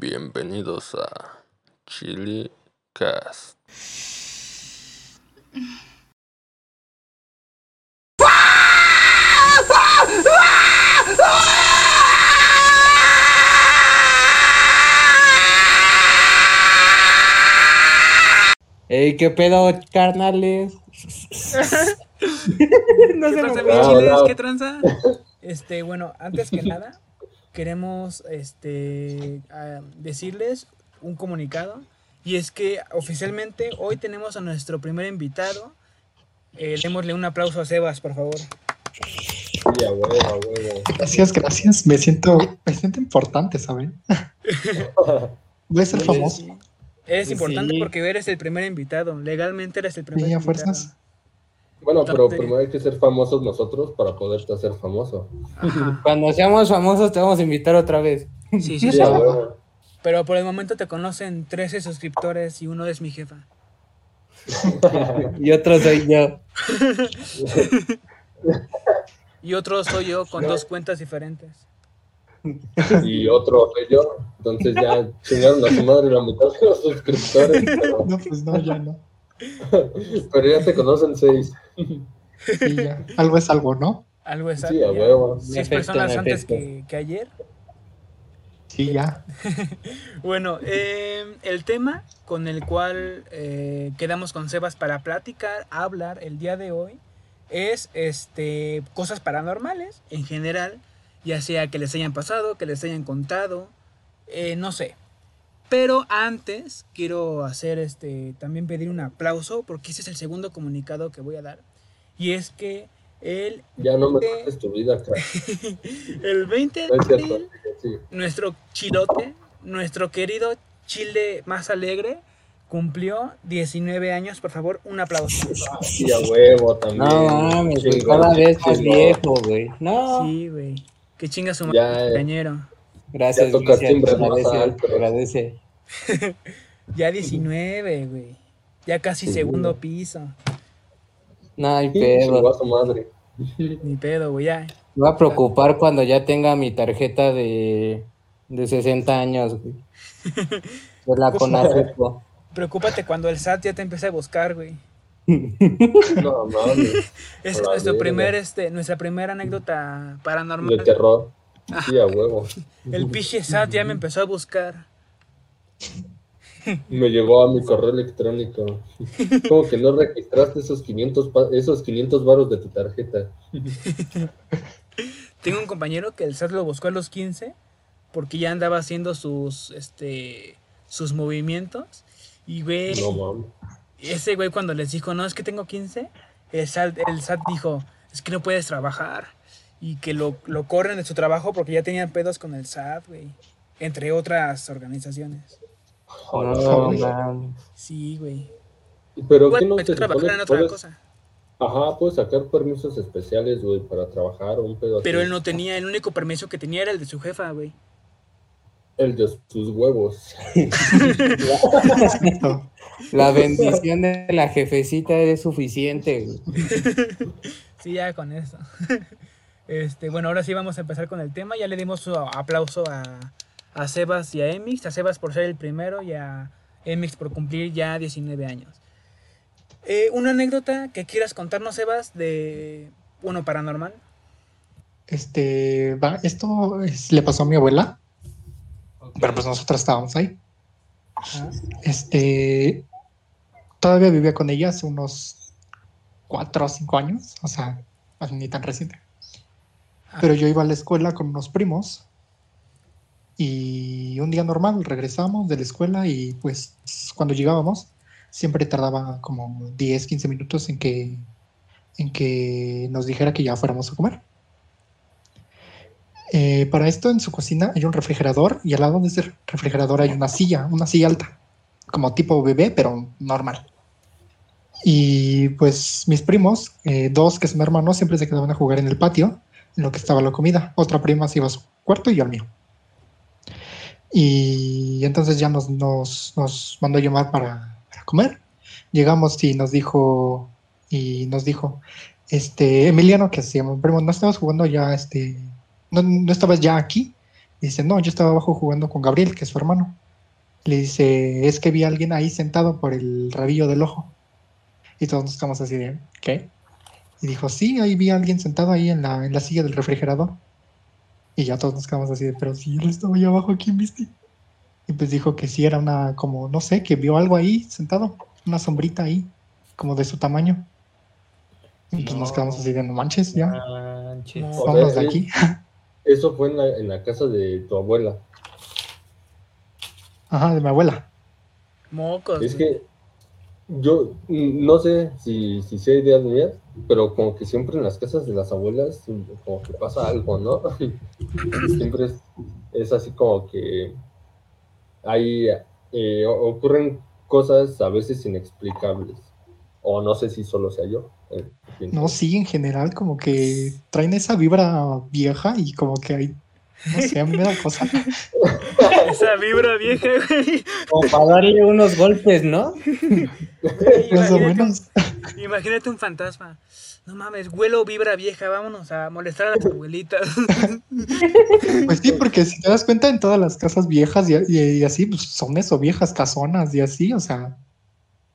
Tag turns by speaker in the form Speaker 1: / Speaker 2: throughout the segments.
Speaker 1: Bienvenidos a Chili Cast.
Speaker 2: Ey, ¿qué pedo, carnales?
Speaker 3: no se. Este, bueno, antes que nada, queremos este, decirles un comunicado. Y es que oficialmente hoy tenemos a nuestro primer invitado. Eh, démosle un aplauso a Sebas, por favor.
Speaker 4: Sí, a huevo, a huevo.
Speaker 5: Gracias, gracias. Me siento, me siento importante, ¿saben? Voy a ser famoso.
Speaker 3: Es
Speaker 2: Sí.
Speaker 3: importante porque eres el primer invitado. Legalmente eres el primer
Speaker 5: Sí,
Speaker 3: invitado.
Speaker 5: fuerzas.
Speaker 4: Bueno, pero primero hay que ser famosos nosotros para poderte hacer famoso.
Speaker 3: Ajá.
Speaker 2: Cuando seamos famosos te vamos a invitar otra vez.
Speaker 3: Sí, sí,
Speaker 4: Sí.
Speaker 3: Pero por el momento te conocen 13 suscriptores y uno es mi jefa.
Speaker 2: Y otro soy yo.
Speaker 3: Y otro soy yo con dos cuentas diferentes.
Speaker 4: Y otro soy yo. Entonces ya chingaron a su madre la mitad de los suscriptores. Pero,
Speaker 5: No, pues no, ya no.
Speaker 4: Pero ya te conocen seis.
Speaker 5: Sí, ya. Algo es algo, ¿no?
Speaker 3: Algo es
Speaker 4: Sí, a huevo.
Speaker 3: Seis
Speaker 2: efecto,
Speaker 3: personas antes que, que ayer.
Speaker 5: Sí, ya.
Speaker 3: Bueno, eh, el tema con el cual eh, quedamos con Sebas para platicar, hablar el día de hoy es este cosas paranormales en general, ya sea que les hayan pasado, que les hayan contado, eh, no sé. Pero antes quiero hacer este también pedir un aplauso porque ese es el segundo comunicado que voy a dar y es que el
Speaker 4: Ya no me cuentes tu vida, crack.
Speaker 3: el 20 de
Speaker 4: No
Speaker 3: abril
Speaker 4: Sí.
Speaker 3: nuestro chilote, nuestro querido chile más alegre, cumplió 19 años. Por favor, un aplauso.
Speaker 4: Sí, a huevo también.
Speaker 2: No mames, cada vez más viejo, güey. No.
Speaker 3: Sí, güey. Que chinga su madre,
Speaker 4: eh.
Speaker 2: Gracias,
Speaker 4: Ya
Speaker 2: Cristian, agradece,
Speaker 4: altos.
Speaker 2: agradece.
Speaker 3: Ya 19, güey. Ya casi
Speaker 4: Sí.
Speaker 3: segundo piso.
Speaker 2: No hay pedo.
Speaker 4: madre.
Speaker 3: Ni pedo, güey. Ya.
Speaker 2: Me va a preocupar cuando ya tenga mi tarjeta de, de 60 años, güey. De la Conafepo.
Speaker 3: Preocúpate cuando el SAT ya te empiece a buscar, güey.
Speaker 4: No mames.
Speaker 3: Es
Speaker 4: La
Speaker 3: nuestro primer, este, nuestra primera anécdota
Speaker 4: De
Speaker 3: paranormal.
Speaker 4: terror. Sí, a huevo.
Speaker 3: El piche SAT ya me empezó a buscar.
Speaker 4: Me llegó a mi correo electrónico. Como que no registraste esos 500, pa- esos 500 varos de tu tarjeta.
Speaker 3: Tengo un compañero que el SAT lo buscó a los 15 porque ya andaba haciendo sus este sus movimientos y güey,
Speaker 4: No
Speaker 3: ese güey cuando les dijo, "No, es que tengo 15", el SAT, el SAT dijo, "Es que no puedes trabajar." Y que lo, lo corren de su trabajo porque ya tenían pedos con el SAT, güey, entre otras organizaciones.
Speaker 2: No, mames.
Speaker 3: Sí, güey.
Speaker 4: Pero ¿qué
Speaker 3: Bueno,
Speaker 4: no te
Speaker 3: trabajar en
Speaker 4: que
Speaker 3: otra
Speaker 4: puedes-
Speaker 3: cosa.
Speaker 4: Ajá, puedes sacar permisos especiales, güey, para trabajar o un pedo
Speaker 3: Pero
Speaker 4: así.
Speaker 3: él no tenía, el único permiso que tenía era el de su jefa, güey.
Speaker 4: El de sus huevos.
Speaker 2: La bendición de la jefecita es suficiente, güey.
Speaker 3: Sí, ya con eso. Este, bueno, ahora sí vamos a empezar con el tema. Ya le dimos su aplauso a, a Sebas y a Emix. A Sebas por ser el primero y a Emix por cumplir ya 19 años. Eh, una anécdota que quieras contarnos, Sebas, de, bueno, paranormal.
Speaker 5: Este, va, esto es- le pasó a mi abuela, pero pues nosotros estábamos ahí. Este, todavía vivía con ella hace unos cuatro o cinco años, o sea, ni tan reciente. Pero yo iba a la escuela con unos primos y un día normal regresamos de la escuela y pues cuando llegábamos siempre tardaba como 10, 15 minutos en que, en que nos dijera que ya fuéramos a comer. Eh, para esto en su cocina hay un refrigerador y al lado de ese refrigerador hay una silla, una silla alta, como tipo bebé, pero normal. Y pues mis primos, eh, dos que son hermanos, siempre se quedaban a jugar en el patio, en lo que estaba la comida. Otra prima se iba a su cuarto y yo al mío. Y entonces ya nos, nos, nos mandó llamar para, para comer. Llegamos y nos dijo, y nos dijo, este, Emiliano, que mi primo, no estabas jugando ya, este, no, no estabas ya aquí. Dice, no, yo estaba abajo jugando con Gabriel, que es su hermano. Le dice, es que vi a alguien ahí sentado por el rabillo del ojo. Y todos nos quedamos así de, ¿qué? Y dijo, sí, ahí vi a alguien sentado ahí en la, en la silla del refrigerador. Y ya todos nos quedamos así de, pero si él estaba ahí abajo, ¿quién viste? Y pues dijo que sí era una, como, no sé, que vio algo ahí sentado, una sombrita ahí, como de su tamaño. Y pues nos
Speaker 6: No.
Speaker 5: quedamos así de, no manches, ya,
Speaker 6: Manches.
Speaker 4: Sea,
Speaker 5: de aquí.
Speaker 4: Eso fue en la, en la casa de tu abuela.
Speaker 5: Ajá, de mi abuela.
Speaker 3: Mocos.
Speaker 4: Es que yo no sé si, si sea ideas mías, pero como que siempre en las casas de las abuelas como que pasa algo, ¿no? siempre es, así como que hay eh, ocurren cosas a veces inexplicables. O no sé si solo sea yo. eh.
Speaker 5: No, sí, en general, como que traen esa vibra vieja y como que hay, no sé, me da cosa.
Speaker 3: Esa vibra vieja, güey.
Speaker 2: Como para darle unos golpes, ¿no?
Speaker 5: Más o
Speaker 3: Imagínate,
Speaker 5: menos.
Speaker 3: imagínate un fantasma. No mames, huelo vibra vieja, vámonos a molestar a las abuelitas.
Speaker 5: Pues sí, porque si te das cuenta, en todas las casas viejas y, y- y así, pues son eso, viejas casonas y así, o sea,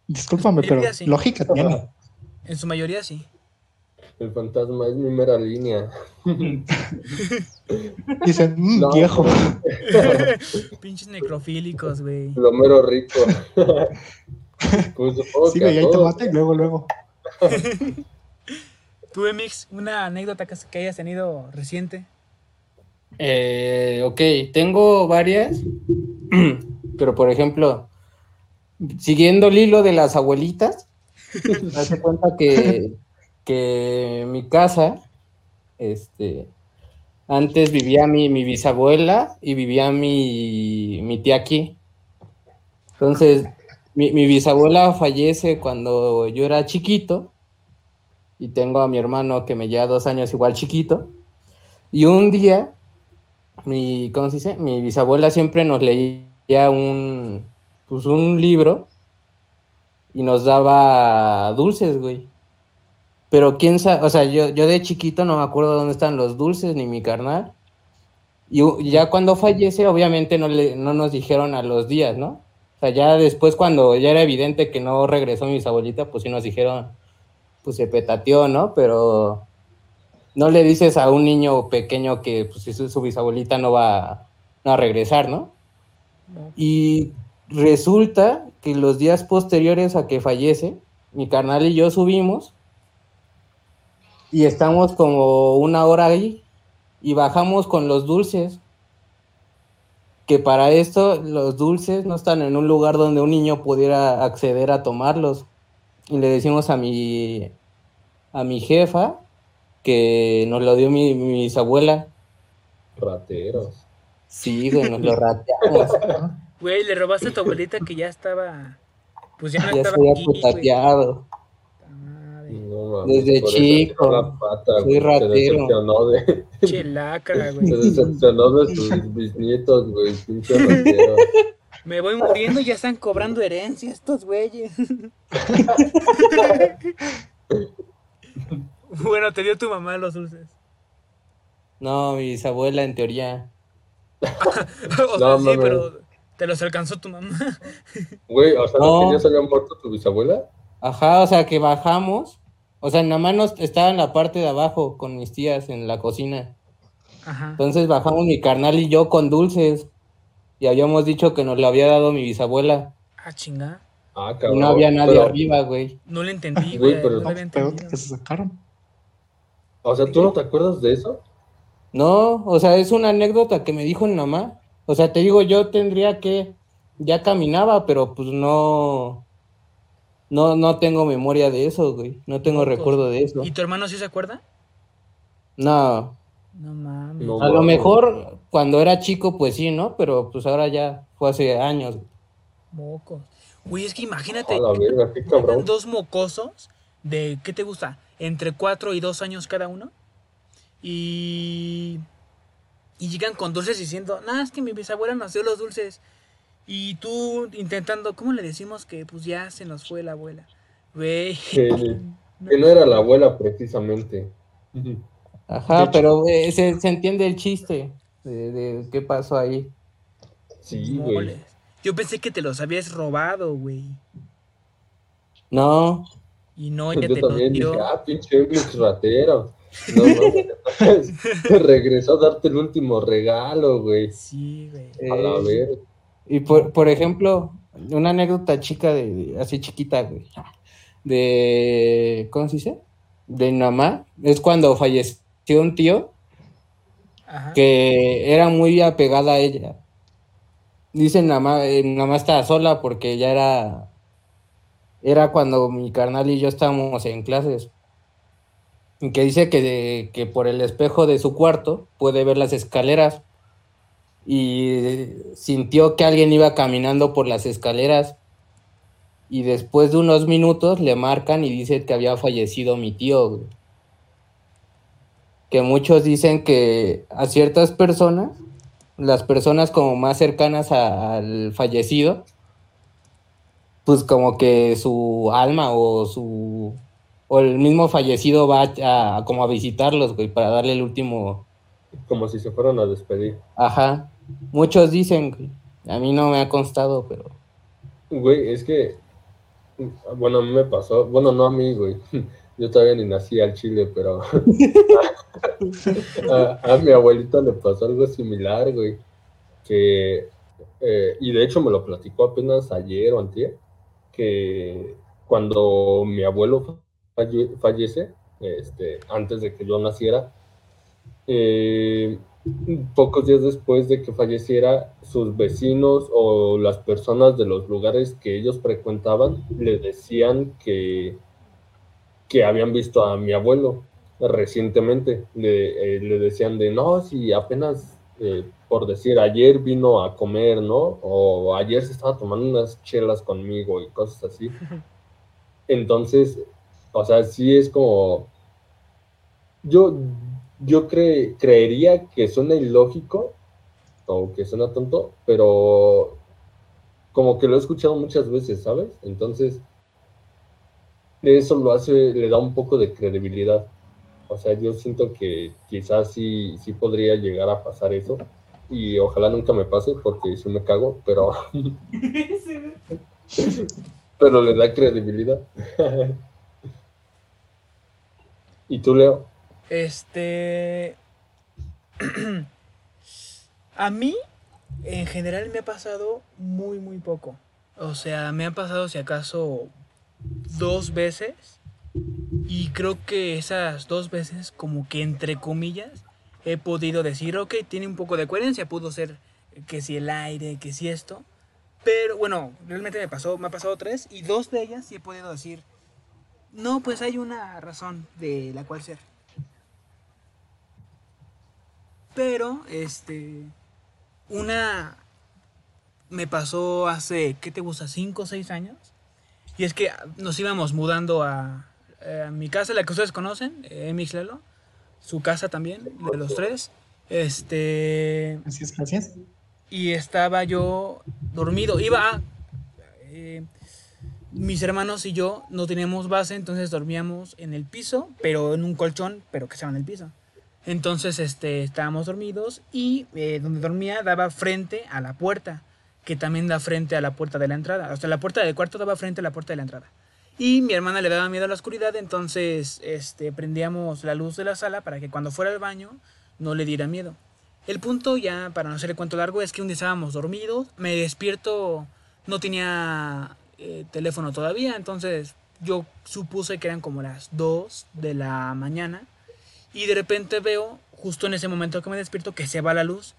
Speaker 5: discúlpame, pero
Speaker 3: sí.
Speaker 5: lógica tiene.
Speaker 3: En su mayoría sí.
Speaker 4: El fantasma es mi mera línea.
Speaker 5: Dicen, "Mm,
Speaker 4: No,
Speaker 5: viejo.
Speaker 3: Pinches necrofílicos, güey.
Speaker 4: Lo mero rico. pues
Speaker 5: Sí, güey, ahí tomate y luego, luego.
Speaker 3: Tú, Emix, una anécdota que, que hayas tenido reciente.
Speaker 2: Eh, ok, tengo varias, pero por ejemplo, siguiendo el hilo de las abuelitas, hace cuenta que, que mi casa, este, antes vivía mi, mi bisabuela y vivía mi, mi tía aquí. Entonces, mi, mi bisabuela fallece cuando yo era chiquito y tengo a mi hermano que me lleva dos años igual chiquito. Y un día mi, ¿cómo se dice? Mi bisabuela siempre nos leía un, pues un libro y nos daba dulces, güey. Pero quién sabe, o sea, yo, yo de chiquito no me acuerdo dónde están los dulces ni mi carnal. Y ya cuando fallece, obviamente no, le, no nos dijeron a los días, ¿no? O sea, ya después cuando ya era evidente que no regresó mi bisabuelita, pues sí nos dijeron, pues se petateó, ¿no? Pero no le dices a un niño pequeño que pues, su, su bisabuelita no va, no va a regresar, ¿no? Y resulta que los días posteriores a que fallece, mi carnal y yo subimos y estamos como una hora ahí y bajamos con los dulces. Que para esto los dulces no están en un lugar donde un niño pudiera acceder a tomarlos. Y le decimos a mi, a mi jefa que nos lo dio mi, mi bisabuela.
Speaker 4: Rateros.
Speaker 2: Sí, güey, nos lo rateamos.
Speaker 3: Güey, le robaste a tu abuelita que ya estaba. Pues ya no
Speaker 2: ya
Speaker 3: estaba aquí, güey.
Speaker 4: No, mames,
Speaker 2: Desde chico.
Speaker 4: la pata,
Speaker 2: Soy
Speaker 4: güey, Se
Speaker 2: ratero.
Speaker 4: decepcionó de,
Speaker 3: lacra,
Speaker 4: se
Speaker 3: güey.
Speaker 4: decepcionó de sus bisnietos, güey. Pinche ratero.
Speaker 3: Me voy muriendo y ya están cobrando herencia estos güeyes. bueno, te dio tu mamá los dulces.
Speaker 2: No, mi bisabuela en teoría.
Speaker 3: o sea,
Speaker 4: No,
Speaker 3: sí, pero te los alcanzó tu mamá.
Speaker 4: Güey, o sea, ¿no,
Speaker 2: No.
Speaker 4: que ya se muerto tu bisabuela?
Speaker 2: Ajá, o sea que bajamos. O sea, nada más nos- estaba en la parte de abajo con mis tías en la cocina.
Speaker 3: Ajá.
Speaker 2: Entonces bajamos mi carnal y yo con dulces. Y habíamos dicho que nos lo había dado mi bisabuela.
Speaker 3: Ah, chinga.
Speaker 4: Ah,
Speaker 2: Y
Speaker 4: cabrón.
Speaker 2: no había nadie
Speaker 4: pero,
Speaker 2: arriba, güey.
Speaker 3: No le entendí,
Speaker 4: Güey, pero-
Speaker 3: No
Speaker 5: pero que se sacaron.
Speaker 4: O sea, ¿tú no te acuerdas de eso?
Speaker 2: No, o sea, es una anécdota que me dijo mi mamá. O sea, te digo, yo tendría que, ya caminaba, pero pues no, no, no tengo memoria de eso, güey. No tengo recuerdo de eso.
Speaker 3: ¿Y tu hermano sí se acuerda?
Speaker 2: No,
Speaker 3: No mames.
Speaker 4: No.
Speaker 2: a lo mejor cuando era chico, pues sí, ¿no? Pero pues ahora ya fue hace años.
Speaker 3: Mocos. Güey, es que imagínate.
Speaker 4: A la verga, qué cabrón.
Speaker 3: dos mocosos de, ¿qué te gusta? Entre 4 y 2 años cada uno. Y. Y llegan con dulces diciendo, nah, es que mi bisabuela nos dio los dulces. Y tú intentando, ¿cómo le decimos que pues ya se nos fue la abuela? Güey.
Speaker 4: Que, que no era la abuela precisamente.
Speaker 2: Ajá, pero eh, se, se entiende el chiste. de, de qué pasó ahí.
Speaker 4: Sí, güey.
Speaker 3: Yo pensé que te los habías robado, güey.
Speaker 2: No,
Speaker 3: Y no, ya
Speaker 4: Yo
Speaker 3: te los
Speaker 4: también dije,
Speaker 3: dio.
Speaker 4: ah, pinche Emix ratero. No, no, regresó a darte el último regalo, güey.
Speaker 3: Sí, güey.
Speaker 4: A la
Speaker 2: eh,
Speaker 4: ver.
Speaker 2: Y por, por ejemplo, una anécdota chica de, de- así chiquita, güey. De ¿cómo se dice? De mi mamá, es cuando falleció un tío
Speaker 3: Ajá.
Speaker 2: que era muy apegada a ella. Dicen más, eh, estaba sola porque ya era era cuando mi carnal y yo estábamos en clases. Y que dice que, que por el espejo de su cuarto puede ver las escaleras. Y sintió que alguien iba caminando por las escaleras. Y después de unos minutos le marcan y dice que había fallecido mi tío. güey. Que muchos dicen que a ciertas personas, las personas como más cercanas a- al fallecido, pues como que su alma o su o el mismo fallecido va a, a- como a visitarlos, güey, para darle el último,
Speaker 4: Como si se fueran a despedir.
Speaker 2: ajá. Muchos dicen. A mí no me ha constado, pero
Speaker 4: Güey, es que, bueno, a mí me pasó, bueno, no a mí, güey. Yo todavía ni nací al Chile, pero a, mi abuelita le pasó algo similar, güey. Que, eh, y de hecho me lo platicó apenas ayer o antier, que cuando mi abuelo falle- fallece, este, antes de que yo naciera, eh, pocos días después de que falleciera, sus vecinos o las personas de los lugares que ellos frecuentaban le decían que, que habían visto a mi abuelo recientemente. Le, eh, le decían de, no, si apenas, eh, por decir, ayer vino a comer, ¿no? O ayer se estaba tomando unas chelas conmigo y cosas así. Entonces, o sea, sí es como... Yo, yo cre- creería que suena ilógico o que suena tonto, pero como que lo he escuchado muchas veces, ¿sabes? Entonces, eso lo hace, le da un poco de credibilidad. O sea, yo siento que quizás sí, sí podría llegar a pasar eso. Y ojalá nunca me pase porque sí me cago, pero, pero le da credibilidad. ¿Y tú, Leo?
Speaker 3: Este. a mí, en general, me ha pasado muy, muy poco. O sea, me ha pasado, si acaso, dos veces. Y creo que esas dos veces, como que entre comillas, he podido decir, ok, tiene un poco de coherencia. Pudo ser que si el aire, que si esto. Pero bueno, realmente me pasó, me ha pasado tres. Y dos de ellas sí he podido decir, no, pues hay una razón de la cual ser. Pero, este, una me pasó hace, ¿qué te gusta? ¿Cinco o seis años? Y es que nos íbamos mudando a, eh, a mi casa, la que ustedes conocen, eh, Emix Lelo, su casa también, de los tres. Este,
Speaker 5: Gracias, gracias.
Speaker 3: y estaba yo dormido. Iba a, eh, mis hermanos y yo no teníamos base, entonces dormíamos en el piso, pero en un colchón, pero que estaba en el piso. Entonces este, estábamos dormidos y eh, donde dormía daba frente a la puerta, que también da frente a la puerta de la entrada. O sea, la puerta del cuarto daba frente a la puerta de la entrada. Y mi hermana le daba miedo a la oscuridad, entonces este, prendíamos la luz de la sala para que cuando fuera al baño no le diera miedo. El punto, ya para no hacer el cuento largo, es que un día estábamos dormidos, me despierto, no tenía eh, teléfono todavía, entonces yo supuse que eran como las 2 de la mañana y de repente veo, justo en ese momento que me despierto, que se va la luz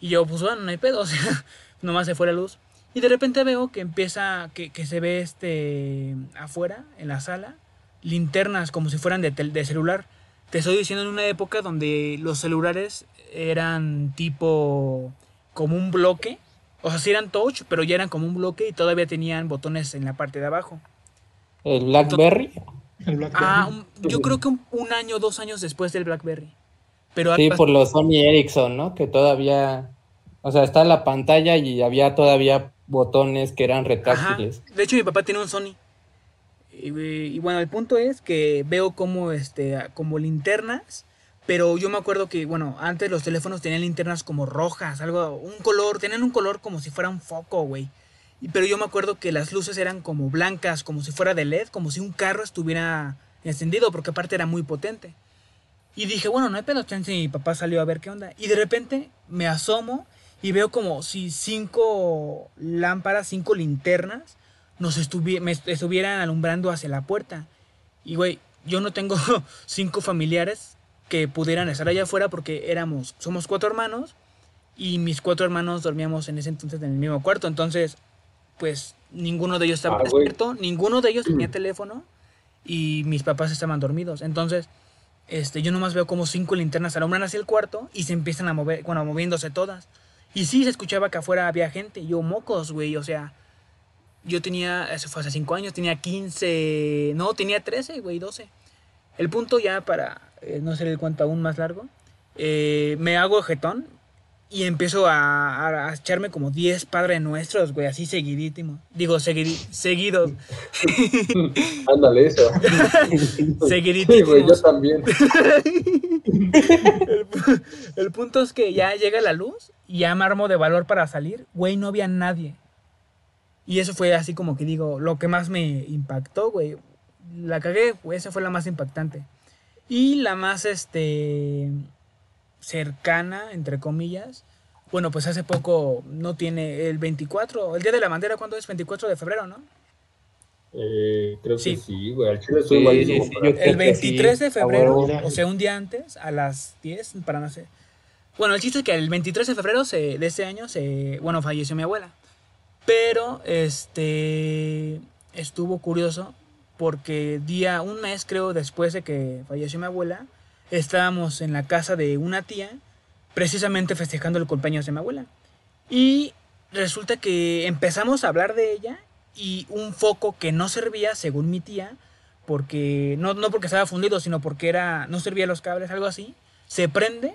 Speaker 3: y yo pues bueno, no hay pedo, o sea, nomás se fue la luz. Y de repente veo que empieza, que, que se ve este afuera, en la sala, linternas como si fueran de, tel- de celular. Te estoy diciendo en una época donde los celulares eran tipo como un bloque. O sea, sí eran touch, pero ya eran como un bloque y todavía tenían botones en la parte de abajo.
Speaker 2: el Blackberry,
Speaker 5: El Blackberry.
Speaker 3: Ah, un- yo creo que un, un año, dos años después del BlackBerry. Pero
Speaker 2: sí, por los Sony Ericsson, ¿no? Que todavía, o sea, está la pantalla y había todavía botones que eran
Speaker 3: Ajá.
Speaker 2: retráctiles.
Speaker 3: De hecho, mi papá tiene un Sony. Y, y bueno, el punto es que veo como, este, como linternas Pero yo me acuerdo que, bueno, antes los teléfonos tenían linternas como rojas, algo, un color, tenían un color como si fuera un foco, güey. Pero yo me acuerdo que las luces eran como blancas, como si fuera de LED, como si un carro estuviera encendido, porque aparte era muy potente. Y dije, bueno, no hay pedo, chance mi papá salió a ver qué onda. Y de repente me asomo y veo como si cinco lámparas, cinco linternas nos me estuvieran alumbrando hacia la puerta. Y güey, yo no tengo cinco familiares que pudieran estar allá afuera porque éramos, somos cuatro hermanos y mis cuatro hermanos dormíamos en ese entonces en el mismo cuarto. Entonces, pues ninguno de ellos estaba
Speaker 4: Ah,
Speaker 3: despierto, ninguno de ellos tenía teléfono y mis papás estaban dormidos. Entonces, este, yo nomás veo como cinco linternas alumbran hacia el cuarto y se empiezan a mover, bueno, moviéndose todas. Y sí, se escuchaba que afuera había gente. Yo, mocos, güey, o sea, yo tenía, eso fue hace cinco años, tenía 15, no, tenía 13, güey, 12. El punto ya para eh, no hacer el cuento aún más largo, eh, me hago jetón y empiezo a, a- a echarme como 10 Padre Nuestros, güey, así seguidísimo. Digo, seguidi- seguidos,
Speaker 4: Ándale, eso. Sí,
Speaker 3: seguidísimos.
Speaker 4: güey, yo también.
Speaker 3: el punto es que ya llega la luz y ya me armo de valor para salir. Güey, no había nadie. Y eso fue así como que digo, lo que más me impactó, güey. La cagué, güey, esa fue la más impactante. Y la más, este, cercana, entre comillas. Bueno, pues hace poco no tiene el 24, el Día de la Bandera, ¿cuándo es? 24 de febrero, ¿no?
Speaker 4: Eh, creo
Speaker 3: Sí.
Speaker 4: que sí, güey. Al chile
Speaker 2: Sí,
Speaker 4: malísimo
Speaker 2: sí, sí,
Speaker 3: El
Speaker 2: que
Speaker 3: 23
Speaker 2: sí,
Speaker 3: de febrero, o sea, un día antes, a las 10, para no sé. Bueno, el chiste es que el 23 de febrero se- de este año, se, bueno, falleció mi abuela. Pero, este, estuvo curioso porque día, un mes creo después de que falleció mi abuela, estábamos en la casa de una tía, precisamente festejando el cumpleaños de mi abuela. Y resulta que empezamos a hablar de ella y un foco que no servía, según mi tía, porque no, no porque estaba fundido, sino porque era no servía los cables, algo así, se prende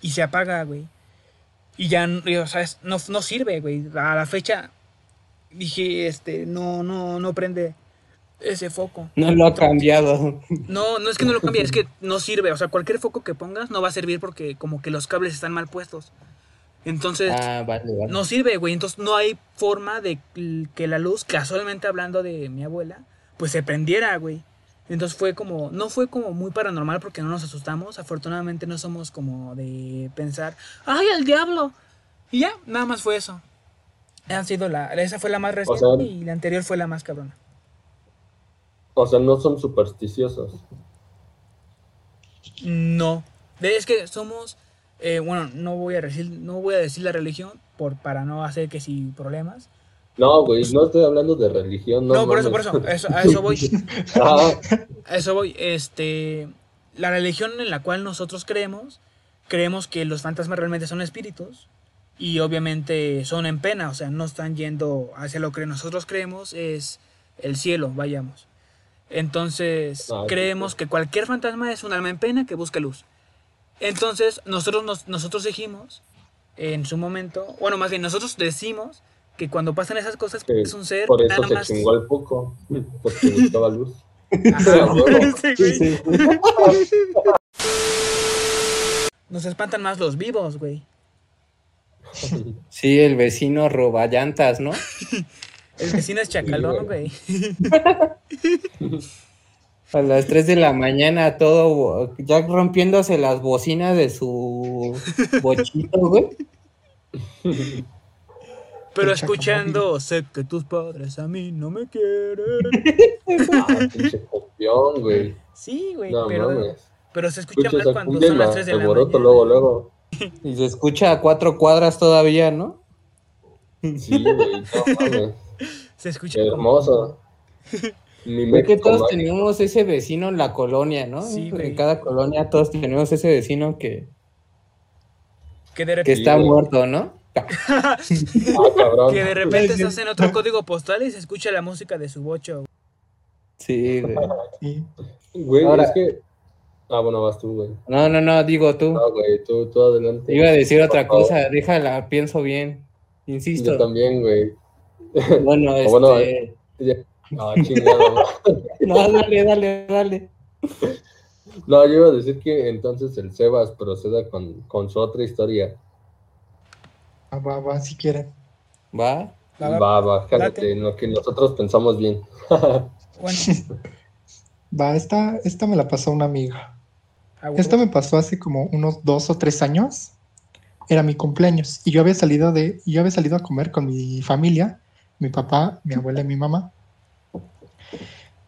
Speaker 3: y se apaga, güey. Y ya, o no, no sirve, güey. A la fecha dije, este, no, no, no prende ese foco.
Speaker 2: No lo ha cambiado.
Speaker 3: No, no es que no lo cambie, es que no sirve. O sea, cualquier foco que pongas no va a servir porque como que los cables están mal puestos. Entonces,
Speaker 2: Ah, vale, vale.
Speaker 3: no sirve, güey. Entonces no hay forma de que la luz, casualmente hablando de mi abuela, pues se prendiera, güey. Entonces fue como, no fue como muy paranormal porque no nos asustamos. Afortunadamente no somos como de pensar, ¡ay, el diablo! Y ya, nada más fue eso. Han sido la, esa fue la más reciente
Speaker 4: sea-
Speaker 3: y la anterior fue la más cabrona.
Speaker 4: O sea, no son supersticiosos.
Speaker 3: No. Es que somos, eh, bueno, no voy a decir, no voy a decir la religión por, para no hacer que si problemas.
Speaker 4: No, güey, no estoy hablando de religión. No,
Speaker 3: No, por eso, por eso, eso, a eso voy.
Speaker 4: Ah,
Speaker 3: A eso voy. Este, la religión en la cual nosotros creemos, creemos que los fantasmas realmente son espíritus y obviamente son en pena, o sea, no están yendo hacia lo que nosotros creemos es el cielo, vayamos. Entonces,
Speaker 4: Ah, sí,
Speaker 3: creemos
Speaker 4: sí.
Speaker 3: que cualquier fantasma es un alma en pena que busca luz. Entonces, nosotros, nos- nosotros dijimos en su momento, bueno, más bien nosotros decimos que cuando pasan esas cosas
Speaker 4: que
Speaker 3: es un ser
Speaker 4: por eso
Speaker 3: nada
Speaker 4: se
Speaker 3: más...
Speaker 4: chingó el poco. Porque buscaba luz.
Speaker 3: Ajá. Sí,
Speaker 2: Sí, sí.
Speaker 3: Nos espantan más los vivos, güey.
Speaker 2: Sí, el vecino roba llantas, ¿no?
Speaker 3: El vecino es chacalón, güey.
Speaker 2: A las 3 de la mañana, todo ya rompiéndose las bocinas de su bochito, güey.
Speaker 3: Pero escuchando, sé que tus padres a mí no me quieren.
Speaker 4: Ah, pinche copión, güey.
Speaker 3: Sí, güey,
Speaker 4: No
Speaker 3: pero,
Speaker 4: mames.
Speaker 3: pero se escucha
Speaker 4: esa
Speaker 3: cuando son las 3 de la
Speaker 4: alboroto
Speaker 3: mañana.
Speaker 4: luego, luego.
Speaker 2: Y se escucha a cuatro cuadras todavía, ¿no?
Speaker 4: Sí, güey, no mames.
Speaker 3: Se escucha
Speaker 4: Hermoso.
Speaker 2: Creo que todos
Speaker 4: man.
Speaker 2: teníamos ese vecino en la colonia, ¿no?
Speaker 3: Sí, güey.
Speaker 2: en cada colonia todos tenemos ese vecino que,
Speaker 3: que de
Speaker 2: que
Speaker 3: repente,
Speaker 2: está muerto, ¿no?
Speaker 4: Ah,
Speaker 3: que de repente se hacen otro código postal y se escucha la música de su bocho.
Speaker 2: Sí, güey.
Speaker 5: Sí.
Speaker 4: Güey,
Speaker 2: Ahora-
Speaker 4: es que. Ah, bueno, vas tú, güey.
Speaker 2: No, no, no, digo tú.
Speaker 4: No, güey, tú, tú adelante.
Speaker 2: Iba a decir otra cosa, déjala, pienso bien.
Speaker 4: Yo
Speaker 2: Insisto.
Speaker 4: también, güey.
Speaker 2: Bueno, este...
Speaker 4: Ah, chingado.
Speaker 2: No, dale, dale, dale.
Speaker 4: No, yo iba a decir que entonces el Sebas proceda con, con su otra historia.
Speaker 5: Ah, Va, va, si quieren.
Speaker 2: ¿Va?
Speaker 3: Va, va. Date.
Speaker 4: en lo que nosotros pensamos bien.
Speaker 3: Bueno,
Speaker 5: Va, esta, esta me la pasó una amiga.
Speaker 3: a huevo.
Speaker 5: Esto me pasó hace como unos dos o tres años. Era mi cumpleaños y yo había salido de, yo había salido a comer con mi familia, mi papá, mi abuela y mi mamá.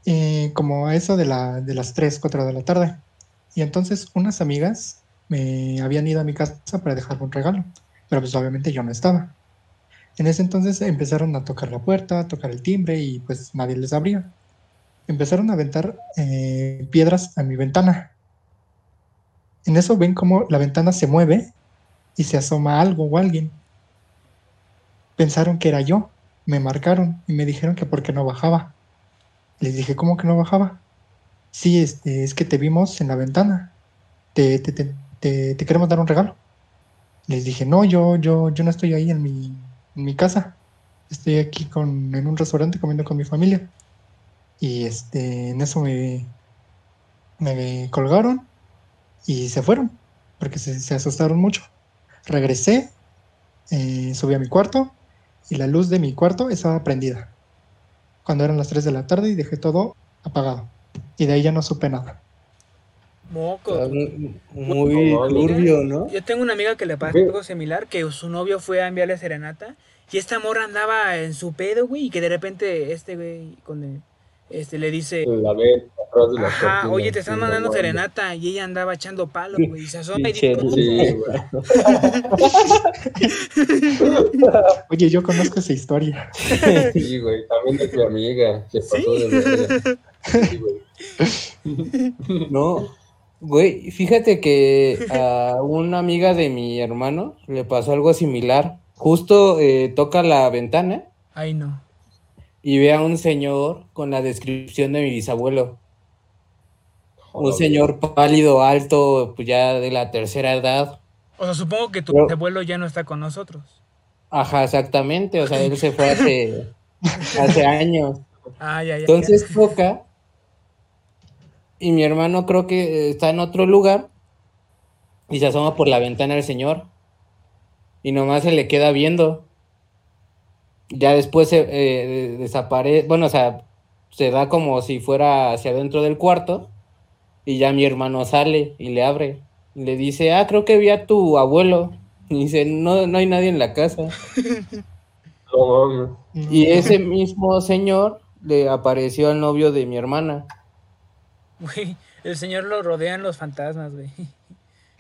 Speaker 5: Eh, como eso de, la, de las 3, 4 de la tarde. Y entonces unas amigas me habían ido a mi casa para dejarme un regalo, pero pues obviamente yo no estaba. En ese entonces empezaron a tocar la puerta, a tocar el timbre y pues nadie les abría. Empezaron a aventar eh, piedras a mi ventana. En eso ven como la ventana se mueve y se asoma algo o alguien. Pensaron que era yo, me marcaron y me dijeron que por qué no bajaba. Les dije, ¿cómo que no bajaba? Sí, este, es que te vimos en la ventana. Te, te, te, te- queremos dar un regalo. Les dije, no, yo, yo, yo no estoy ahí en mi, en mi casa. Estoy aquí con, en un restaurante comiendo con mi familia. Y este, en eso me, me colgaron y se fueron, porque se, se asustaron mucho. Regresé, eh, subí a mi cuarto y la luz de mi cuarto estaba prendida. Cuando eran las 3 de la tarde y dejé todo apagado. Y de ahí ya no supe nada.
Speaker 3: Moco.
Speaker 2: Está muy- Muy turbio, ¿no?
Speaker 3: Yo tengo una amiga que le pasó algo similar, que su novio fue a enviarle serenata y esta morra andaba en su pedo, güey, y que de repente este güey con el- este le dice,
Speaker 4: La ve atrás de la
Speaker 3: ajá,
Speaker 4: cortina,
Speaker 3: oye, te están
Speaker 4: sí,
Speaker 3: mandando serenata y ella andaba echando palo, güey, y se asoma y dice.
Speaker 4: Sí.
Speaker 5: Oye, yo conozco esa historia.
Speaker 4: Sí, güey, también es mi amiga, se pasó de verga. Sí, güey.
Speaker 2: No, güey, fíjate que a una amiga de mi hermano le pasó algo similar. Justo eh, toca la ventana
Speaker 3: Ay, no.
Speaker 2: Y ve a un señor con la descripción de mi bisabuelo. Un señor pálido, alto, pues ya de la tercera edad.
Speaker 3: O sea, supongo que tu
Speaker 2: Pero-
Speaker 3: abuelo ya no está con nosotros.
Speaker 2: Ajá, exactamente. O sea, él se fue hace, hace años.
Speaker 3: Ay, ay, ay.
Speaker 2: Entonces toca y mi hermano creo que está en otro lugar y se asoma por la ventana el señor y nomás se le queda viendo. Ya después se eh, desaparece, bueno, o sea, se da como si fuera hacia adentro del cuarto y ya mi hermano sale y le abre. Y le dice, ah, creo que vi a tu abuelo. Y dice, no, no hay nadie en la casa.
Speaker 4: No.
Speaker 2: Y ese mismo señor le apareció al novio de mi hermana.
Speaker 3: Güey, el señor lo rodean los fantasmas, güey.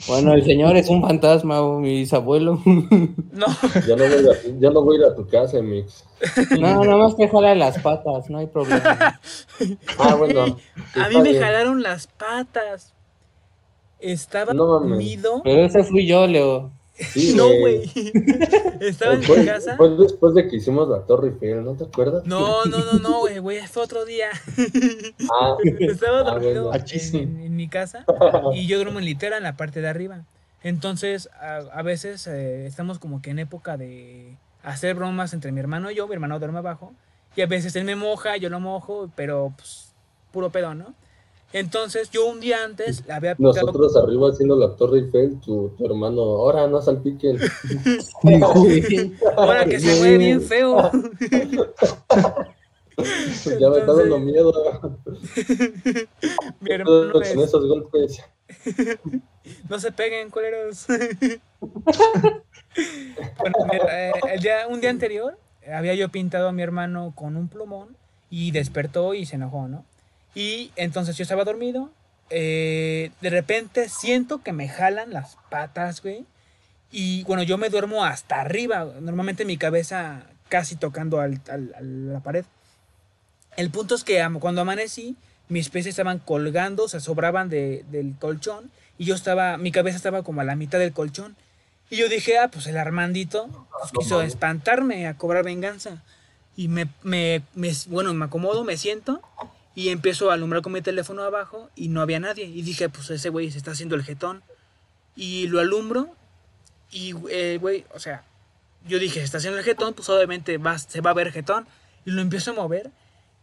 Speaker 2: Bueno, el señor es un fantasma, o mi bisabuelo.
Speaker 3: No,
Speaker 4: Ya no, voy a, ya no voy a ir a tu casa, Mix.
Speaker 2: No, nada más que jala las patas, no hay problema.
Speaker 4: Ah, bueno.
Speaker 3: a mí me
Speaker 4: bien.
Speaker 3: jalaron las patas. Estaba
Speaker 4: No
Speaker 3: dormido.
Speaker 2: Pero ese fui yo, Leo.
Speaker 4: Sí,
Speaker 3: No, güey. Estaba en mi casa.
Speaker 4: fue después de que hicimos la Torre Eiffel, ¿no te acuerdas?
Speaker 3: No, no, no, no, güey, güey, fue otro día.
Speaker 4: Ah,
Speaker 3: Estaba
Speaker 4: Ah,
Speaker 3: dormido en mi casa y yo duermo en litera en la parte de arriba. Entonces, a, a veces eh, estamos como que en época de hacer bromas entre mi hermano y yo. Mi hermano duerme abajo y a veces él me moja, yo lo mojo, pero pues, puro pedo, ¿no? Entonces, yo un día antes le había pintado-
Speaker 4: nosotros arriba haciendo la Torre Eiffel, tu, tu hermano, ahora no salpiquen.
Speaker 3: Ahora que se ve bien feo.
Speaker 4: ya me está dando miedo.
Speaker 3: Mi hermano
Speaker 4: Con
Speaker 3: es-
Speaker 4: esos golpes.
Speaker 3: No se peguen, culeros. bueno, mira, eh, el día- un día anterior había yo pintado a mi hermano con un plumón y despertó y se enojó, ¿no? Y entonces yo estaba dormido. eh, de repente siento que me jalan las patas, güey. Y bueno, yo me duermo hasta arriba. Normalmente mi cabeza casi tocando al- al- a la pared. El punto es que cuando amanecí, mis pies estaban colgando, se sobraban de- del colchón y yo estaba, mi cabeza estaba como a la mitad del colchón. Y yo dije, ah, pues el Armandito pues, quiso espantarme, a cobrar venganza. Y me, me, me- bueno, me acomodo, me siento y empiezo a alumbrar con mi teléfono abajo y no había nadie. Y dije, pues ese güey se está haciendo el jetón. Y lo alumbro y, eh, güey, o sea, yo dije, se está haciendo el jetón, pues obviamente va, se va a ver jetón. Y lo empiezo a mover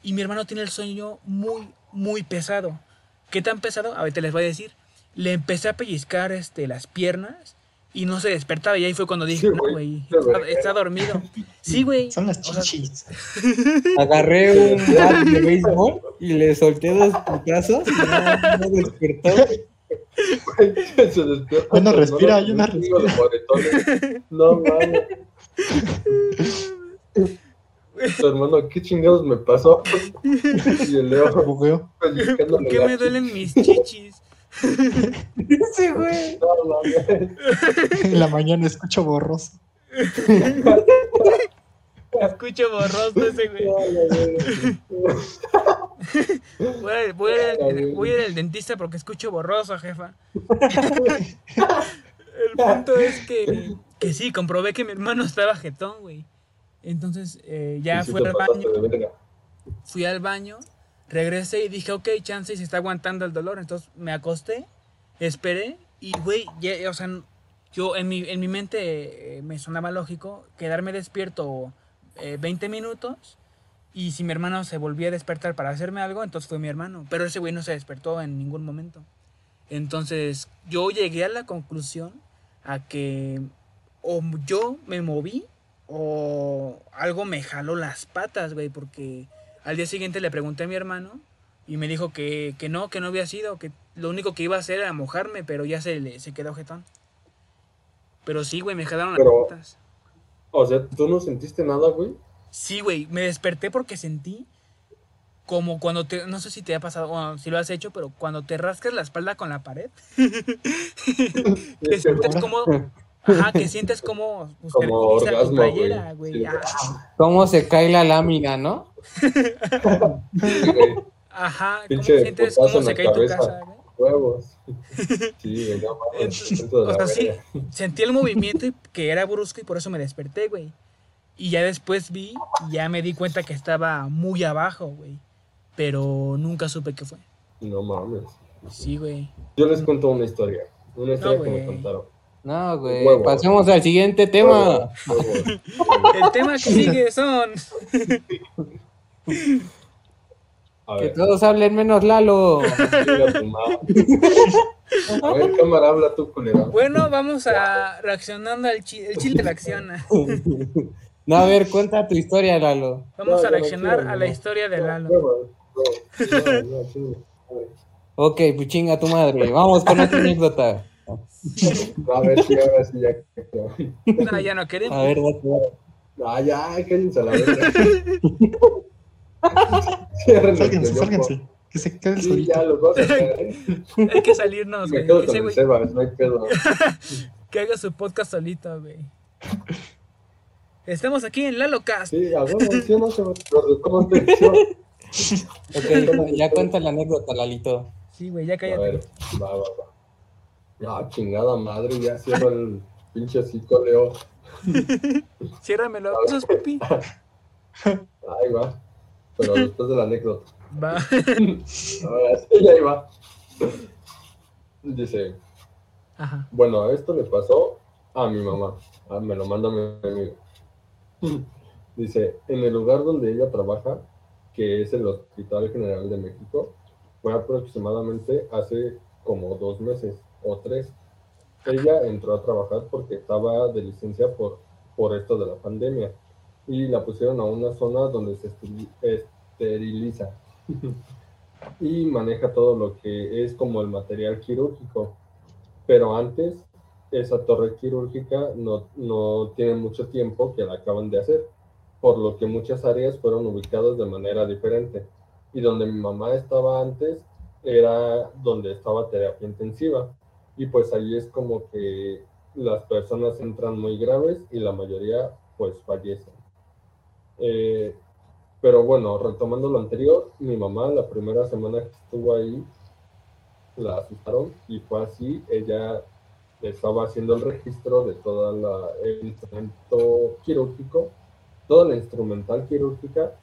Speaker 3: y mi hermano tiene el sueño muy, muy pesado. ¿Qué tan pesado? Ahorita les voy a decir. Le empecé a pellizcar este, las piernas y no se despertaba. Y ahí fue cuando dije,
Speaker 4: Sí,
Speaker 3: no,
Speaker 4: güey.
Speaker 3: está, está dormido. Sí, güey.
Speaker 5: Son las
Speaker 3: O sea,
Speaker 5: chichis.
Speaker 2: Agarré un bat de béisbol y le solté dos putazos. y No, no despertó.
Speaker 4: Se despierta.
Speaker 5: Bueno, respira,
Speaker 4: chingo de moretones. No mames. Tu hermano, ¿qué chingados me pasó? Y el Leo
Speaker 3: ¿Por qué me duelen mis chichis?
Speaker 2: Sí, güey.
Speaker 5: En la mañana escucho borroso.
Speaker 3: Escucho borroso ese, güey. Voy a, voy a ir al- voy a ir al dentista porque escucho borroso, jefa. El punto es que, que sí, comprobé que mi hermano estaba jetón, güey. Entonces eh, ya
Speaker 4: te
Speaker 3: al baño, fui al baño, regresé y dije, ok, chance y se está aguantando el dolor. Entonces me acosté, esperé y, güey, o sea, yo en mi, en mi mente eh, me sonaba lógico quedarme despierto eh, 20 minutos y si mi hermano se volvía a despertar para hacerme algo, entonces fue mi hermano. Pero ese güey no se despertó en ningún momento. Entonces yo llegué a la conclusión a que o yo me moví o algo me jaló las patas, güey, porque al día siguiente le pregunté a mi hermano y me dijo que, que no, que no había sido, que lo único que iba a hacer era mojarme, pero ya se, le, se quedó jetón. Pero sí, güey, me jalaron
Speaker 4: Pero-
Speaker 3: las patas.
Speaker 4: O sea, ¿tú no sentiste nada, güey?
Speaker 3: Sí, güey, me desperté porque sentí como cuando te, no sé si te ha pasado, si lo has hecho, pero cuando te rascas la espalda con la pared, que sientes como, ajá, que sientes como, pues,
Speaker 4: Como
Speaker 3: tu
Speaker 4: orgasmo,
Speaker 3: playera,
Speaker 4: güey.
Speaker 3: güey.
Speaker 4: Sí.
Speaker 3: Ajá,
Speaker 2: Cómo se cae la lámina, ¿no?
Speaker 4: Sí, güey.
Speaker 3: Ajá,
Speaker 4: Pinche
Speaker 3: sientes cómo se cae tu
Speaker 4: cabeza.
Speaker 3: casa, güey.
Speaker 4: Huevos. Sí, güey, no.
Speaker 3: Entonces, o sea, sí, sentí el movimiento y que era brusco y por eso me desperté, güey. Y ya después vi y ya me di cuenta que estaba muy abajo, güey. Pero nunca supe qué fue.
Speaker 4: No mames.
Speaker 3: Sí, güey.
Speaker 4: Yo les cuento una historia. Una historia que me contaron.
Speaker 2: No, güey.
Speaker 4: Huevo.
Speaker 2: Pasemos al siguiente tema.
Speaker 3: El tema que sigue son.
Speaker 4: A
Speaker 2: Que
Speaker 4: ver,
Speaker 2: todos hablen menos Lalo.
Speaker 4: A ver, cámara, habla tú, culera.
Speaker 3: Bueno, vamos a reaccionando al chile. El chile reacciona.
Speaker 2: No, a ver, cuenta tu historia, Lalo.
Speaker 3: Vamos
Speaker 4: No,
Speaker 3: a reaccionar
Speaker 4: no,
Speaker 3: a la
Speaker 4: no.
Speaker 3: historia de Lalo.
Speaker 2: Ok, pues chinga tu madre. Vamos con otra anécdota.
Speaker 4: A ver, sí, ahora sí, ya.
Speaker 3: No, ya no queremos.
Speaker 2: A ver.
Speaker 4: Ah, ya, cállense a la verga. El teléfono.
Speaker 5: sálguense. Que se quede
Speaker 4: Sí,
Speaker 5: solito.
Speaker 4: ya, los a caer.
Speaker 3: Hay que salirnos,
Speaker 4: Me
Speaker 3: güey.
Speaker 4: quedo
Speaker 3: Que,
Speaker 4: con el Sebas, no hay pedo.
Speaker 3: que haga su podcast solito, güey. Estamos aquí en LaloCast.
Speaker 4: Sí, a ver, sí o no, Sebas. Pero, ¿Cómo te?
Speaker 2: Ok, ya cuenta la anécdota, Lalito.
Speaker 3: Sí, güey, ya
Speaker 4: A
Speaker 3: cállate.
Speaker 4: ver, va, va, va. Ya, chingada madre, ya cierro el pinche cito, Leo.
Speaker 3: Ciérramelo. Eso es pipí.
Speaker 4: Ahí va. Pero después de la anécdota.
Speaker 3: Va.
Speaker 4: Ahora sí, ahí va. Dice,
Speaker 3: Ajá.
Speaker 4: bueno, esto le pasó a mi mamá. Ah, me lo manda mi amigo. Dice, en el lugar donde ella trabaja, que es el Hospital General de México, fue aproximadamente hace como dos meses o tres. Ella entró a trabajar porque estaba de licencia por, por esto de la pandemia y la pusieron a una zona donde se esteri- esteriliza y maneja todo lo que es como el material quirúrgico. Pero antes, esa torre quirúrgica no, no tiene mucho tiempo que la acaban de hacer, por lo que muchas áreas fueron ubicadas de manera diferente. Y donde mi mamá estaba antes era donde estaba terapia intensiva. Y pues ahí es como que las personas entran muy graves y la mayoría pues fallecen. Eh, pero bueno, retomando lo anterior, mi mamá la primera semana que estuvo ahí la asustaron y fue así, ella estaba haciendo el registro de todo el instrumento quirúrgico, toda la instrumental quirúrgica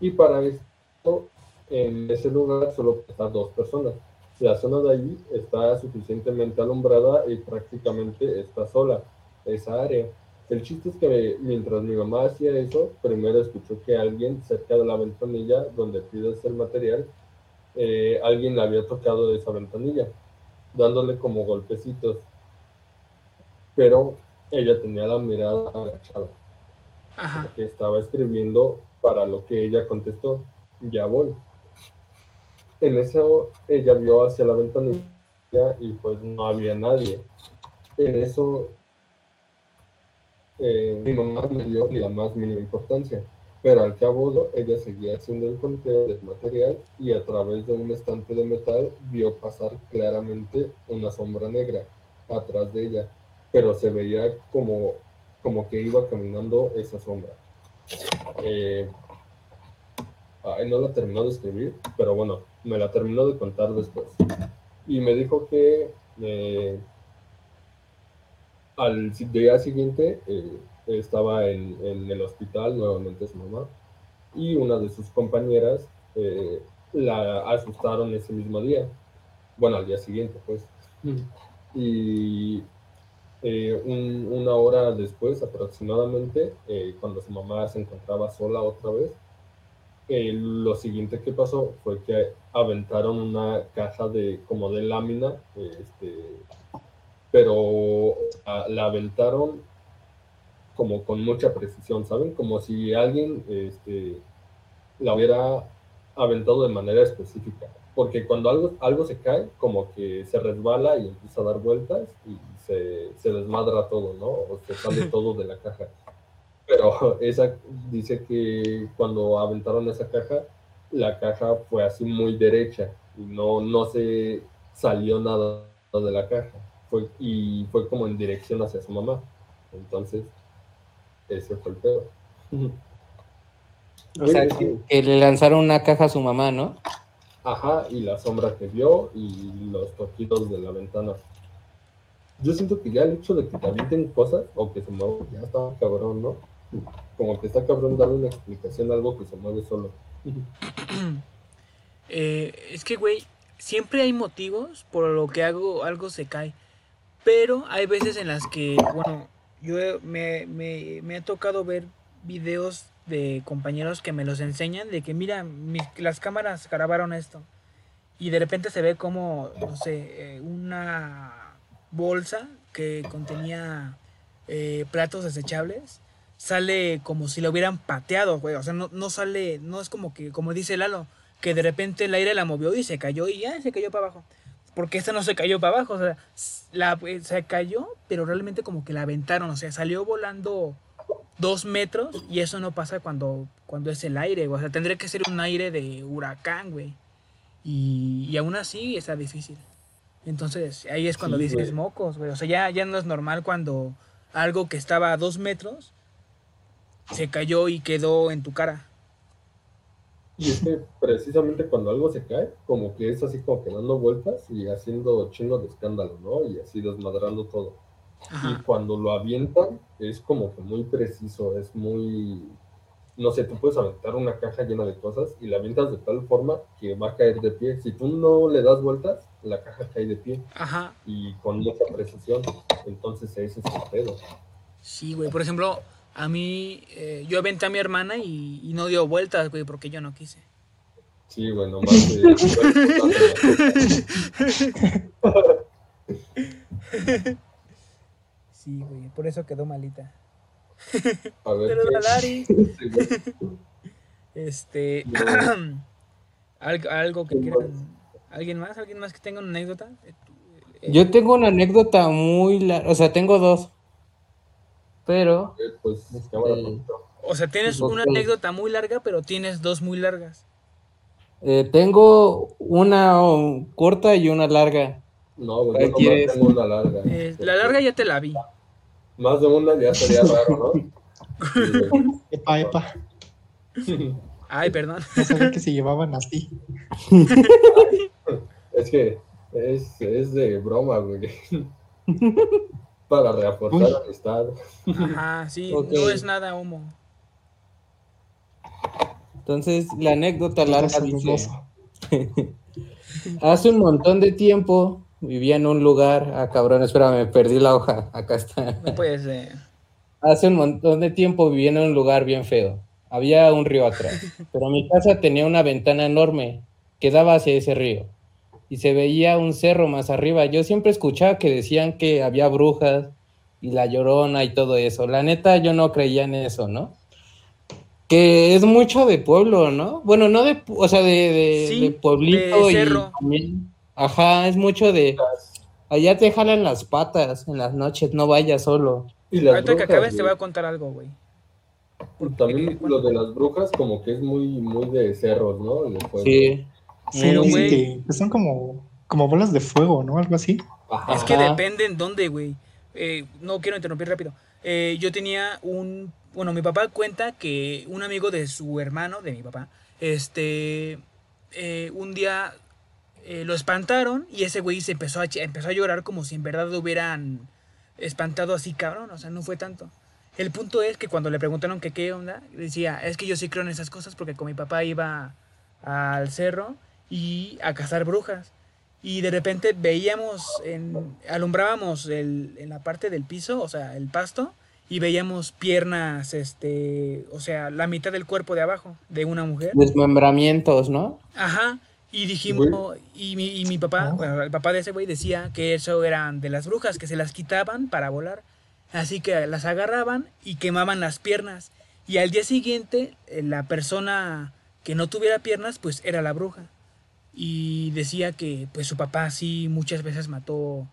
Speaker 4: y para esto en ese lugar solo están dos personas. La zona de allí está suficientemente alumbrada y prácticamente está sola, esa área. El chiste es que mientras mi mamá hacía eso, primero escuchó que alguien cerca de la ventanilla donde pides el material eh, alguien le había tocado esa ventanilla, dándole como golpecitos. Pero ella tenía la mirada agachada,
Speaker 3: Ajá.
Speaker 4: que estaba escribiendo para lo que ella contestó, ya voy. En eso ella vio hacia la ventanilla y pues no había nadie. En eso eh, mi mamá le dio ni la más mínima importancia, pero al cabo ella seguía haciendo el conteo del material y a través de un estante de metal vio pasar claramente una sombra negra atrás de ella, pero se veía como, como que iba caminando esa sombra. Eh, ay, no la terminó de escribir, pero bueno, me la terminó de contar después. Y me dijo que eh, al día siguiente eh, estaba en, en el hospital nuevamente su mamá y una de sus compañeras eh, la asustaron ese mismo día, bueno, al día siguiente pues. Y eh, un- una hora después aproximadamente, eh, cuando su mamá se encontraba sola otra vez, eh, lo siguiente que pasó fue que aventaron una caja de como de lámina, este, pero ah, la aventaron como con mucha precisión, ¿saben? Como si alguien este, la hubiera aventado de manera específica. Porque cuando algo, algo se cae, como que se resbala y empieza a dar vueltas y se, se desmadra todo, ¿no? O se sale todo de la caja. Pero esa dice que cuando aventaron esa caja, la caja fue así muy derecha y no, no se salió nada de la caja. Fue, y fue como en dirección hacia su mamá. Entonces, ese fue el pedo.
Speaker 2: O sea, que le lanzaron una caja a su mamá, ¿no?
Speaker 4: Ajá, y la sombra que vio y los toquitos de la ventana. Yo siento que ya el hecho de que te avienten cosas o que se muevan, ya está cabrón, ¿no? Como que está cabrón darle una explicación a algo que se mueve solo.
Speaker 3: Eh, es que, güey, siempre hay motivos por lo que hago, algo se cae. Pero hay veces en las que, bueno, yo me, me, me ha tocado ver videos de compañeros que me los enseñan de que, mira, las cámaras grabaron esto. Y de repente se ve como, no sé, eh, una bolsa que contenía eh, platos desechables. Sale como si lo hubieran pateado, güey. O sea, no, no sale, no es como que, como dice Lalo, que de repente el aire la movió y se cayó y ya se cayó para abajo. Porque esta no se cayó para abajo, o sea, la, eh, se cayó, pero realmente como que la aventaron, o sea, salió volando dos metros y eso no pasa cuando, cuando es el aire, güey. O sea, tendría que ser un aire de huracán, güey. Y, y aún así está difícil. Entonces, ahí es cuando
Speaker 4: Sí,
Speaker 3: dices
Speaker 4: güey.
Speaker 3: mocos, güey. O sea, ya, ya no es normal cuando algo que estaba a dos metros se cayó y quedó en tu cara.
Speaker 4: Y es que precisamente cuando algo se cae, como que es así como que dando vueltas y haciendo chingo de escándalo, ¿no? Y así desmadrando todo. Y cuando lo avientan, es como que muy preciso, es muy... No sé, tú puedes aventar una caja llena de cosas y la avientas de tal forma que va a caer de pie. Si tú no le das vueltas, la caja cae de pie
Speaker 3: Ajá.
Speaker 4: y con mucha precisión. Entonces ese es el pedo.
Speaker 3: Sí, güey. Por ejemplo, a mí, eh, yo aventé a mi hermana y, y no dio vueltas, güey, porque yo no quise.
Speaker 4: Sí, güey, nomás. eh,
Speaker 3: Sí, güey. Por eso quedó malita.
Speaker 4: a ver
Speaker 3: Pero Lari,
Speaker 4: güey.
Speaker 3: este... Algo, algo que
Speaker 4: ¿Quién
Speaker 3: quieran... ¿Alguien más? ¿Alguien más que tenga una anécdota?
Speaker 2: Yo tengo una anécdota muy larga, o sea, tengo dos. Pero,
Speaker 4: Pues
Speaker 2: Este,
Speaker 4: poquito.
Speaker 3: O sea, tienes una anécdota muy larga, pero tienes dos muy largas.
Speaker 2: eh, tengo una corta y una larga.
Speaker 4: No, güey,
Speaker 2: ¿cuál
Speaker 4: yo
Speaker 2: quieres?
Speaker 4: tengo una larga.
Speaker 3: Eh, la larga ya te la vi.
Speaker 4: Más de una ya sería raro, ¿no?
Speaker 5: Epa, epa.
Speaker 3: Ay, perdón.
Speaker 5: No sabía que se llevaban así.
Speaker 4: Es que es, es de broma, güey. Para reforzar
Speaker 5: Uy.
Speaker 4: la amistad.
Speaker 3: Ajá, sí, no es nada homo.
Speaker 2: Entonces, la anécdota larga dice, hace un montón de tiempo vivía en un lugar, ah cabrón, espérame, perdí la hoja, acá está.
Speaker 3: No puede ser.
Speaker 2: Hace un montón de tiempo vivía en un lugar bien feo. Había un río atrás, pero mi casa tenía una ventana enorme que daba hacia ese río. Y se veía un cerro más arriba. Yo siempre escuchaba que decían que había brujas y la llorona y todo eso. La neta, yo no creía en eso, ¿no? Que es mucho de pueblo, ¿no? Bueno, no de, o sea, de, de,
Speaker 3: Sí,
Speaker 2: de pueblito
Speaker 3: de
Speaker 2: y
Speaker 3: cerro.
Speaker 2: también- ajá, es mucho de, allá te jalan las patas en las noches, no vayas solo.
Speaker 4: Y las
Speaker 3: Ahorita que
Speaker 4: brujas,
Speaker 3: acabes te voy a contar algo, güey.
Speaker 4: También lo de las brujas como que es muy, muy de cerros, ¿no?
Speaker 2: Sí.
Speaker 5: Sí,
Speaker 3: Pero,
Speaker 5: dicen
Speaker 3: güey.
Speaker 5: que, que son como, como bolas de fuego, ¿no? Algo así.
Speaker 4: Ajá.
Speaker 3: Es que depende en dónde, güey. Eh, no quiero interrumpir rápido. Eh, yo tenía un... Bueno, mi papá cuenta que un amigo de su hermano, de mi papá, este... eh, un día eh, lo espantaron y ese güey se empezó a, empezó a llorar como si en verdad lo hubieran espantado así, cabrón. O sea, no fue tanto. El punto es que cuando le preguntaron que qué onda, decía, es que yo sí creo en esas cosas porque con mi papá iba al cerro y a cazar brujas. Y de repente veíamos, en, alumbrábamos el- en la parte del piso, o sea, el pasto, y veíamos piernas, este, o sea, la mitad del cuerpo de abajo de una mujer.
Speaker 2: Desmembramientos, ¿no?
Speaker 3: Ajá. Y dijimos, y mi, y mi papá, bueno, el papá de ese güey decía que eso eran de las brujas, que se las quitaban para volar. Así que las agarraban y quemaban las piernas. Y al día siguiente, eh, la persona que no tuviera piernas, pues era la bruja. Y decía que pues su papá sí muchas veces mató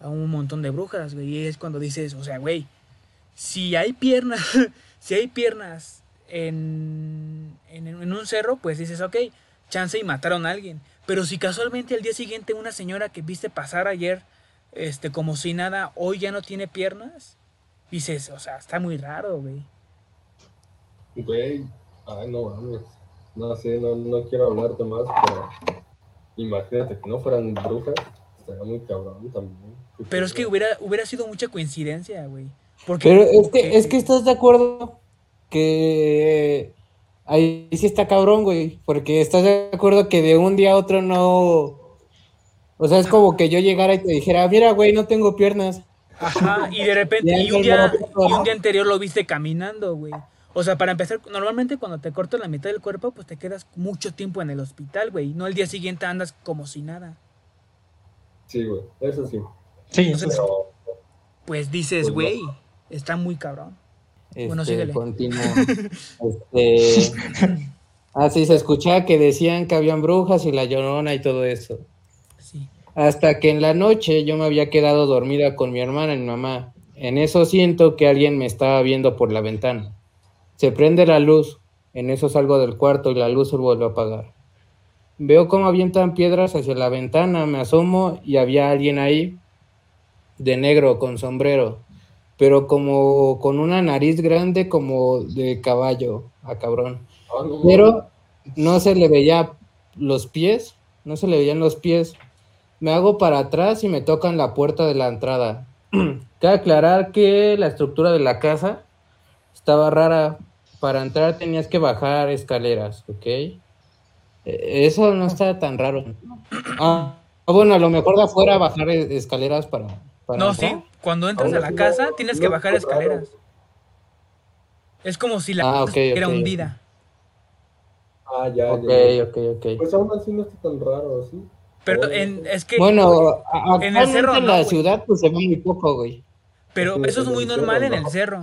Speaker 3: a un montón de brujas, güey. Y es cuando dices, o sea, güey, si hay piernas, si hay piernas en, en, un cerro, pues dices, ok, chance y mataron a alguien. Pero si casualmente al día siguiente una señora que viste pasar ayer, este, como si nada, hoy ya no tiene piernas, dices, o sea, está muy raro, güey.
Speaker 4: Güey, ay, no mames. No sé, no, no quiero hablarte más, pero imagínate que no fueran brujas, estaría muy cabrón también.
Speaker 3: Pero es que hubiera, hubiera sido mucha coincidencia, güey. Porque,
Speaker 2: Pero es que, es que estás de acuerdo que ahí sí está cabrón, güey, porque estás de acuerdo que de un día a otro no... O sea, es como que yo llegara y te dijera, mira, güey, no tengo piernas.
Speaker 3: Ajá, y de repente, y un día, y un día anterior lo viste caminando, güey. O sea, para empezar, normalmente cuando te cortas la mitad del cuerpo, pues te quedas mucho tiempo en el hospital, güey. No el día siguiente andas como si nada.
Speaker 4: Sí, güey, eso sí.
Speaker 5: Sí, eso sí.
Speaker 4: Pero
Speaker 3: Pues dices,
Speaker 4: Pues no.
Speaker 3: güey, está muy cabrón. Bueno,
Speaker 2: Este,
Speaker 3: síguele.
Speaker 2: continúo. Este, ah, sí, se escuchaba que decían que habían brujas y la llorona y todo eso.
Speaker 3: Sí.
Speaker 2: Hasta que en la noche yo me había quedado dormida con mi hermana y mi mamá. En eso siento que alguien me estaba viendo por la ventana. Se prende la luz. En eso salgo del cuarto y la luz se vuelve a apagar. Veo cómo avientan piedras hacia la ventana, me asomo y había alguien ahí de negro con sombrero, pero como con una nariz grande como de caballo, a cabrón.
Speaker 4: ah,
Speaker 2: Pero no se le veía los pies, no se le veían los pies. Me hago para atrás y me tocan la puerta de la entrada. Cabe aclarar que la estructura de la casa estaba rara. Para entrar tenías que bajar escaleras, ¿ok? Eh, Eso no está tan raro. Ah, bueno, a lo mejor de afuera bajar e- escaleras para... para
Speaker 3: No,
Speaker 2: entrar.
Speaker 3: sí, cuando entras a la
Speaker 4: sí,
Speaker 3: casa
Speaker 4: no,
Speaker 3: tienes
Speaker 4: no
Speaker 3: que bajar
Speaker 4: raro.
Speaker 3: escaleras. Es como si la
Speaker 2: Ah,
Speaker 3: casa
Speaker 2: ok,
Speaker 3: era hundida.
Speaker 4: Ah, ya,
Speaker 2: Ok,
Speaker 4: ya.
Speaker 2: ok, ok.
Speaker 4: Pues aún así no está tan raro, ¿sí?
Speaker 3: Pero en, es que,
Speaker 2: Bueno,
Speaker 3: en el cerro
Speaker 2: en
Speaker 3: no,
Speaker 2: la ciudad pues se ve muy poco, güey.
Speaker 3: pero
Speaker 4: Sí,
Speaker 3: eso es muy normal
Speaker 4: cerro,
Speaker 3: en el
Speaker 4: no.
Speaker 3: cerro.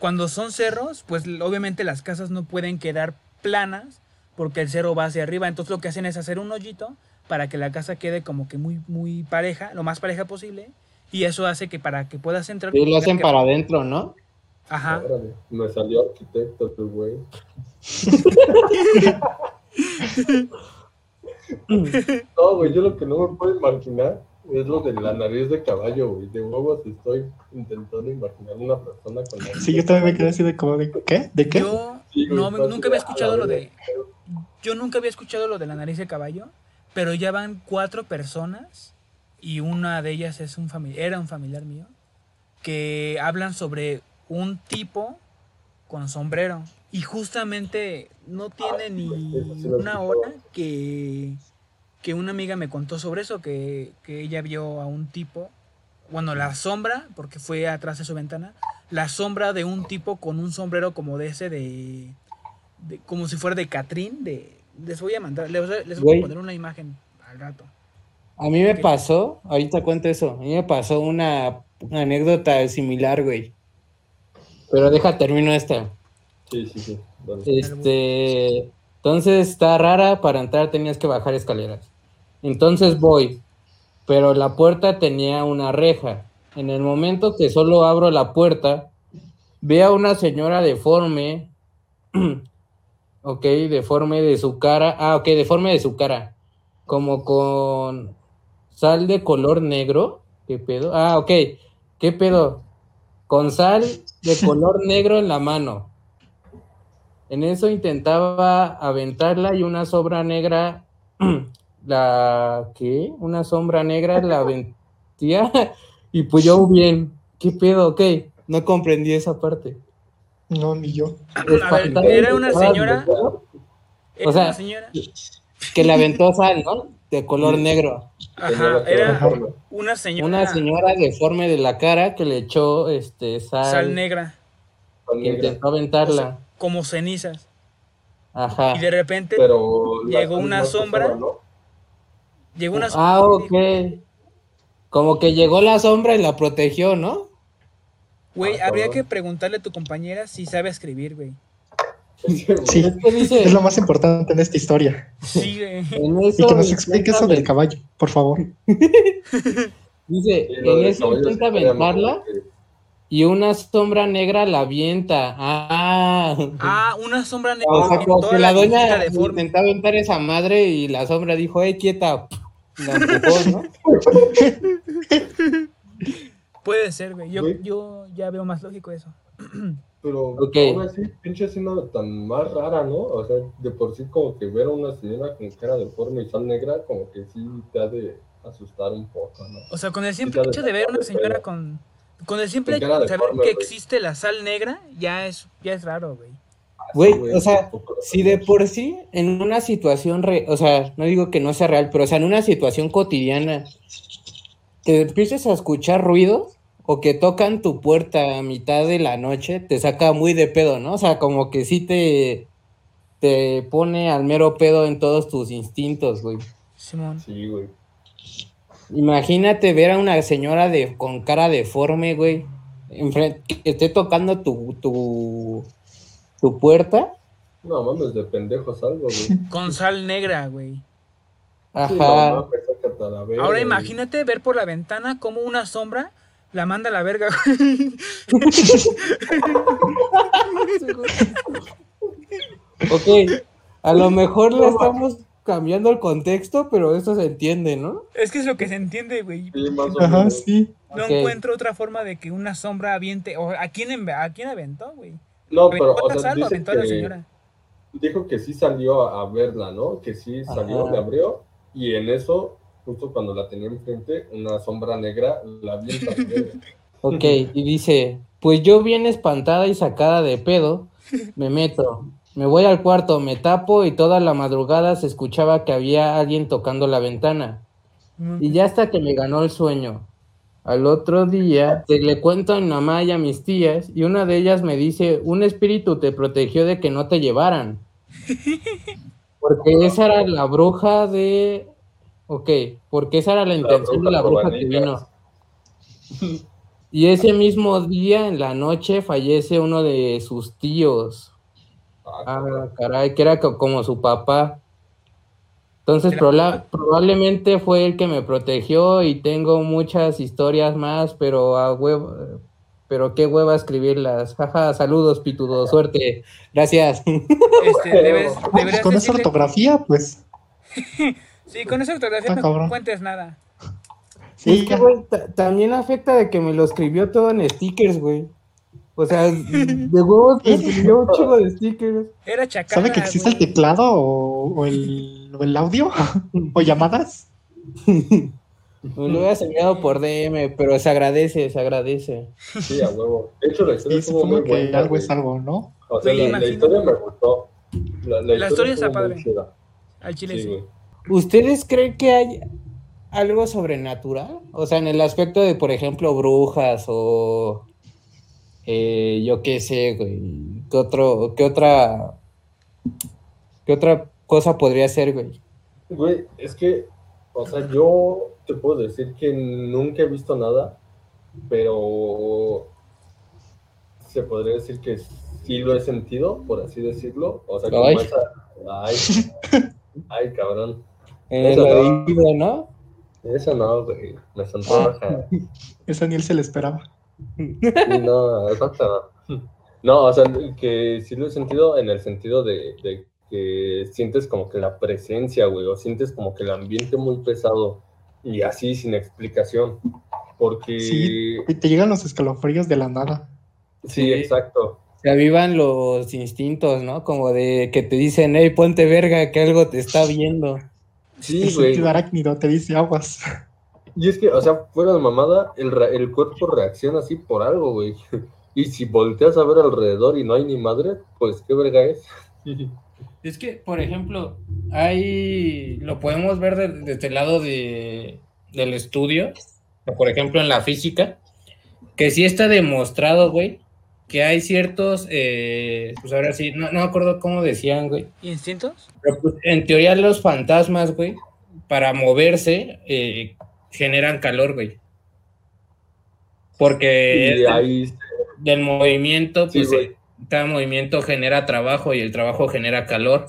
Speaker 3: Cuando son cerros, pues obviamente las casas no pueden quedar planas porque el cerro va hacia arriba. Entonces lo que hacen es hacer un hoyito para que la casa quede como que muy, muy pareja, lo más pareja posible. Y eso hace que para que puedas entrar...
Speaker 2: Sí, lo hacen
Speaker 3: que-
Speaker 2: para adentro, ¿no?
Speaker 3: Ajá.
Speaker 4: Órale, Me salió arquitecto, tu güey. No, güey, yo lo que no me puedo imaginar es lo de la nariz de caballo, güey. De huevos estoy intentando imaginar una persona con nariz
Speaker 5: Sí,
Speaker 4: de
Speaker 5: yo también me
Speaker 4: caballo.
Speaker 5: quedé así de como de ¿qué? ¿De qué?
Speaker 3: Yo
Speaker 4: Sí, güey,
Speaker 3: no, nunca había
Speaker 4: de, "A la
Speaker 3: escuchado lo
Speaker 4: verga".
Speaker 3: de... Yo nunca había escuchado lo de la nariz de caballo, pero ya van cuatro personas y una de ellas es un fami- era un familiar mío que hablan sobre un tipo con sombrero y justamente no tiene ni una hora que, que una amiga me contó sobre eso, que, que ella vio a un tipo, bueno, la sombra, porque fue atrás de su ventana, la sombra de un tipo con un sombrero como de ese de, de- como si fuera de Catrín, de, Les voy a mandar, les, voy- les voy
Speaker 2: Güey.
Speaker 3: a poner una imagen al rato.
Speaker 2: A mí me pasó, ahorita cuento eso, a mí me pasó una, una anécdota similar, güey. Pero deja, termino esta.
Speaker 4: Sí, sí, sí.
Speaker 2: Este, entonces está rara, para entrar tenías que bajar escaleras. Entonces voy, pero la puerta tenía una reja. En el momento que solo abro la puerta, veo a una señora deforme, ok, deforme de su cara, ah, ok, deforme de su cara, como con sal de color negro, ¿qué pedo? Ah, ok, ¿qué pedo? Con sal de color negro en la mano. En eso intentaba aventarla y una sombra negra, la, ¿qué? Una sombra negra la aventía y pues yo bien, ¿qué pedo? Ok, no comprendí esa parte.
Speaker 5: No, ni yo.
Speaker 3: A ver, era una señora, era
Speaker 2: O sea,
Speaker 3: una señora,
Speaker 2: Que le aventó sal, ¿no? De color negro.
Speaker 3: ajá, era una señora,
Speaker 2: Una señora deforme de la cara que le echó este sal,
Speaker 3: sal negra,
Speaker 2: intentó aventarla.
Speaker 3: Como cenizas.
Speaker 2: Ajá.
Speaker 3: Y de repente
Speaker 4: Pero
Speaker 3: Llegó una
Speaker 4: no
Speaker 3: sombra. llegó una
Speaker 2: Ah, ok. Como que llegó la sombra y la protegió, ¿no?
Speaker 3: Güey,
Speaker 4: Ah,
Speaker 3: habría que preguntarle a tu compañera si sabe escribir, güey.
Speaker 5: Sí,
Speaker 2: Es que dice,
Speaker 5: es lo más importante en esta historia.
Speaker 3: Sí, güey.
Speaker 5: Y que nos explique eso del caballo, por favor.
Speaker 2: Dice, en eso intenta aventarla
Speaker 4: que-
Speaker 2: y una sombra negra la avienta. Ah.
Speaker 3: Ah, una sombra negra.
Speaker 2: o sea, como
Speaker 3: toda
Speaker 2: que la
Speaker 3: viejita
Speaker 2: doña
Speaker 3: deforme.
Speaker 2: intentó aventar esa madre y la sombra dijo, eh, quieta. La empujó, ¿no?
Speaker 3: Puede ser, güey. Yo,
Speaker 4: Güey.
Speaker 3: yo ya veo más lógico eso.
Speaker 4: Pero
Speaker 2: Ok.
Speaker 4: aún así, pinche escena tan más rara, ¿no? O sea, de por sí como que ver a una señora con cara deforme y sal negra, como que sí te ha de asustar un poco, ¿no?
Speaker 3: O sea, con el simple hecho de ver a una
Speaker 4: de-
Speaker 3: señora con. Con el simple saber que existe la sal negra, ya es, ya es raro, güey.
Speaker 2: Güey,
Speaker 4: Güey,
Speaker 2: o sea, Si de por sí, en una situación, re- o sea, no digo que no sea real, pero o sea, en una situación cotidiana, que empieces a escuchar ruidos o que tocan tu puerta a mitad de la noche, te saca muy de pedo, ¿no? O sea, como que sí te, te pone al mero pedo en todos tus instintos, güey.
Speaker 3: Simón.
Speaker 4: Sí, güey.
Speaker 2: Imagínate ver a una señora de, con cara deforme, güey, enfrente, que esté tocando tu, tu, tu puerta.
Speaker 4: No mames, de pendejos algo, güey.
Speaker 3: Con sal negra, güey.
Speaker 4: Sí,
Speaker 2: Ajá.
Speaker 4: no la verga,
Speaker 3: Ahora
Speaker 4: güey.
Speaker 3: imagínate ver por la ventana como una sombra la manda a la verga, güey.
Speaker 2: Ok, a lo mejor le estamos cambiando el contexto, pero esto se entiende, ¿no?
Speaker 3: Es que es lo que se entiende, güey.
Speaker 4: Sí, más o
Speaker 5: Ajá,
Speaker 4: menos.
Speaker 5: sí.
Speaker 3: No encuentro otra forma de que una sombra aviente. O, ¿a, quién env- ¿A quién aventó, güey?
Speaker 4: No, pero,
Speaker 3: ¿Aventó
Speaker 4: o sea,
Speaker 3: aventó a la señora?
Speaker 4: dijo que sí salió a, verla, ¿no? Que sí salió,
Speaker 2: Ajá.
Speaker 4: le abrió, y en eso, justo cuando la tenía enfrente, una sombra negra la avienta.
Speaker 2: Ok, y dice, pues yo bien espantada y sacada de pedo, me meto, me voy al cuarto, me tapo y toda la madrugada se escuchaba que había alguien tocando la ventana. Y ya hasta que me ganó el sueño. Al otro día te le cuento a mi mamá y a mis tías y una de ellas me dice, un espíritu te protegió de que no te llevaran. Porque esa era la bruja de... Ok, porque esa era la intención de la bruja que vino. Y ese mismo día, en la noche, fallece uno de sus tíos.
Speaker 4: Ah,
Speaker 2: caray, que era co- como su papá. Entonces,
Speaker 3: ¿De la
Speaker 2: prola-
Speaker 3: mamá?
Speaker 2: probablemente fue el que me protegió y tengo muchas historias más, pero a huevo, pero qué hueva escribirlas. Jaja, saludos, pitudo, suerte. Gracias.
Speaker 3: Este, debes,
Speaker 5: Pues
Speaker 3: deberías
Speaker 5: con esa ortografía, pues.
Speaker 3: Sí, con esa ortografía
Speaker 5: Ah,
Speaker 3: no
Speaker 5: cabrón.
Speaker 3: cuentes nada.
Speaker 5: Sí,
Speaker 2: es que,
Speaker 5: ya.
Speaker 2: güey, ta- también afecta de que me lo escribió todo en stickers, güey. O sea, de huevos me escribió un chico de stickers.
Speaker 3: Era chacana,
Speaker 5: ¿Sabe que existe el teclado o, o el, o el audio? ¿O llamadas?
Speaker 2: Me lo hubiera enseñado por DM, pero se agradece, se agradece.
Speaker 4: Sí, a huevo. De hecho, la historia muy
Speaker 5: supongo que
Speaker 4: buena.
Speaker 5: algo
Speaker 4: güey.
Speaker 5: es algo, ¿no?
Speaker 4: O sea, la, historia me gustó. La,
Speaker 3: La historia está padre.
Speaker 4: chida.
Speaker 3: Al chile
Speaker 4: Sí,
Speaker 3: sí.
Speaker 4: güey.
Speaker 2: ¿Ustedes creen que hay algo sobrenatural? O sea, en el aspecto de, por ejemplo, brujas o eh, yo qué sé, güey, ¿qué otro, qué otra, qué otra cosa podría ser, güey?
Speaker 4: Güey, es que, o sea, yo te puedo decir que nunca he visto nada, pero se podría decir que sí lo he sentido, por así decirlo. O sea, como
Speaker 2: Ay.
Speaker 4: esa. Ay, ay, cabrón.
Speaker 2: En
Speaker 4: Eso
Speaker 2: el
Speaker 4: no.
Speaker 2: oído, ¿no?
Speaker 4: Eso no, güey. Me sentó baja.
Speaker 5: Esa ni él se le esperaba.
Speaker 4: No, exacto. No, o sea, que sí lo he sentido en el sentido de, de que sientes como que la presencia, güey, o sientes como que el ambiente muy pesado y así sin explicación. Porque
Speaker 5: Sí. Y te llegan los escalofríos de la nada.
Speaker 4: sí,
Speaker 2: Sí.
Speaker 4: exacto.
Speaker 2: Se avivan los instintos, ¿no? Como de que te dicen, hey, ponte verga, que algo te está viendo.
Speaker 4: Sí,
Speaker 5: el
Speaker 4: güey.
Speaker 5: sentido arácnido te dice aguas.
Speaker 4: Y es que, o sea, fuera de mamada, el, re- el cuerpo reacciona así por algo, güey. Y si volteas a ver alrededor y no hay ni madre, pues qué verga es.
Speaker 2: Es que, por ejemplo, hay, lo podemos ver de- desde el lado de, del estudio, por ejemplo en la física, que sí está demostrado, güey, que hay ciertos, eh, pues ahora sí, no, no me acuerdo cómo decían, güey,
Speaker 3: ¿Instintos?
Speaker 2: pero pues, en teoría los fantasmas, güey, para moverse, eh, generan calor, güey. Porque
Speaker 4: ahí,
Speaker 2: del movimiento,
Speaker 4: Sí,
Speaker 2: pues
Speaker 4: güey.
Speaker 2: cada movimiento genera trabajo y el trabajo genera calor.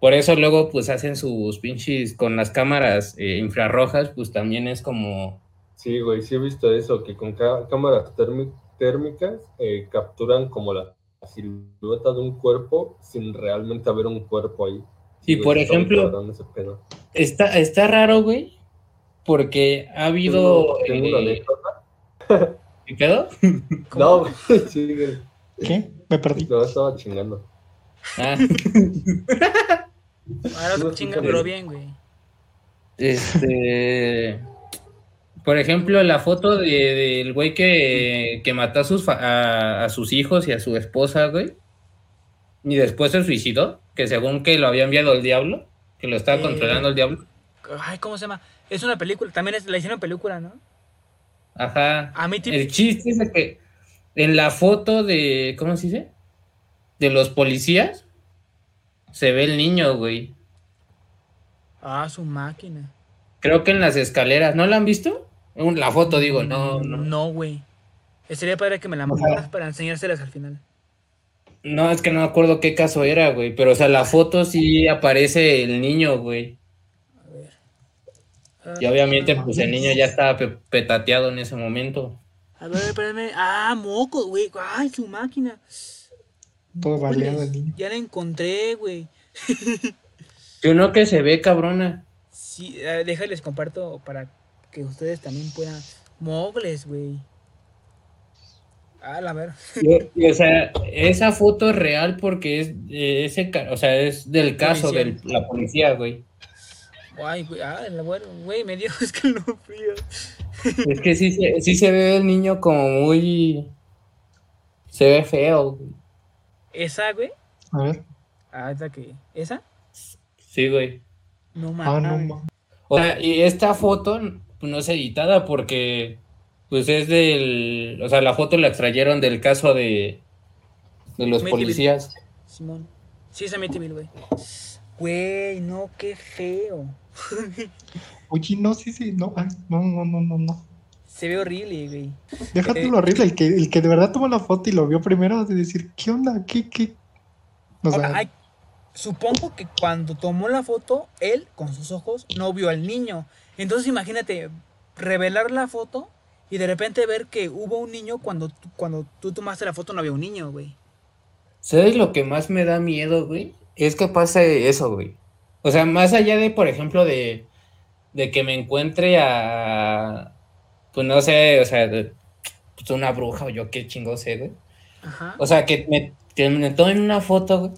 Speaker 2: Por eso luego pues hacen sus pinches con las cámaras eh, infrarrojas, pues también es como...
Speaker 4: sí, güey, sí he visto eso, que con cámaras térmi- térmicas eh, capturan como la silueta de un cuerpo sin realmente haber un cuerpo ahí.
Speaker 2: Y
Speaker 4: güey,
Speaker 2: por ejemplo-. Está, está raro, güey, porque ha habido...
Speaker 4: Tengo- tengo una
Speaker 2: eh. ¿qué quedó?
Speaker 4: No, sí.
Speaker 5: ¿Qué? Me perdí.
Speaker 4: No, estaba chingando.
Speaker 2: Ah,
Speaker 3: Ahora
Speaker 4: No,
Speaker 3: chinga, pero bien, güey.
Speaker 2: este... Por ejemplo, la foto de- del güey que, que mató a sus, fa- a, a sus hijos y a su esposa, güey. Y después se suicidó, que según que lo había enviado el diablo, que lo estaba
Speaker 3: Eh.
Speaker 2: controlando el diablo.
Speaker 3: Ay, ¿cómo se llama? Es una película, también es, la hicieron película, ¿no?
Speaker 2: Ajá.
Speaker 3: A mí
Speaker 2: El chiste es que en la foto de, ¿cómo se dice? De los policías, se ve el niño, güey.
Speaker 3: Ah, su máquina.
Speaker 2: Creo que en las escaleras, ¿no la han visto? La foto, digo, no, no.
Speaker 3: No, güey. Sería padre que me la mandaras para enseñárselas al final.
Speaker 2: No, es que no me acuerdo qué caso era, güey. Pero, o sea, la foto sí aparece el niño, güey. Y obviamente, pues el niño ya estaba pe- petateado en ese momento.
Speaker 3: A ver, espérame. Ah, moco, güey. Ay, su máquina.
Speaker 5: Todo baleado el niño.
Speaker 3: Ya la encontré, güey.
Speaker 2: Y uno que se ve cabrona.
Speaker 3: Sí, eh, déjales comparto para que ustedes también puedan. Mogles, güey. Ah, la ver.
Speaker 2: Y, y, o sea, esa foto es real porque es de ese, o sea, es del caso de la policía, güey.
Speaker 3: Ay, güey. Ah, la bueno, güey, me dio escalofrío.
Speaker 2: Es que sí, se- sí se ve el niño como muy... Se ve feo. güey.
Speaker 3: ¿Esa, güey?
Speaker 5: A ver.
Speaker 3: Ah, esa que. ¿Esa?
Speaker 2: Sí, güey.
Speaker 3: No
Speaker 5: Ah,
Speaker 3: mames.
Speaker 5: no, ma.
Speaker 2: O sea, y esta foto no es editada porque pues es del... O sea, la foto la extrayeron del caso de, de los policías.
Speaker 3: Simón. Sí, es Amityville, güey. Güey, no, qué feo.
Speaker 5: Oye, no, sí, sí, no, ay, no, no, no, no, no.
Speaker 3: Se ve horrible, güey.
Speaker 5: Déjate
Speaker 3: Eh.
Speaker 5: lo horrible, el que, el que de verdad tomó la foto y lo vio primero, de decir, ¿qué onda? ¿Qué, qué?
Speaker 3: Ahora, hay- supongo que cuando tomó la foto, él, con sus ojos, no vio al niño. Entonces imagínate revelar la foto y de repente ver que hubo un niño cuando, tú- cuando tú tomaste la foto no había un niño, güey.
Speaker 2: ¿Sabes lo que más me da miedo, güey? Es que pase eso, güey. O sea, más allá de, por ejemplo, de, de que me encuentre a, pues no sé, o sea, de- pues una bruja o yo qué chingo sé, güey.
Speaker 3: Ajá.
Speaker 2: O sea, que me, que me tomen una foto, güey.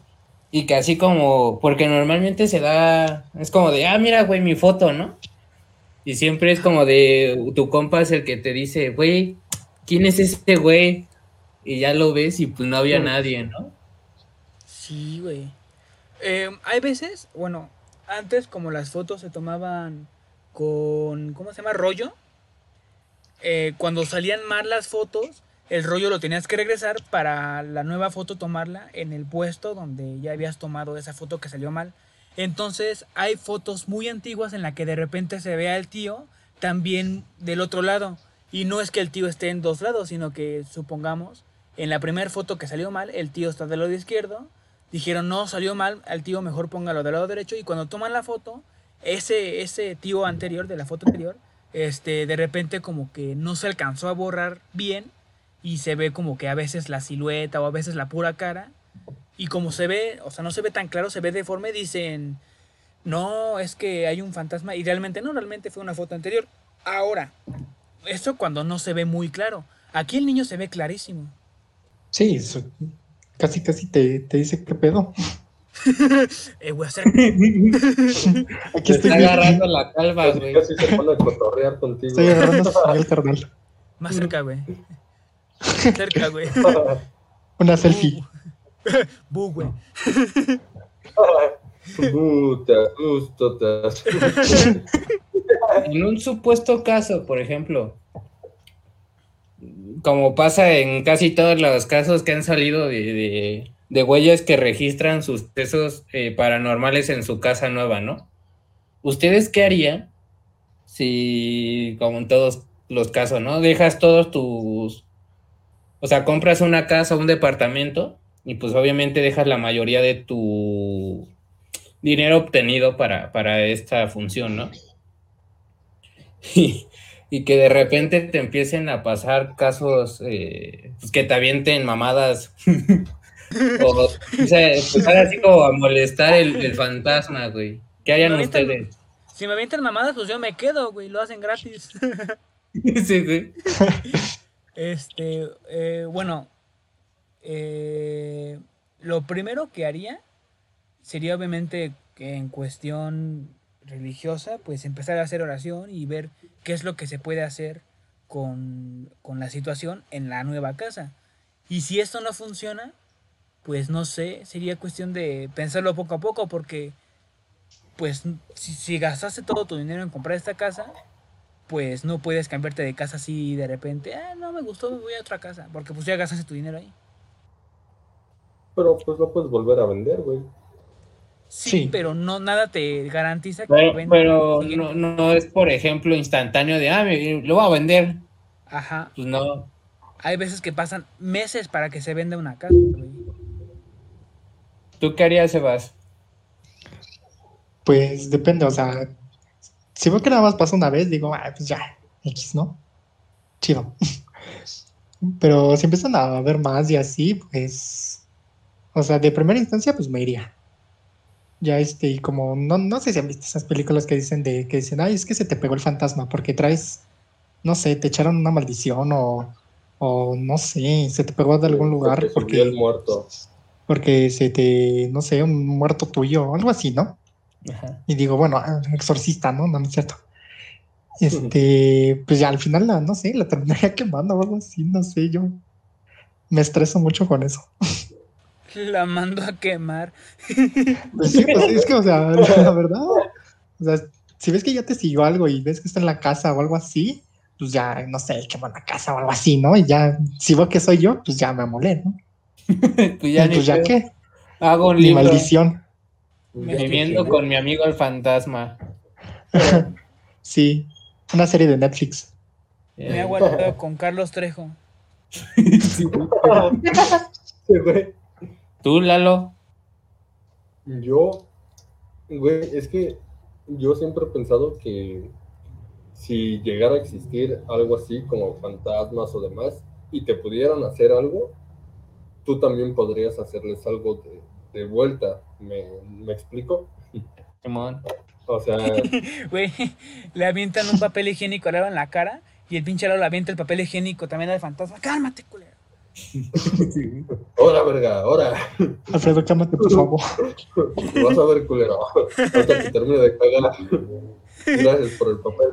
Speaker 2: Y que así como, porque normalmente se da, es como de, ah, mira, güey, mi foto, ¿no? Y siempre es como de, tu compa es el que te dice, güey, ¿quién es este güey? Y ya lo ves y pues no había nadie, ¿no?
Speaker 3: Sí, güey. Eh, hay veces, bueno, antes como las fotos se tomaban con, ¿cómo se llama? Rollo. eh, cuando salían mal las fotos, el rollo lo tenías que regresar para la nueva foto tomarla en el puesto donde ya habías tomado esa foto que salió mal. Entonces hay fotos muy antiguas en la que de repente se ve al tío también del otro lado. Y no es que el tío esté en dos lados, sino que supongamos, en la primera foto que salió mal, el tío está del lado izquierdo. Dijeron, no, salió mal, al tío mejor póngalo del lado derecho. Y cuando toman la foto, ese, ese tío anterior, de la foto anterior, este, de repente como que no se alcanzó a borrar bien. Y se ve como que a veces la silueta o a veces la pura cara. Y como se ve, o sea, no se ve tan claro, se ve deforme, dicen, no, es que hay un fantasma. Y realmente no, realmente fue una foto anterior. Ahora, esto cuando no se ve muy claro. Aquí el niño se ve clarísimo.
Speaker 5: Sí, eso casi casi te, te dice qué pedo.
Speaker 3: Eh, güey, hacer-
Speaker 5: Aquí estoy,
Speaker 2: está agarrando la calva, güey.
Speaker 4: casi se pone a cotorrear contigo.
Speaker 5: estoy agarrando a Miguel carnal.
Speaker 3: más cerca, güey. Cerca, güey.
Speaker 5: Una selfie.
Speaker 3: Bu, güey.
Speaker 4: Uh, te asusto, te asusto.
Speaker 2: En un supuesto caso, por ejemplo, como pasa en casi todos los casos que han salido de, de, güeyes que registran sucesos eh, paranormales en su casa nueva, ¿no? ¿Ustedes qué harían si, como en todos los casos, ¿no? Dejas todos tus... O sea, compras una casa un departamento y pues obviamente dejas la mayoría de tu dinero obtenido para, para esta función, ¿no? y que de repente te empiecen a pasar casos eh, pues que te avienten mamadas. o, o sea, empezar así como a molestar el, el fantasma, güey. ¿Qué harían ustedes?
Speaker 3: Si me avientan mamadas, pues yo me quedo, güey. Lo hacen gratis.
Speaker 2: sí, sí.
Speaker 3: Este, eh, bueno, eh, lo primero que haría sería obviamente que en cuestión religiosa, pues empezar a hacer oración y ver qué es lo que se puede hacer con, con la situación en la nueva casa. Y si esto no funciona, pues no sé, sería cuestión de pensarlo poco a poco porque pues si, si gastaste todo tu dinero en comprar esta casa, pues no puedes cambiarte de casa así de repente, ah, no me gustó, me voy a otra casa, porque pues ya gastaste tu dinero ahí.
Speaker 4: Pero pues lo puedes volver a vender, güey.
Speaker 3: Sí,
Speaker 5: Sí.
Speaker 3: pero no nada te garantiza que
Speaker 2: Pero,
Speaker 3: ven-
Speaker 2: pero no, no es, por ejemplo, instantáneo de, ah, me- lo voy a vender.
Speaker 3: Ajá,
Speaker 2: Pues no.
Speaker 3: hay veces que pasan meses para que se venda una casa, güey.
Speaker 2: ¿Tú qué harías, Sebas?
Speaker 5: Pues depende, o sea, si veo que nada más pasa una vez, digo, ah, pues ya, X, ¿no? Chido. Pero si empiezan a ver más y así, pues, o sea, de primera instancia, pues me iría. Ya este, y como, no, no sé si han visto esas películas que dicen de, que dicen, ay, es que se te pegó el fantasma porque traes, no sé, te echaron una maldición o, o no sé, se te pegó de algún lugar
Speaker 4: te subió el
Speaker 5: porque,
Speaker 4: muerto.
Speaker 5: porque se te, no sé, un muerto tuyo algo así, ¿no?
Speaker 2: Ajá.
Speaker 5: Y digo, bueno, ah, exorcista, ¿no? No, no es cierto. Este, pues ya al final, la, no sé, la terminaría quemando o algo así, no sé, yo me estreso mucho con eso.
Speaker 3: La mando a quemar.
Speaker 5: Pues sí, pues es que, o sea, la verdad, o sea, si ves que ya te siguió algo y ves que está en la casa o algo así, pues ya, no sé, quema la casa o algo así, ¿no? Y ya, si veo que soy yo, pues ya me molé, ¿no?
Speaker 2: pues ya,
Speaker 5: y pues ya
Speaker 2: pedo.
Speaker 5: qué,
Speaker 2: Hago un libro
Speaker 5: maldición.
Speaker 2: viviendo con mi amigo el fantasma.
Speaker 5: Sí, una serie de Netflix.
Speaker 3: Me ha guardado con Carlos Trejo.
Speaker 4: Sí, güey.
Speaker 2: ¿Tú, Lalo?
Speaker 4: Yo, güey, es que yo siempre he pensado que si llegara a existir algo así como fantasmas o demás y te pudieran hacer algo, tú también podrías hacerles algo de, de vuelta. ¿Me, me explico?
Speaker 2: Simón.
Speaker 4: O sea,
Speaker 3: Güey, le avientan un papel higiénico al Lalo en la cara y el pinche Lalo le avienta el papel higiénico también al fantasma. Cálmate, culero.
Speaker 4: Ahora, verga, ahora.
Speaker 5: Alfredo, cámate, por favor.
Speaker 4: Vas a ver, culero. Hasta que termine de cagar. Gracias por el papel.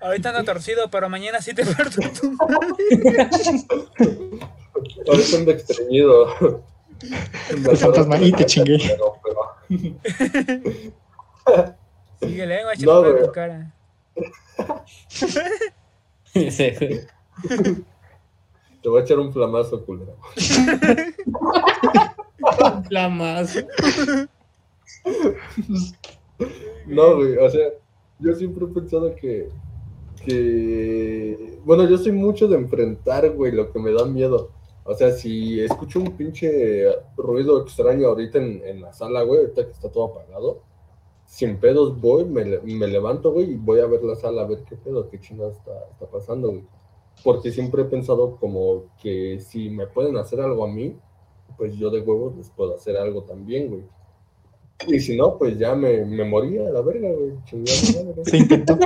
Speaker 3: Ahorita ando torcido, pero mañana sí te parto tu madre.
Speaker 4: Ahorita ando extrañido.
Speaker 5: El fantasma, y te chingué.
Speaker 3: Síguele, echar
Speaker 4: No,
Speaker 3: tu cara.
Speaker 2: Sí, güey.
Speaker 4: Te voy a echar un flamazo, culero.
Speaker 2: Flamazo.
Speaker 4: No, güey, o sea, yo siempre he pensado que, que, bueno, yo soy mucho de enfrentar, güey, lo que me da miedo. O sea, si escucho un pinche ruido extraño ahorita en, en la sala, güey, ahorita que está todo apagado, sin pedos voy, me, le- me levanto, güey, y voy a ver la sala, a ver qué pedo, qué chingada está, está pasando, güey. Porque siempre he pensado como que si me pueden hacer algo a mí, pues yo de huevos les puedo hacer algo también, güey. Y si no, pues ya me, me moría a la verga, güey. Chingada madre.
Speaker 5: Se intentó.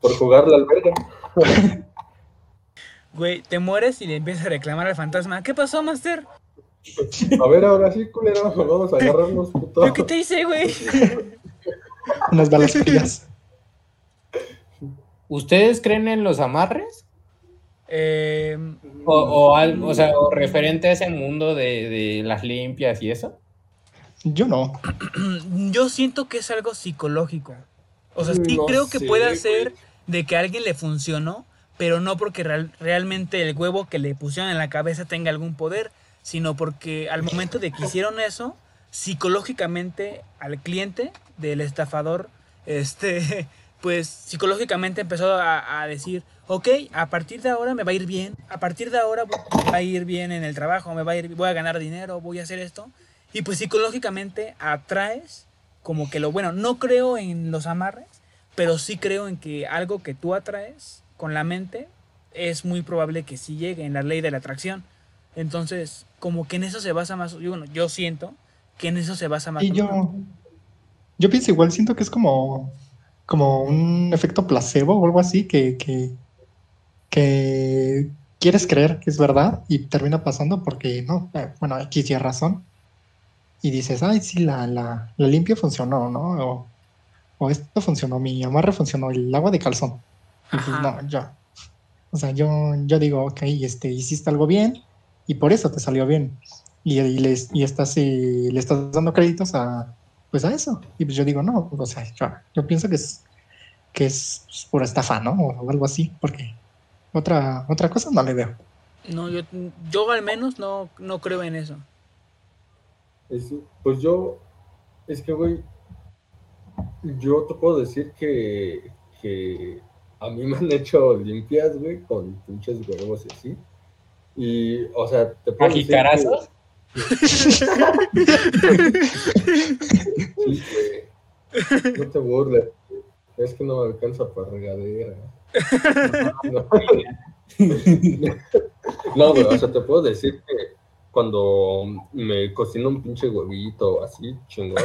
Speaker 4: Por jugar la alberga.
Speaker 3: Güey, te mueres y le empiezas a reclamar al fantasma. ¿Qué pasó, Master?
Speaker 4: A ver, ahora sí, culero, vamos a agarrarnos, puto.
Speaker 3: ¿Yo qué te hice, güey?
Speaker 5: Unas balas frías.
Speaker 2: ¿Ustedes creen en los amarres?
Speaker 3: Eh,
Speaker 2: O, o algo, o sea, o referente a ese mundo de, de las limpias y eso.
Speaker 5: Yo no.
Speaker 3: yo siento que es algo psicológico. O sea, sí
Speaker 4: No
Speaker 3: creo que
Speaker 4: sé,
Speaker 3: puede ser de que a alguien le funcionó, pero no porque real- realmente el huevo que le pusieron en la cabeza tenga algún poder, sino porque al momento de que hicieron eso, psicológicamente al cliente del estafador, este, pues psicológicamente empezó a, a decir, ok, a partir de ahora me va a ir bien, a partir de ahora me va a ir bien en el trabajo, me va a ir, voy a ganar dinero, voy a hacer esto. Y pues psicológicamente atraes como que lo bueno. No creo en los amarres, pero sí creo en que algo que tú atraes con la mente es muy probable que sí llegue en la ley de la atracción. Entonces, como que en eso se basa más, yo, bueno, yo siento que en eso se basa más.
Speaker 5: Y yo, yo pienso igual, siento que es como, como un efecto placebo o algo así que, que, que quieres creer que es verdad y termina pasando porque no, eh, bueno, X y razón. Y dices, ay, sí, la, la, la limpia funcionó, ¿no? O, o esto funcionó, mi amarre funcionó, el agua de calzón. Y
Speaker 3: Ajá.
Speaker 5: no, yo. O sea, yo, yo digo, ok, este, hiciste algo bien y por eso te salió bien. Y, y les, y estás, eh, le estás dando créditos a, pues a eso. Y pues yo digo, no, o sea, yo, yo pienso que es, que es pues, pura estafa, ¿no? O algo así, porque otra, otra cosa no le veo.
Speaker 3: No, yo, yo al menos no, no creo en eso.
Speaker 4: Es- pues yo, es que, güey, yo te puedo decir que, que a mí me han hecho limpias, güey, con pinches huevos y así. Y, o sea, te puedo decir. Sí, güey. No te burles. Es que no me alcanza para regadera. No, No, güey, o sea, te puedo decir que cuando me cocino un pinche huevito así, chingón,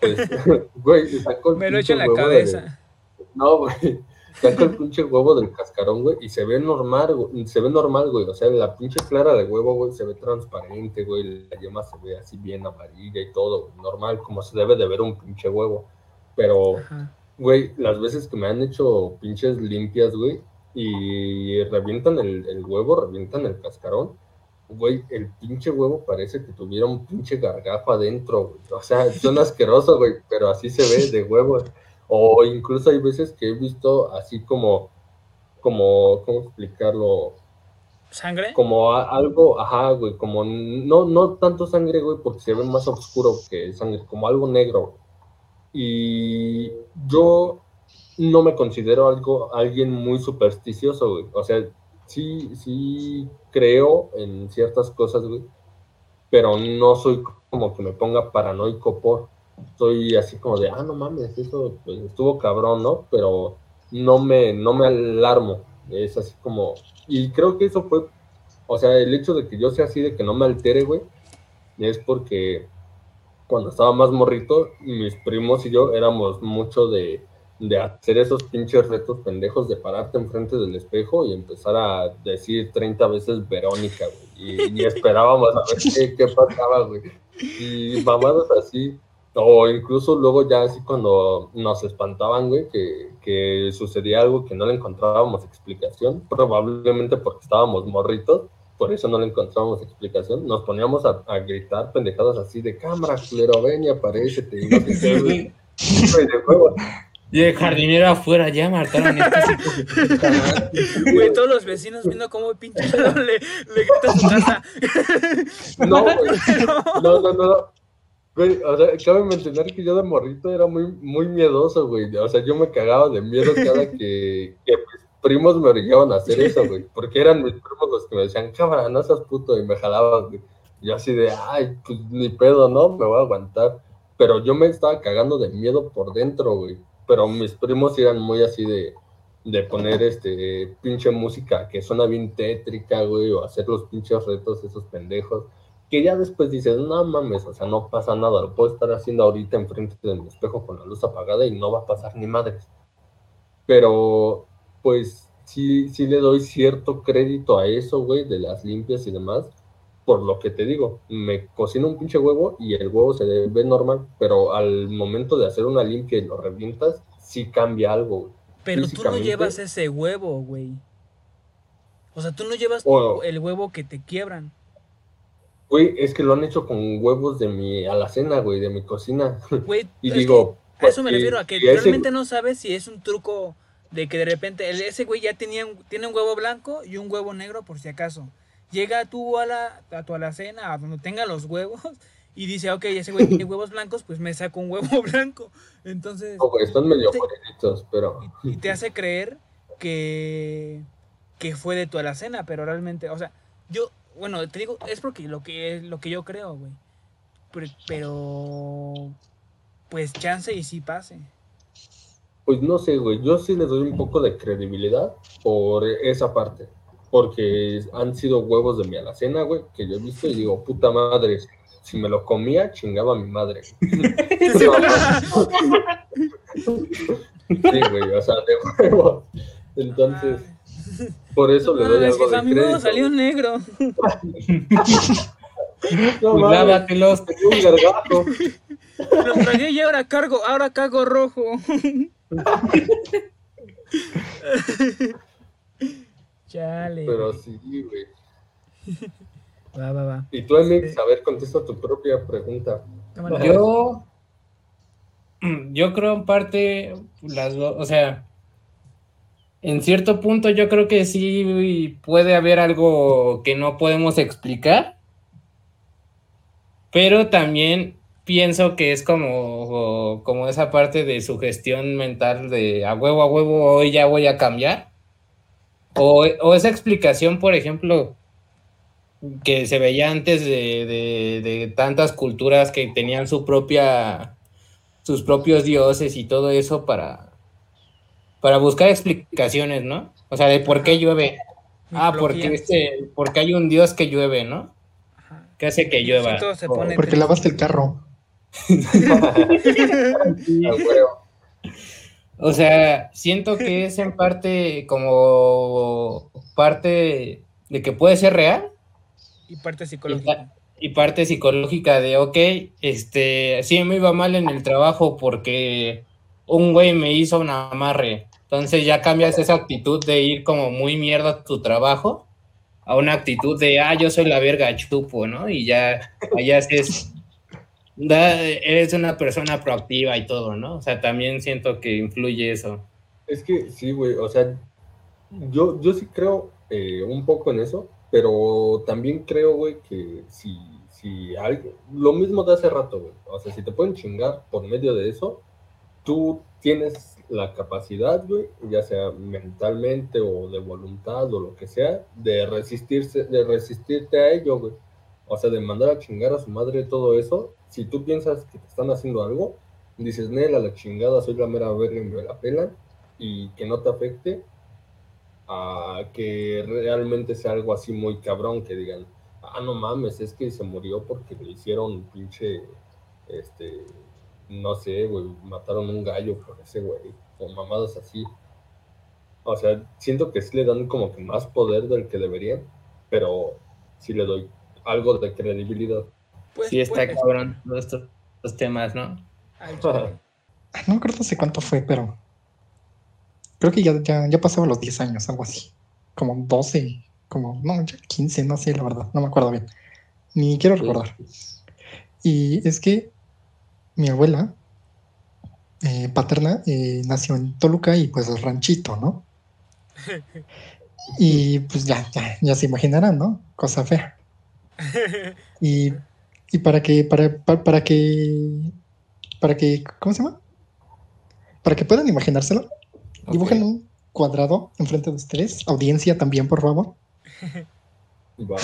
Speaker 4: pues, güey, saco el
Speaker 3: Me lo echo en la cabeza.
Speaker 4: de- No, güey. Saco el pinche huevo del cascarón, güey, y se ve normal, güey. Se ve normal, güey. O sea, la pinche clara de huevo, güey, se ve transparente, güey. La yema se ve así bien amarilla y todo, güey, normal, como se debe de ver un pinche huevo. Pero,
Speaker 3: Ajá.
Speaker 4: güey, las veces que me han hecho pinches limpias, güey, y revientan el, el huevo, revientan el cascarón, güey, el pinche huevo parece que tuviera un pinche gargajo adentro, güey. O sea, son asqueroso, güey, pero así se ve de huevo. O incluso hay veces que he visto así como, como, ¿cómo explicarlo?
Speaker 3: ¿Sangre?
Speaker 4: Como a- algo, ajá, güey, como no, no tanto sangre, güey, porque se ve más oscuro que sangre, como algo negro. Y yo no me considero algo, alguien muy supersticioso, güey. O sea, sí, sí creo en ciertas cosas, güey, pero no soy como que me ponga paranoico por. Soy así como de, ah, no mames, eso pues, estuvo cabrón, ¿no? Pero no me, no me alarmo. Es así como, y creo que eso fue, o sea, el hecho de que yo sea así, de que no me altere, güey, es porque cuando estaba más morrito, mis primos y yo éramos mucho de, de hacer esos pinches retos pendejos de pararte enfrente del espejo y empezar a decir 30 veces Verónica, güey. Y, y esperábamos a ver qué, qué pasaba, güey. Y mamadas así. O incluso luego ya así cuando nos espantaban, güey, que, que sucedía algo que no le encontrábamos explicación, probablemente porque estábamos morritos, por eso no le encontrábamos explicación, nos poníamos a, a gritar pendejadas así de cámara, culero, ven y aparécete, y no sé qué, güey. De.
Speaker 2: Y el jardinero afuera, ya mataron madre.
Speaker 3: Güey, todos los vecinos viendo cómo pinche le, le grita a su casa.
Speaker 4: No, güey. No, no, no. Güey, o sea, cabe mencionar que yo de morrito era muy, muy miedoso, güey. O sea, yo me cagaba de miedo cada que, que mis primos me obligaban a hacer eso, güey. Porque eran mis primos los que me decían, cámara, no seas puto, y me jalaban, güey. Y yo así de, ay, pues ni pedo, ¿no? Me voy a aguantar. Pero yo me estaba cagando de miedo por dentro, güey. Pero mis primos eran muy así de, de poner este pinche música que suena bien tétrica, güey, o hacer los pinches retos esos pendejos, que ya después dices, no mames, o sea, no pasa nada, lo puedo estar haciendo ahorita enfrente de mi espejo con la luz apagada y no va a pasar ni madres. Pero, pues, sí, sí le doy cierto crédito a eso, güey, de las limpias y demás, por lo que te digo, me cocino un pinche huevo y el huevo se ve normal, pero al momento de hacer una limpia y lo revientas, sí cambia algo, güey.
Speaker 3: Pero tú no llevas ese huevo, güey. O sea, tú no llevas
Speaker 4: O-
Speaker 3: el huevo que te quiebran.
Speaker 4: Güey, es que lo han hecho con huevos de mi alacena, güey, de mi cocina.
Speaker 3: Güey,
Speaker 4: Y digo,
Speaker 3: a eso me refiero, a que
Speaker 4: ese-
Speaker 3: realmente no sabes si es un truco de que de repente el- ese güey ya tenía un- tiene un huevo blanco y un huevo negro por si acaso. Llega tú a, la, a tu alacena, a donde tenga los huevos, y dice, ok, ese güey tiene huevos blancos, pues me saco un huevo blanco. Entonces,
Speaker 4: No, güey, están medio pero
Speaker 3: y te hace creer que, que fue de tu alacena, pero realmente, o sea, yo, bueno, te digo, es porque lo que, lo que yo creo, güey. Pero, pero, pues chance y sí pase.
Speaker 4: pues no sé, güey, yo sí le doy un poco de credibilidad por esa parte, porque han sido huevos de mi alacena, güey, que yo he visto y digo, puta madre, si me lo comía, chingaba a mi madre. Sí, güey, o sea, de huevos. Entonces, por eso le doy algo
Speaker 3: a
Speaker 4: de
Speaker 3: mí me
Speaker 4: crédito.
Speaker 3: salió negro.
Speaker 4: No
Speaker 2: Pues lávatelos.
Speaker 4: tenía un gargajo.
Speaker 3: Lo tragué y ahora cargo, ahora cago rojo. Chale.
Speaker 4: Pero sí, güey.
Speaker 3: Va, va, va.
Speaker 4: Y tú, Emix, a ver, contesta tu propia pregunta.
Speaker 2: Yo, yo creo en parte las dos, o sea, en cierto punto yo creo que sí puede haber algo que no podemos explicar, pero también pienso que es como, como esa parte de sugestión mental de a huevo, a huevo, hoy ya voy a cambiar. O, o esa explicación, por ejemplo, que se veía antes de, de- de tantas culturas que tenían su propia, sus propios dioses y todo eso para, para buscar explicaciones, ¿no? O sea, de por qué llueve. Ah, porque, este, porque hay un dios que llueve, ¿no?
Speaker 3: Ajá.
Speaker 2: Que hace que llueva.
Speaker 3: Se
Speaker 2: O-
Speaker 3: pone-
Speaker 5: Porque lavaste el carro.
Speaker 2: O sea, siento que es en parte como parte de que puede ser real
Speaker 3: Y parte psicológica.
Speaker 2: y parte psicológica de, ok, este, sí me iba mal en el trabajo porque un güey me hizo un amarre. Entonces ya cambias esa actitud de ir como muy mierda a tu trabajo a una actitud de, ah, yo soy la verga, chupo, ¿no? Y ya, allá es, da- eres una persona proactiva y todo, ¿no? O sea, también siento que influye eso.
Speaker 4: Es que sí, güey, o sea, yo, yo sí creo eh, un poco en eso, pero también creo, güey, que si, si lo mismo de hace rato, güey, o sea, si te pueden chingar por medio de eso, tú tienes la capacidad, güey, ya sea mentalmente o de voluntad o lo que sea, de resistirse, de resistirte a ello, güey. O sea, de mandar a chingar a su madre todo eso, si tú piensas que te están haciendo algo, dices, Nel, a la chingada, soy la mera verga y me la pelan, y que no te afecte, a que realmente sea algo así muy cabrón, que digan, ah, no mames, es que se murió porque le hicieron pinche, este, no sé, güey, mataron un gallo por ese güey, o mamadas así. O sea, siento que sí le dan como que más poder del que deberían, pero sí le doy algo de credibilidad.
Speaker 3: Pues,
Speaker 2: Sí está
Speaker 3: pues,
Speaker 2: cabrón todos estos, estos temas, ¿no?
Speaker 5: No me acuerdo hace cuánto fue, pero creo que ya, ya, ya pasaba los 10 años, algo así. Como 12, como, no, ya 15, no sé, la verdad, no me acuerdo bien. Ni quiero recordar. Y es que mi abuela eh, paterna eh, nació en Toluca y pues es ranchito, ¿no? Y pues ya, ya, ya se imaginarán, ¿no? Cosa fea. Y, y para que, para, para, para que, para que, ¿cómo se llama? Para que puedan imaginárselo, dibujen un cuadrado enfrente de ustedes. Audiencia también, por favor.
Speaker 4: Va,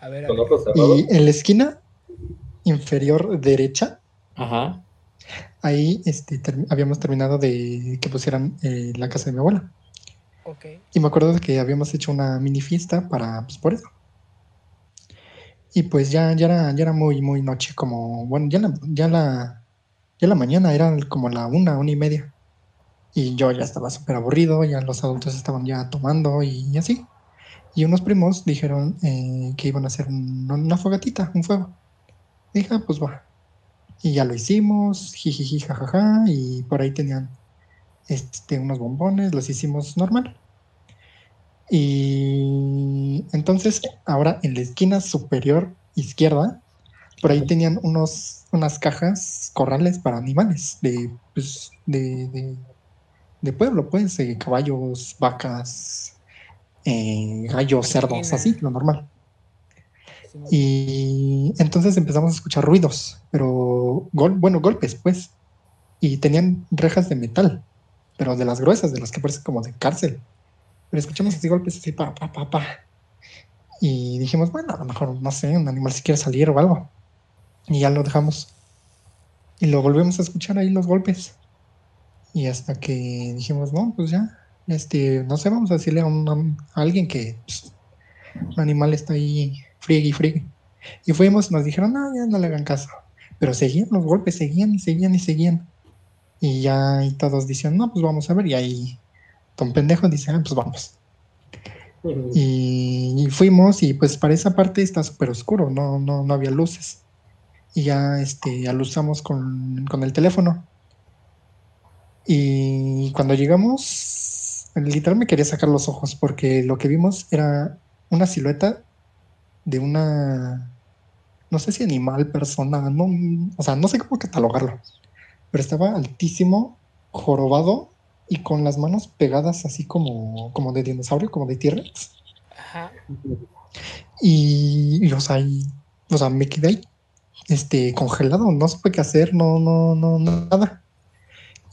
Speaker 3: A ver, a ver.
Speaker 5: Y en la esquina inferior derecha,
Speaker 2: Ajá.
Speaker 5: ahí este, ter- habíamos terminado de que pusieran eh, la casa de mi abuela.
Speaker 3: Ok.
Speaker 5: Y me acuerdo de que habíamos hecho una mini fiesta para, pues por eso. Y pues ya, ya era, ya era muy, muy noche, como, bueno, ya la, ya la, ya la mañana era como la una, una y media. Y yo ya estaba súper aburrido, ya los adultos estaban ya tomando y, así. Y unos primos dijeron eh, que iban a hacer un- una fogatita, un fuego. Dije, ah, pues va. Y ya lo hicimos, jijiji, jajaja, y por ahí tenían este, unos bombones, los hicimos normal. Y entonces, ahora en la esquina superior izquierda, por ahí tenían unos, unas cajas, corrales para animales de, pues, de, de, de pueblo, pues, de caballos, vacas, eh, gallos, cerdos, así, lo normal. Y entonces empezamos a escuchar ruidos, pero gol, bueno, golpes, pues. Y tenían rejas de metal, pero de las gruesas, de las que parecen como de cárcel. Pero escuchamos así golpes así, pa, pa, pa, pa. Y dijimos, bueno, a lo mejor, no sé, un animal si quiere salir o algo. Y ya lo dejamos. Y lo volvemos a escuchar ahí los golpes. Y hasta que dijimos, no, pues ya, este, no sé, vamos a decirle a, un- alguien que pues, un animal está ahí friegue y friegue. Y fuimos, nos dijeron, no, ya no le hagan caso. Pero seguían los golpes, seguían y seguían y seguían. Y ya y todos dicen, no, pues vamos a ver. Y ahí Don Pendejo dice, ah, pues vamos. Y, y fuimos y pues para esa parte está súper oscuro, no, no, no había luces. Y ya este, alusamos con, con el teléfono. Y cuando llegamos, literal me quería sacar los ojos porque lo que vimos era una silueta de una, no sé si animal, persona, no, o sea, no sé cómo catalogarlo, pero estaba altísimo, jorobado y con las manos pegadas así como, como de dinosaurio, como de T-Rex.
Speaker 3: Ajá.
Speaker 5: Y, y, o sea, y- o sea, me quedé ahí, este, congelado, no supe qué hacer, no, no, no, nada.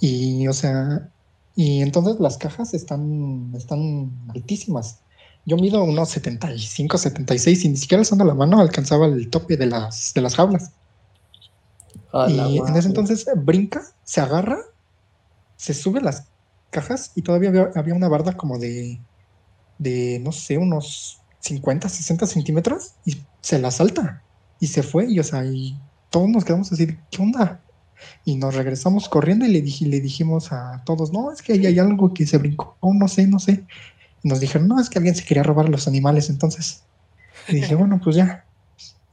Speaker 5: Y, o sea, y entonces las cajas están, están altísimas. Yo mido unos 75, 76 y ni siquiera alzando la mano alcanzaba el tope de las, de las jaulas. Y en ese entonces brinca, se agarra, se sube las cajas y todavía había, había una barda como de, de, no sé, unos 50, 60 centímetros y se la salta y se fue. Y, o sea, y todos nos quedamos así, ¿qué onda? Y nos regresamos corriendo y le, dij- le dijimos a todos, no, es que ahí hay algo que se brincó, no sé, no sé. Nos dijeron, no, es que alguien se quería robar a los animales entonces. Y dije, bueno, pues ya.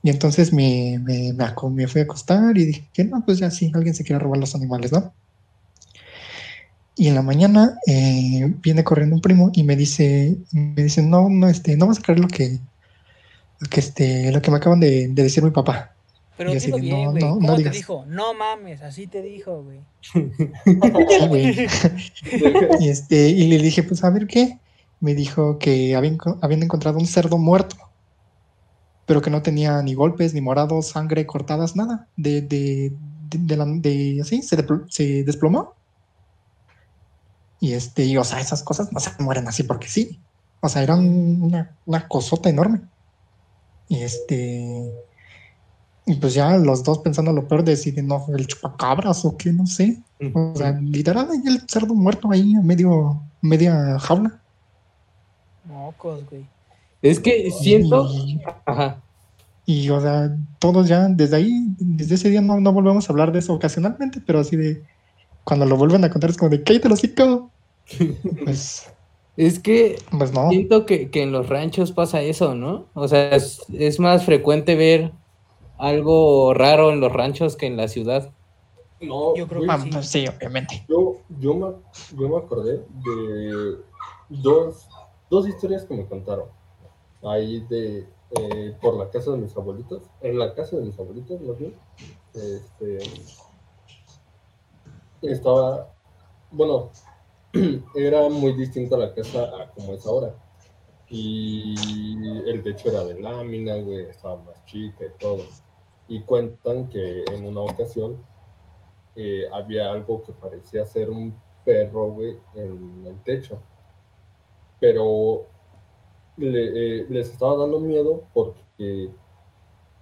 Speaker 5: Y entonces me, me, me, fui a acostar y dije, que no, pues ya sí, alguien se quiere robar los animales, ¿no? Y en la mañana eh, viene corriendo un primo y me dice, me dice, no, no, este, no vas a creer lo que, lo que, este, lo que me acaban de, de decir mi papá.
Speaker 3: Pero
Speaker 5: Y así
Speaker 3: dilo
Speaker 5: de,
Speaker 3: bien,
Speaker 5: no,
Speaker 3: güey.
Speaker 5: no,
Speaker 3: ¿Cómo
Speaker 5: no
Speaker 3: te
Speaker 5: digas.
Speaker 3: dijo? No mames, así te dijo, güey.
Speaker 5: Sí, güey. y, este, y le dije, pues a ver qué. Me dijo que habían, habían encontrado un cerdo muerto, pero que no tenía ni golpes, ni morados, sangre, cortadas, nada. De, de, de, de la- de- así, se, desplomó. Y este, y, o sea, esas cosas no se mueren así porque sí. O sea, era un- una, una cosota enorme. Y este. Y pues ya los dos pensando lo peor deciden, no, el chupacabras o qué, no sé. O sea, literal, el cerdo muerto ahí a medio, media jaula.
Speaker 3: Mocos, güey.
Speaker 2: Es que siento.
Speaker 5: Y,
Speaker 2: Ajá.
Speaker 5: y, o sea, todos ya, desde ahí, desde ese día no, no volvemos a hablar de eso ocasionalmente, pero así de, cuando lo vuelven a contar es como de, cállate los hocico. Pues,
Speaker 2: Es que
Speaker 5: pues no.
Speaker 2: siento que, que en los ranchos pasa eso, ¿no? O sea, es, es más frecuente ver algo raro en los ranchos que en la ciudad.
Speaker 4: No,
Speaker 3: Yo creo que
Speaker 5: Ah,
Speaker 3: sí.
Speaker 5: pues sí, obviamente.
Speaker 4: Yo, yo, me, yo me acordé de dos, dos historias que me contaron. Ahí de eh, por la casa de mis abuelitos. En la casa de mis abuelitos, más bien. Este, estaba, bueno, era muy distinta la casa a como es ahora. Y el techo era de lámina, güey, estaba más chica y todo. Y cuentan que en una ocasión eh, había algo que parecía ser un perro, güey, en el techo. Pero eh, les estaba dando miedo porque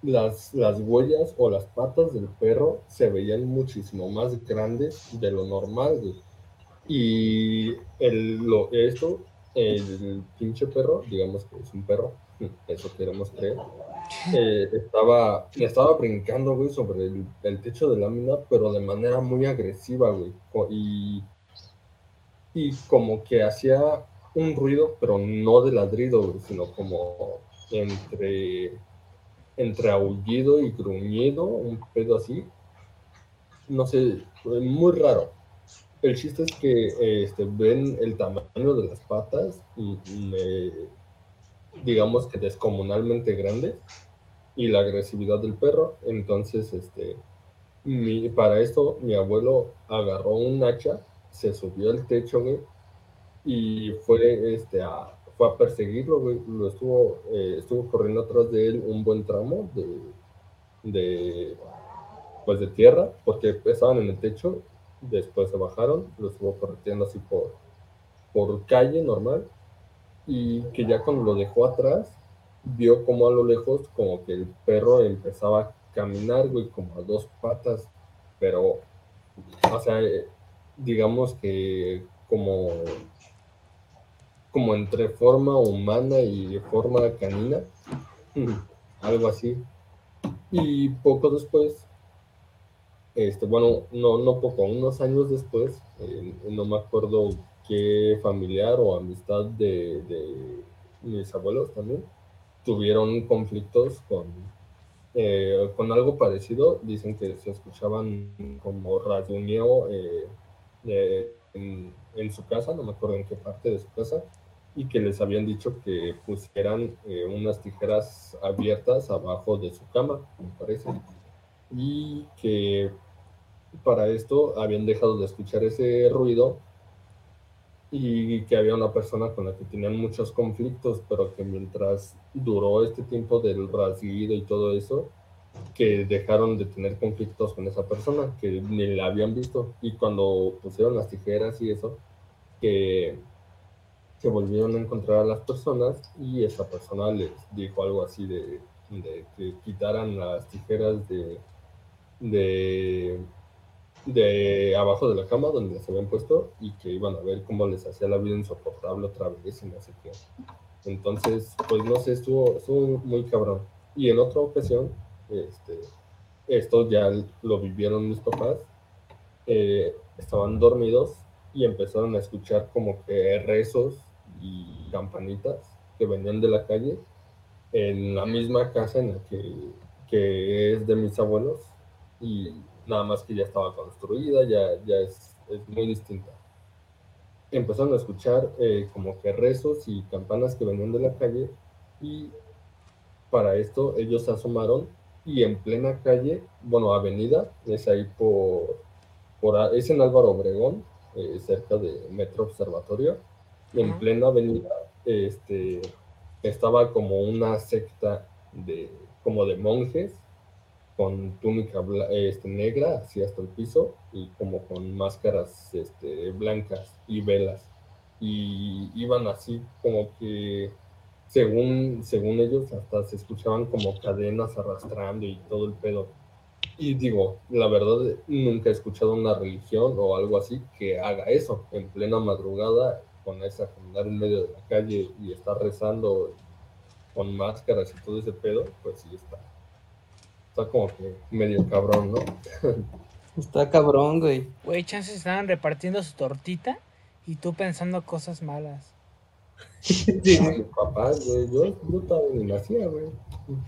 Speaker 4: las, las huellas o las patas del perro se veían muchísimo más grandes de lo normal. Y el, lo, esto, el pinche perro, digamos que es un perro, eso queremos creer, eh, estaba, estaba brincando, güey, sobre el, el techo de lámina, pero de manera muy agresiva, güey. Y, y como que hacía un ruido, pero no de ladrido, sino como entre, entre aullido y gruñido, un pedo así. No sé, muy raro. El chiste es que este, ven el tamaño de las patas, digamos que descomunalmente grandes, y la agresividad del perro. Entonces, este, mi- para esto, mi abuelo agarró un hacha, se subió al techo, y fue, este, a, fue a perseguirlo. Lo estuvo, eh, estuvo corriendo atrás de él un buen tramo de, de, pues de tierra, porque estaban en el techo, después se bajaron, lo estuvo correteando así por, por calle normal, y que ya cuando lo dejó atrás, vio como a lo lejos, como que el perro empezaba a caminar, güey, como a dos patas, pero, o sea, eh, digamos que como, como entre forma humana y forma canina, algo así. Y poco después, este, bueno, no, no poco, unos años después, eh, no me acuerdo qué familiar o amistad de, de mis abuelos también, tuvieron conflictos con, eh, con algo parecido. Dicen que se escuchaban como rasguñeo eh, eh, en, en su casa, no me acuerdo en qué parte de su casa, y que les habían dicho que pusieran eh, unas tijeras abiertas abajo de su cama, me parece. Y que para esto habían dejado de escuchar ese ruido y que había una persona con la que tenían muchos conflictos, pero que mientras duró este tiempo del rasguido y todo eso, que dejaron de tener conflictos con esa persona, que ni la habían visto. Y cuando pusieron las tijeras y eso, que se volvieron a encontrar a las personas y esa persona les dijo algo así de, que quitaran las tijeras de, de, abajo de la cama donde las habían puesto y que iban a ver cómo les hacía la vida insoportable otra vez y no sé qué. Entonces, pues no sé, estuvo, estuvo muy cabrón. Y en otra ocasión, este, esto ya lo vivieron mis papás, eh, estaban dormidos y empezaron a escuchar como que rezos y campanitas que venían de la calle en la misma casa en la que, que es de mis abuelos y nada más que ya estaba construida, ya, ya es, es muy distinta. Empezaron a escuchar eh, como que rezos y campanas que venían de la calle y para esto ellos se asomaron y en plena calle, bueno, avenida, es ahí por, por es en Álvaro Obregón, eh, cerca de Metro Observatorio, en plena avenida este, estaba como una secta de, como de monjes con túnica este, negra así hasta el piso y como con máscaras este, blancas y velas. Y iban así como que, según, según ellos, hasta se escuchaban como cadenas arrastrando y todo el pedo. Y digo, la verdad, nunca he escuchado una religión o algo así que haga eso en plena madrugada, con esa caminar en medio de la calle y estar rezando con máscaras y todo ese pedo, pues sí está. Está como que medio cabrón, ¿no?
Speaker 2: Está cabrón, güey.
Speaker 3: Güey, chances estaban repartiendo su tortita y tú pensando cosas malas.
Speaker 4: Mis papás, güey, yo, todavía ni nacía, güey.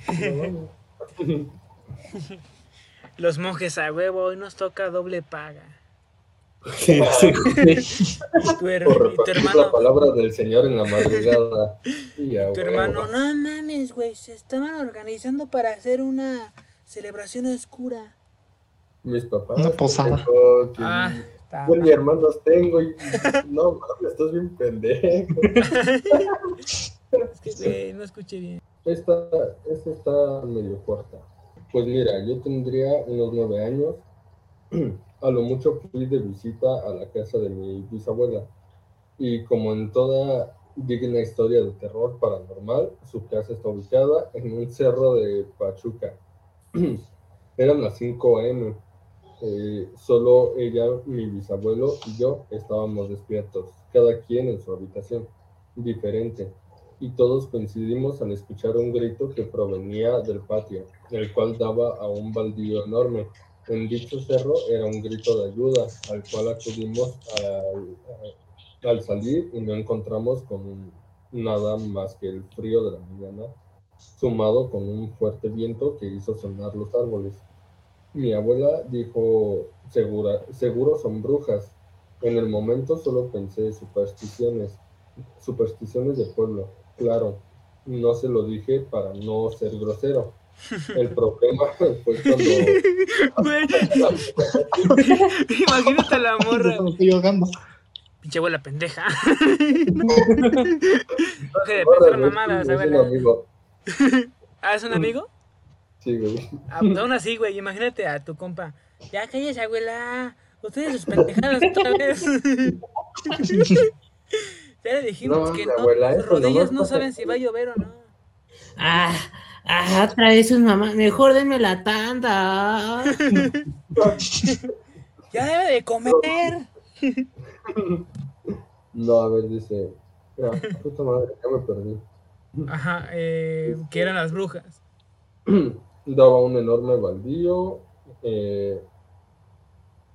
Speaker 3: Los monjes a huevo, hoy nos toca doble paga.
Speaker 2: Sí, sí,
Speaker 3: tu, her-
Speaker 4: Por
Speaker 3: tu
Speaker 4: repartir la
Speaker 3: hermano,
Speaker 4: palabra del Señor en la madrugada.
Speaker 3: Tu hermano, no mames, güey, se estaban organizando para hacer una celebración oscura.
Speaker 4: Mis papás.
Speaker 5: Una posada.
Speaker 4: pendejo, que-
Speaker 3: Ah, Está
Speaker 4: Yo ni hermanos tengo y no mames, estás bien pendejo.
Speaker 3: Es que, güey, no escuché bien.
Speaker 4: Esta, esta está medio corta. Pues mira, yo tendría unos nueve años. A lo mucho fui de visita a la casa de mi bisabuela. Y como en toda digna historia de terror paranormal, su casa está ubicada en un cerro de Pachuca. Eran las 5 a.m. Eh, solo ella, mi bisabuelo y yo estábamos despiertos, cada quien en su habitación, diferente y todos coincidimos al escuchar un grito que provenía del patio, el cual daba a un baldío enorme. En dicho cerro era un grito de ayuda, al cual acudimos al, al salir y no encontramos con nada más que el frío de la mañana, sumado con un fuerte viento que hizo sonar los árboles. Mi abuela dijo, Segura, seguro son brujas. En el momento solo pensé supersticiones, supersticiones de pueblo. Claro, no se lo dije para no ser grosero. El problema fue cuando...
Speaker 3: Güey, imagínate a la morra.
Speaker 5: Me estoy ahogando.
Speaker 3: Pinche abuela pendeja. Deje de pensar mamadas,
Speaker 4: Es un
Speaker 3: abuela.
Speaker 4: amigo.
Speaker 3: ¿Ah, es un amigo?
Speaker 4: Sí, güey.
Speaker 3: Ah, pues aún así, güey, imagínate a tu compa. Ya cállese, abuela. Ustedes sus pendejadas otra vez. ya le dijimos
Speaker 4: No,
Speaker 3: que no,
Speaker 4: abuela,
Speaker 3: sus rodillas no saben si va a llover o no.
Speaker 6: Ah, ah, otra vez sus mamás. Mejor denme la tanda.
Speaker 3: Ya debe de comer.
Speaker 4: No, a ver, dice... Ah, puta madre, ya me perdí.
Speaker 3: Ajá, eh, que eran las brujas.
Speaker 4: Daba un enorme baldío. eh,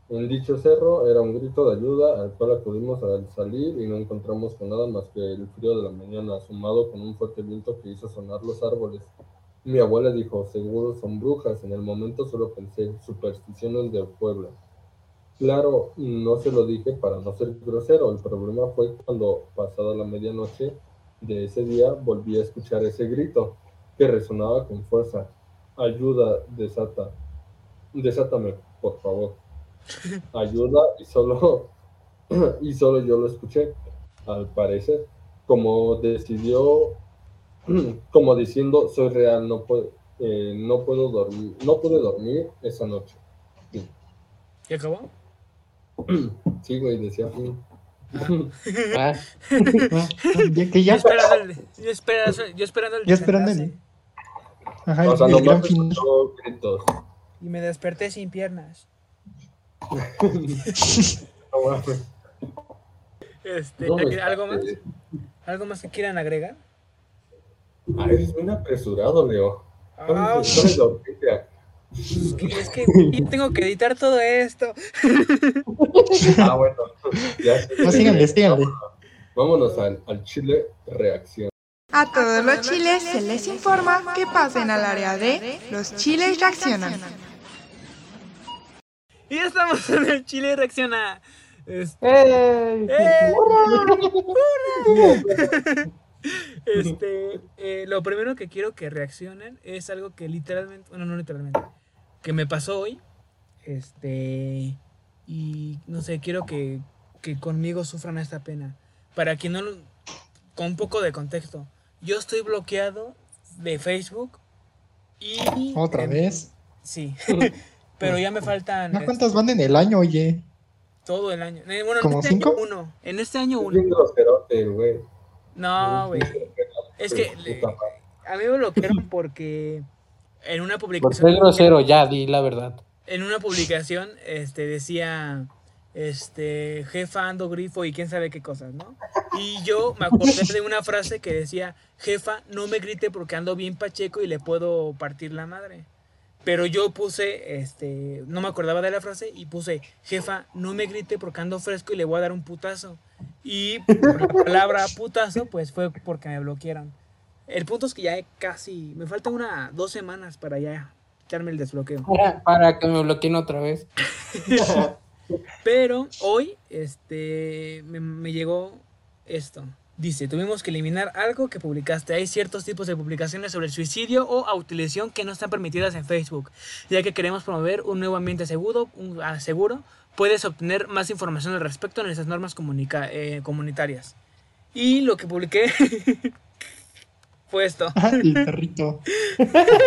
Speaker 4: en dicho cerro era un grito de ayuda al cual acudimos al salir y no encontramos con nada más que el frío de la mañana, sumado con un fuerte viento que hizo sonar los árboles. Mi abuela dijo, seguro son brujas. En el momento solo pensé, supersticiones del pueblo. Claro, no se lo dije para no ser grosero. El problema fue cuando, pasada la medianoche de ese día, volví a escuchar ese grito que resonaba con fuerza. Ayuda, desata. Desátame, por favor. Ayuda y solo y solo yo lo escuché, al parecer, como decidió, como diciendo soy real, no puedo, eh, no puedo dormir, no pude dormir esa noche.
Speaker 3: ¿Y acabó?
Speaker 4: Sí, güey, decía fin.
Speaker 2: Ah,
Speaker 5: Ah, ya que
Speaker 3: Yo
Speaker 5: ya.
Speaker 3: esperando el, yo esperando, yo esperando el
Speaker 5: Ya esperando el-
Speaker 3: desenlace.
Speaker 5: Ajá,
Speaker 4: O sea,
Speaker 5: el
Speaker 4: nomás
Speaker 5: gran final.
Speaker 4: escuchó gritos.
Speaker 3: Y me desperté sin piernas.
Speaker 4: No.
Speaker 3: Este,
Speaker 4: No,
Speaker 3: ¿Algo más?
Speaker 4: este,
Speaker 3: ¿Algo más que quieran agregar?
Speaker 4: Ah, eres bien apresurado, Leo. ¿Cuál
Speaker 3: Ah,
Speaker 4: es-
Speaker 3: que, yo tengo que editar todo esto.
Speaker 4: Ah, bueno. Ya.
Speaker 5: No, síganle, síganle.
Speaker 4: Vámonos al, al Chile Reacción.
Speaker 7: A todos los chiles se les informa que pasen al área de los chiles reaccionan.
Speaker 3: Y ya estamos en el Chile Reacciona. Este,
Speaker 2: ¡Ey!
Speaker 3: ¡eh! Este, eh, lo primero que quiero que reaccionen es algo que literalmente, bueno, no literalmente, que me pasó hoy. Este, y no sé, quiero que, que conmigo sufran esta pena. Para que no, lo- con un poco de contexto, yo estoy bloqueado de Facebook y...
Speaker 5: Otra vez.
Speaker 3: Sí, pero ya me faltan
Speaker 5: ¿No cuántas van en el año, oye?
Speaker 3: todo el año. Eh, Bueno, en
Speaker 5: ¿Como
Speaker 3: este año
Speaker 5: cinco?
Speaker 3: uno. En este año
Speaker 4: Es
Speaker 3: uno. No, güey. Es que le- a mí me bloquearon porque en una
Speaker 2: Por
Speaker 3: publicación
Speaker 2: ser grosero, ya di la verdad.
Speaker 3: en una publicación este decía este jefa ando grifo y quién sabe qué cosas, ¿no? Y yo me acordé de una frase que decía, "Jefa, no me grite porque ando bien pacheco y le puedo partir la madre." Pero yo puse este, no me acordaba de la frase y puse, "Jefa, no me grite porque ando fresco y le voy a dar un putazo." Y por la palabra putazo, pues fue porque me bloquearon. El punto es que ya casi, me faltan una, dos semanas para ya quitarme el desbloqueo.
Speaker 2: Para, para que me bloqueen otra vez.
Speaker 3: Pero hoy, este, me, me llegó esto. Dice, tuvimos que eliminar algo que publicaste. Hay ciertos tipos de publicaciones sobre el suicidio o autolesión que no están permitidas en Facebook. Ya que queremos promover un nuevo ambiente seguro, un- ah, seguro puedes obtener más información al respecto en nuestras normas comunica- eh, comunitarias. Y lo que publiqué fue esto.
Speaker 5: El perrito.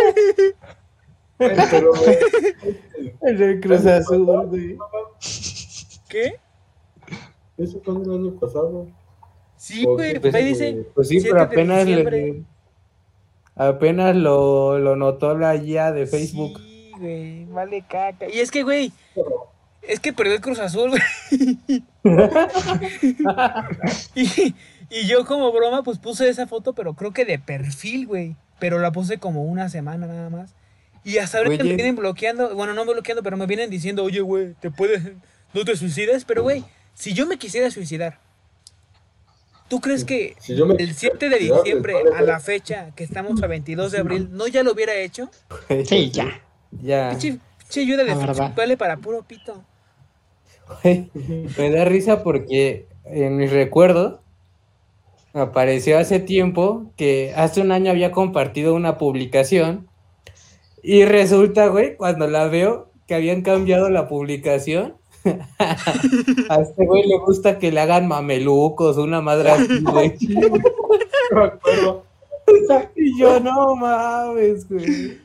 Speaker 2: El del Cruz Azul, güey.
Speaker 3: ¿Qué?
Speaker 4: eso fue el año pasado.
Speaker 3: Sí,
Speaker 4: ¿O
Speaker 3: güey, pues ahí dice...
Speaker 2: Pues sí,
Speaker 3: 7
Speaker 2: pero apenas, le- apenas lo, lo notó la guía de Facebook.
Speaker 3: Sí, güey, vale caca. Y es que, güey, es que perdió el Cruz Azul, güey. y, y yo como broma, pues puse esa foto, pero creo que de perfil, güey. Pero la puse como una semana nada más. Y hasta ahorita
Speaker 2: Oye.
Speaker 3: me vienen bloqueando, bueno, no bloqueando, pero me vienen diciendo, oye, güey, te puedes, no te suicides. Pero, güey, si yo me quisiera suicidar, ¿tú crees que
Speaker 4: Si yo me
Speaker 3: el 7 de diciembre a la fecha que estamos a 22 de abril, no ya lo hubiera hecho?
Speaker 5: Sí, ya.
Speaker 2: Ya.
Speaker 3: Pinche, pinche ayuda de vale para puro pito.
Speaker 2: Güey, Me da risa porque en mis recuerdos apareció hace tiempo que hace un año había compartido una publicación y resulta, güey, cuando la veo que habían cambiado la publicación. A este güey le gusta que le hagan mamelucos, una madre así, güey.
Speaker 4: No me acuerdo.
Speaker 2: Y yo, no mames, güey.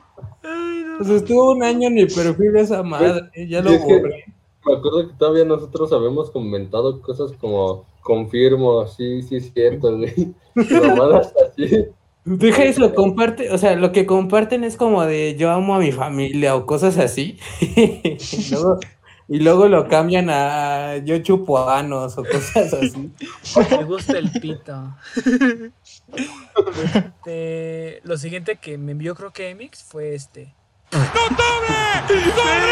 Speaker 2: Pues estuvo un año en mi perfil esa madre, ya lo borré.
Speaker 4: Me acuerdo que todavía nosotros habíamos comentado cosas como confirmo, sí, sí es cierto, güey. Así.
Speaker 2: Deja eso, comparte, o sea, lo que comparten es como de yo amo a mi familia o cosas así. y, luego, y luego lo cambian a yo chupo anos o cosas así.
Speaker 3: Me gusta el pito. Este, lo siguiente que me envió creo que Emix fue este. No mames,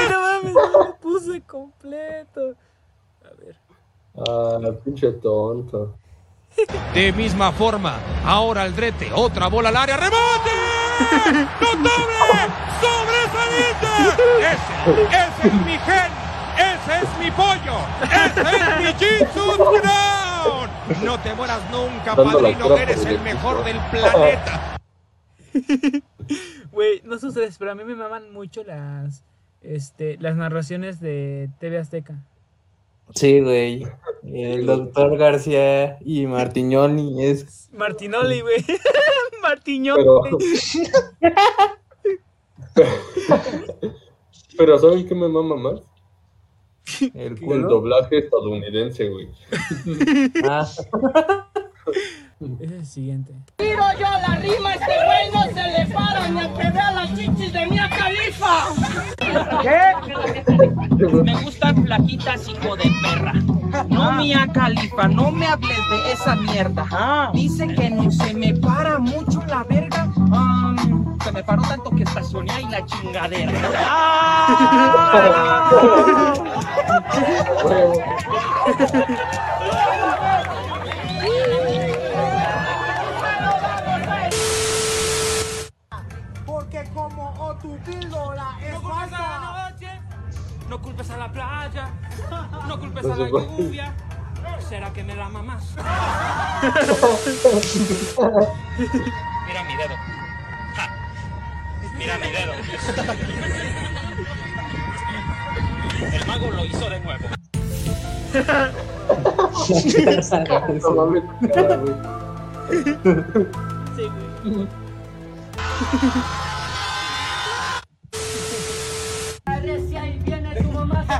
Speaker 3: no lo puse completo. A ver.
Speaker 4: Ah, pinche tonto.
Speaker 8: De misma forma, ahora Aldrete, otra bola al área, ¡rebote! ¡Notable! ¡Sobresaliente! Ese, ese es mi gen, ese es mi pollo, ese es mi Jesus Brown. No te mueras nunca, padrino, eres el mejor del planeta.
Speaker 3: Güey, no sé ustedes, pero a mí me maman mucho las este las narraciones de TV Azteca.
Speaker 2: Sí, güey. El doctor García y Martiñoni es.
Speaker 3: Martinoli, güey. Martiñoli.
Speaker 4: Pero. Pero ¿saben qué me mama más?
Speaker 2: El
Speaker 4: doblaje estadounidense, güey.
Speaker 2: Ah,
Speaker 3: es el siguiente.
Speaker 9: Tiro yo la rima, este güey no se le para ni aunque vea las chichis de Mia Califa.
Speaker 10: Me gustan flaquitas, hijo de perra. No Mia Califa, no me hables de esa mierda. Dice que no se me para mucho la verga. Am, se me paró tanto que estacioné ahí la chingadera. ¡Ah!
Speaker 9: como o tu píldora es falsa.
Speaker 10: No culpes a la playa, no culpes a la lluvia. ¿Será que me la mamás? Mira mi dedo. Ja. Mira mi dedo. El mago lo hizo de nuevo.
Speaker 4: No.
Speaker 3: Sí, güey.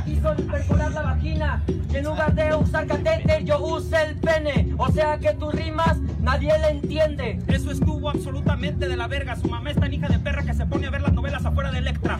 Speaker 9: Quiso perforar la vagina. Y en lugar de usar catéter, yo usé el pene. O sea que tus rimas nadie le entiende.
Speaker 10: Eso estuvo absolutamente de la verga. Su mamá es tan hija de perra que se pone a ver las novelas afuera de Electra.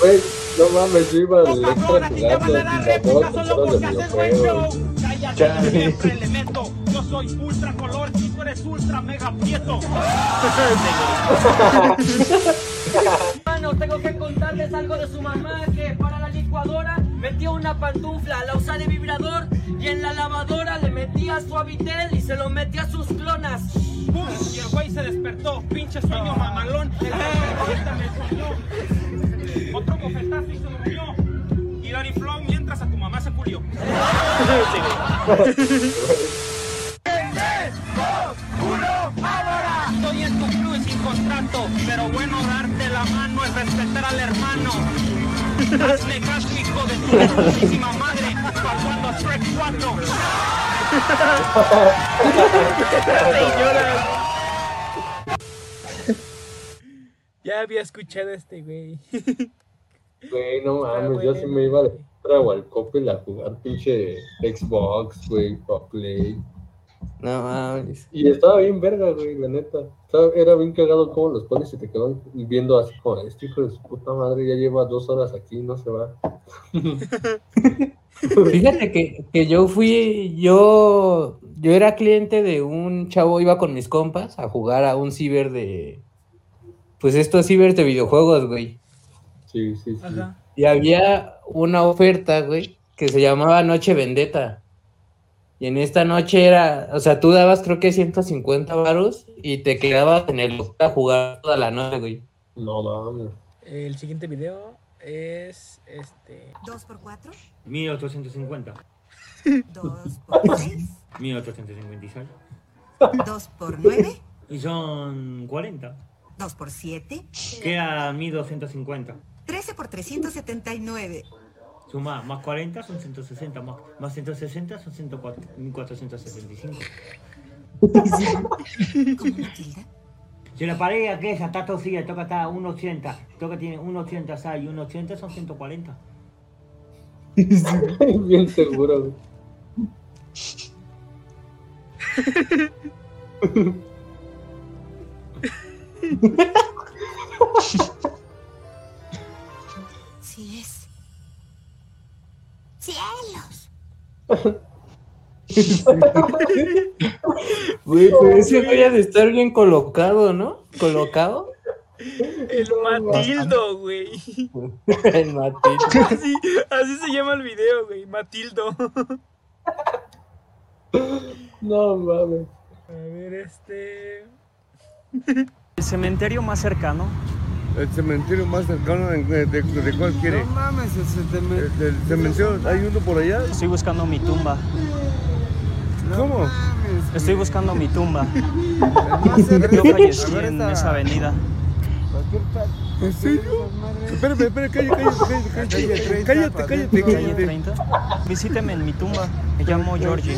Speaker 4: Güey, no mames, yo iba jugando
Speaker 10: a réplica
Speaker 4: andaba
Speaker 10: solo porque
Speaker 4: de
Speaker 10: haces buen show. Cállate, siempre elemento. Yo soy ultra color y tú eres ultra mega prieto.
Speaker 9: Mano, tengo que contarles algo de su mamá que para la licuadora metió una pantufla, la usa de vibrador y en la lavadora le metía suavitel y se lo metía a sus clonas.
Speaker 10: ¡Pum! Y el güey se despertó. Pinche sueño mamalón. El ahorita me soñó. Otro bofetazo y se durmió. Hilary Flow mientras a tu mamá Estoy en tu club y sin contrato, pero bueno, darte la mano es respetar al hermano. Hazle caso, hijo de tu putísima madre, pa' cuando Shrek 4.
Speaker 3: Ya había escuchado a este güey.
Speaker 4: Güey, no mames, yo sí me iba de a Walcoppel a jugar pinche Xbox, güey, pa' Play.
Speaker 2: No mames.
Speaker 4: Y estaba bien verga, güey, la neta. Estaba- era bien cagado cómo los pones y te quedan viendo así como, este hijo de su puta madre ya lleva dos horas aquí, no se va.
Speaker 2: Fíjate que, que yo fui, yo, yo era cliente de un chavo, iba con mis compas a jugar a un ciber de, pues estos ciber de videojuegos, güey.
Speaker 4: Sí, sí, sí.
Speaker 3: Ajá.
Speaker 2: Y había una oferta, güey, que se llamaba Noche Vendetta. Y en esta noche era, o sea, tú dabas creo que 150 varos y te quedabas en el a jugar toda la noche, güey.
Speaker 4: No mames.
Speaker 3: El siguiente video es este.
Speaker 11: ¿2 por 4?
Speaker 12: 1850.
Speaker 11: 2 por 6.
Speaker 12: 1856.
Speaker 11: 2 por 9.
Speaker 12: Y son 40.
Speaker 11: 2 por 7.
Speaker 12: Queda 1250.
Speaker 11: 13 por 379.
Speaker 12: Suma más 40 son 160. Más, más 160 son 104, 1465.
Speaker 11: ¿Cómo Matilda?
Speaker 12: Si la pared aquella está torcida, toca estar 1,80. Toca tiene 1,80 6 y 1,80 son 140.
Speaker 4: bien seguro,
Speaker 11: ¡Cielos!
Speaker 2: Güey, pero ese güey ha de estar bien colocado, ¿no? ¿Colocado?
Speaker 3: El Matildo, güey.
Speaker 2: El Matildo.
Speaker 3: Así, así se llama el video, güey. Matildo.
Speaker 4: No mames.
Speaker 3: A ver, este.
Speaker 13: El cementerio más cercano.
Speaker 14: El cementerio más cercano de, de, de cuál quiere.
Speaker 13: No mames, el cementerio.
Speaker 14: Del cementerio, ¿hay uno por allá?
Speaker 13: Estoy buscando mi tumba.
Speaker 14: ¿Cómo?
Speaker 13: Estoy buscando mi tumba. Yo fallecí en esa avenida.
Speaker 14: ¿En serio? Espérame, espérame, cállate, cállate, cállate, cállate, cállate,
Speaker 13: Calle
Speaker 14: cállate.
Speaker 13: 30. Visíteme en mi tumba. Me llamo Georgie.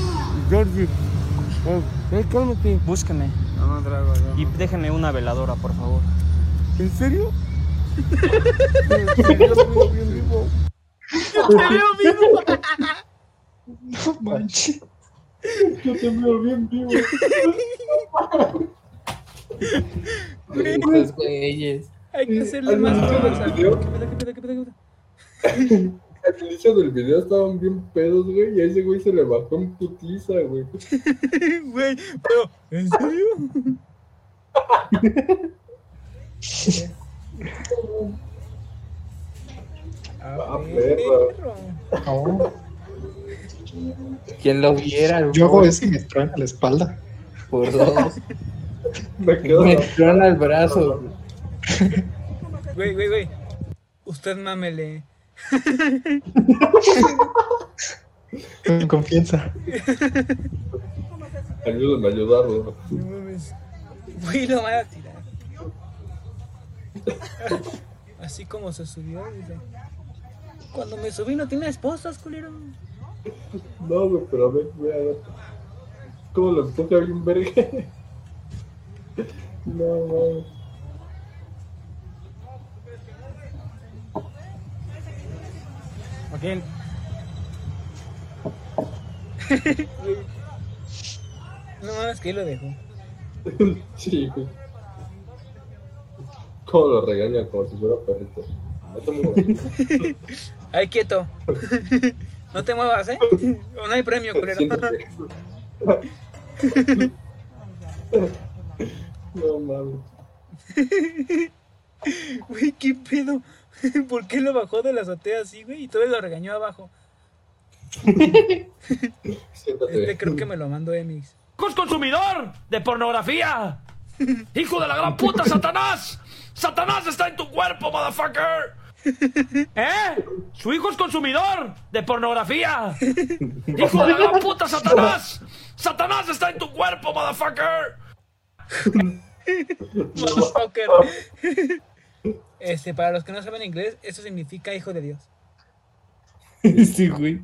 Speaker 14: Georgie. Eh, cálmate.
Speaker 13: Búsqueme. Y déjeme una veladora, por favor.
Speaker 14: ¿En serio?
Speaker 3: Yo te veo vivo.
Speaker 5: No manches.
Speaker 4: Yo te veo bien vivo.
Speaker 2: Estos güeyes.
Speaker 3: Hay que hacerle
Speaker 4: Al
Speaker 3: más
Speaker 4: inicio del
Speaker 3: cosas.
Speaker 4: video-
Speaker 3: ¿Qué pedo, qué pedo, qué pedo, qué pedo?
Speaker 4: Al inicio del video estaban bien pedos, güey, y a ese güey se le bajó en putiza, güey.
Speaker 3: Güey, pero, ¿en serio?
Speaker 4: Ah, perro.
Speaker 5: No.
Speaker 2: Quien lo viera.
Speaker 5: Yo hago eso y me truena la espalda.
Speaker 2: Por dos.
Speaker 4: Me quedo.
Speaker 2: Me trona el brazo.
Speaker 3: Güey, güey, güey. Usted mámele.
Speaker 5: Con confianza.
Speaker 4: Ayúdame a ayudarlo.
Speaker 3: No. Güey, lo a tirar. Así como se subió, dice. Cuando me subí no tenía esposas, culero.
Speaker 4: No, güey, pero a ver, güey, a ver. ¿Cómo lo empuja bien verga? No, mames.
Speaker 3: ¿A quién? Güey. no mames, que ahí lo dejó.
Speaker 4: Sí, güey. ¿Cómo lo regaña como si fuera perrito? No.
Speaker 3: Ay, quieto. No te muevas, ¿eh? O no hay premio, culero.
Speaker 4: Siéntate. No mames.
Speaker 3: Güey, ¿qué pedo? ¿Por qué lo bajó de la azotea así, güey? Y todo lo regañó abajo.
Speaker 4: Siéntate.
Speaker 3: Este creo que me lo mandó Emix.
Speaker 10: ¡Cos consumidor de pornografía! ¡Hijo de la gran puta, Satanás! ¡Satanás está en tu cuerpo, motherfucker! ¿Eh? Su hijo es consumidor de pornografía. ¡Hijo de la puta Satanás! ¡Satanás está en tu cuerpo, motherfucker!
Speaker 3: Motherfucker. Este, para los que no saben inglés, eso significa hijo de Dios.
Speaker 2: Sí, güey.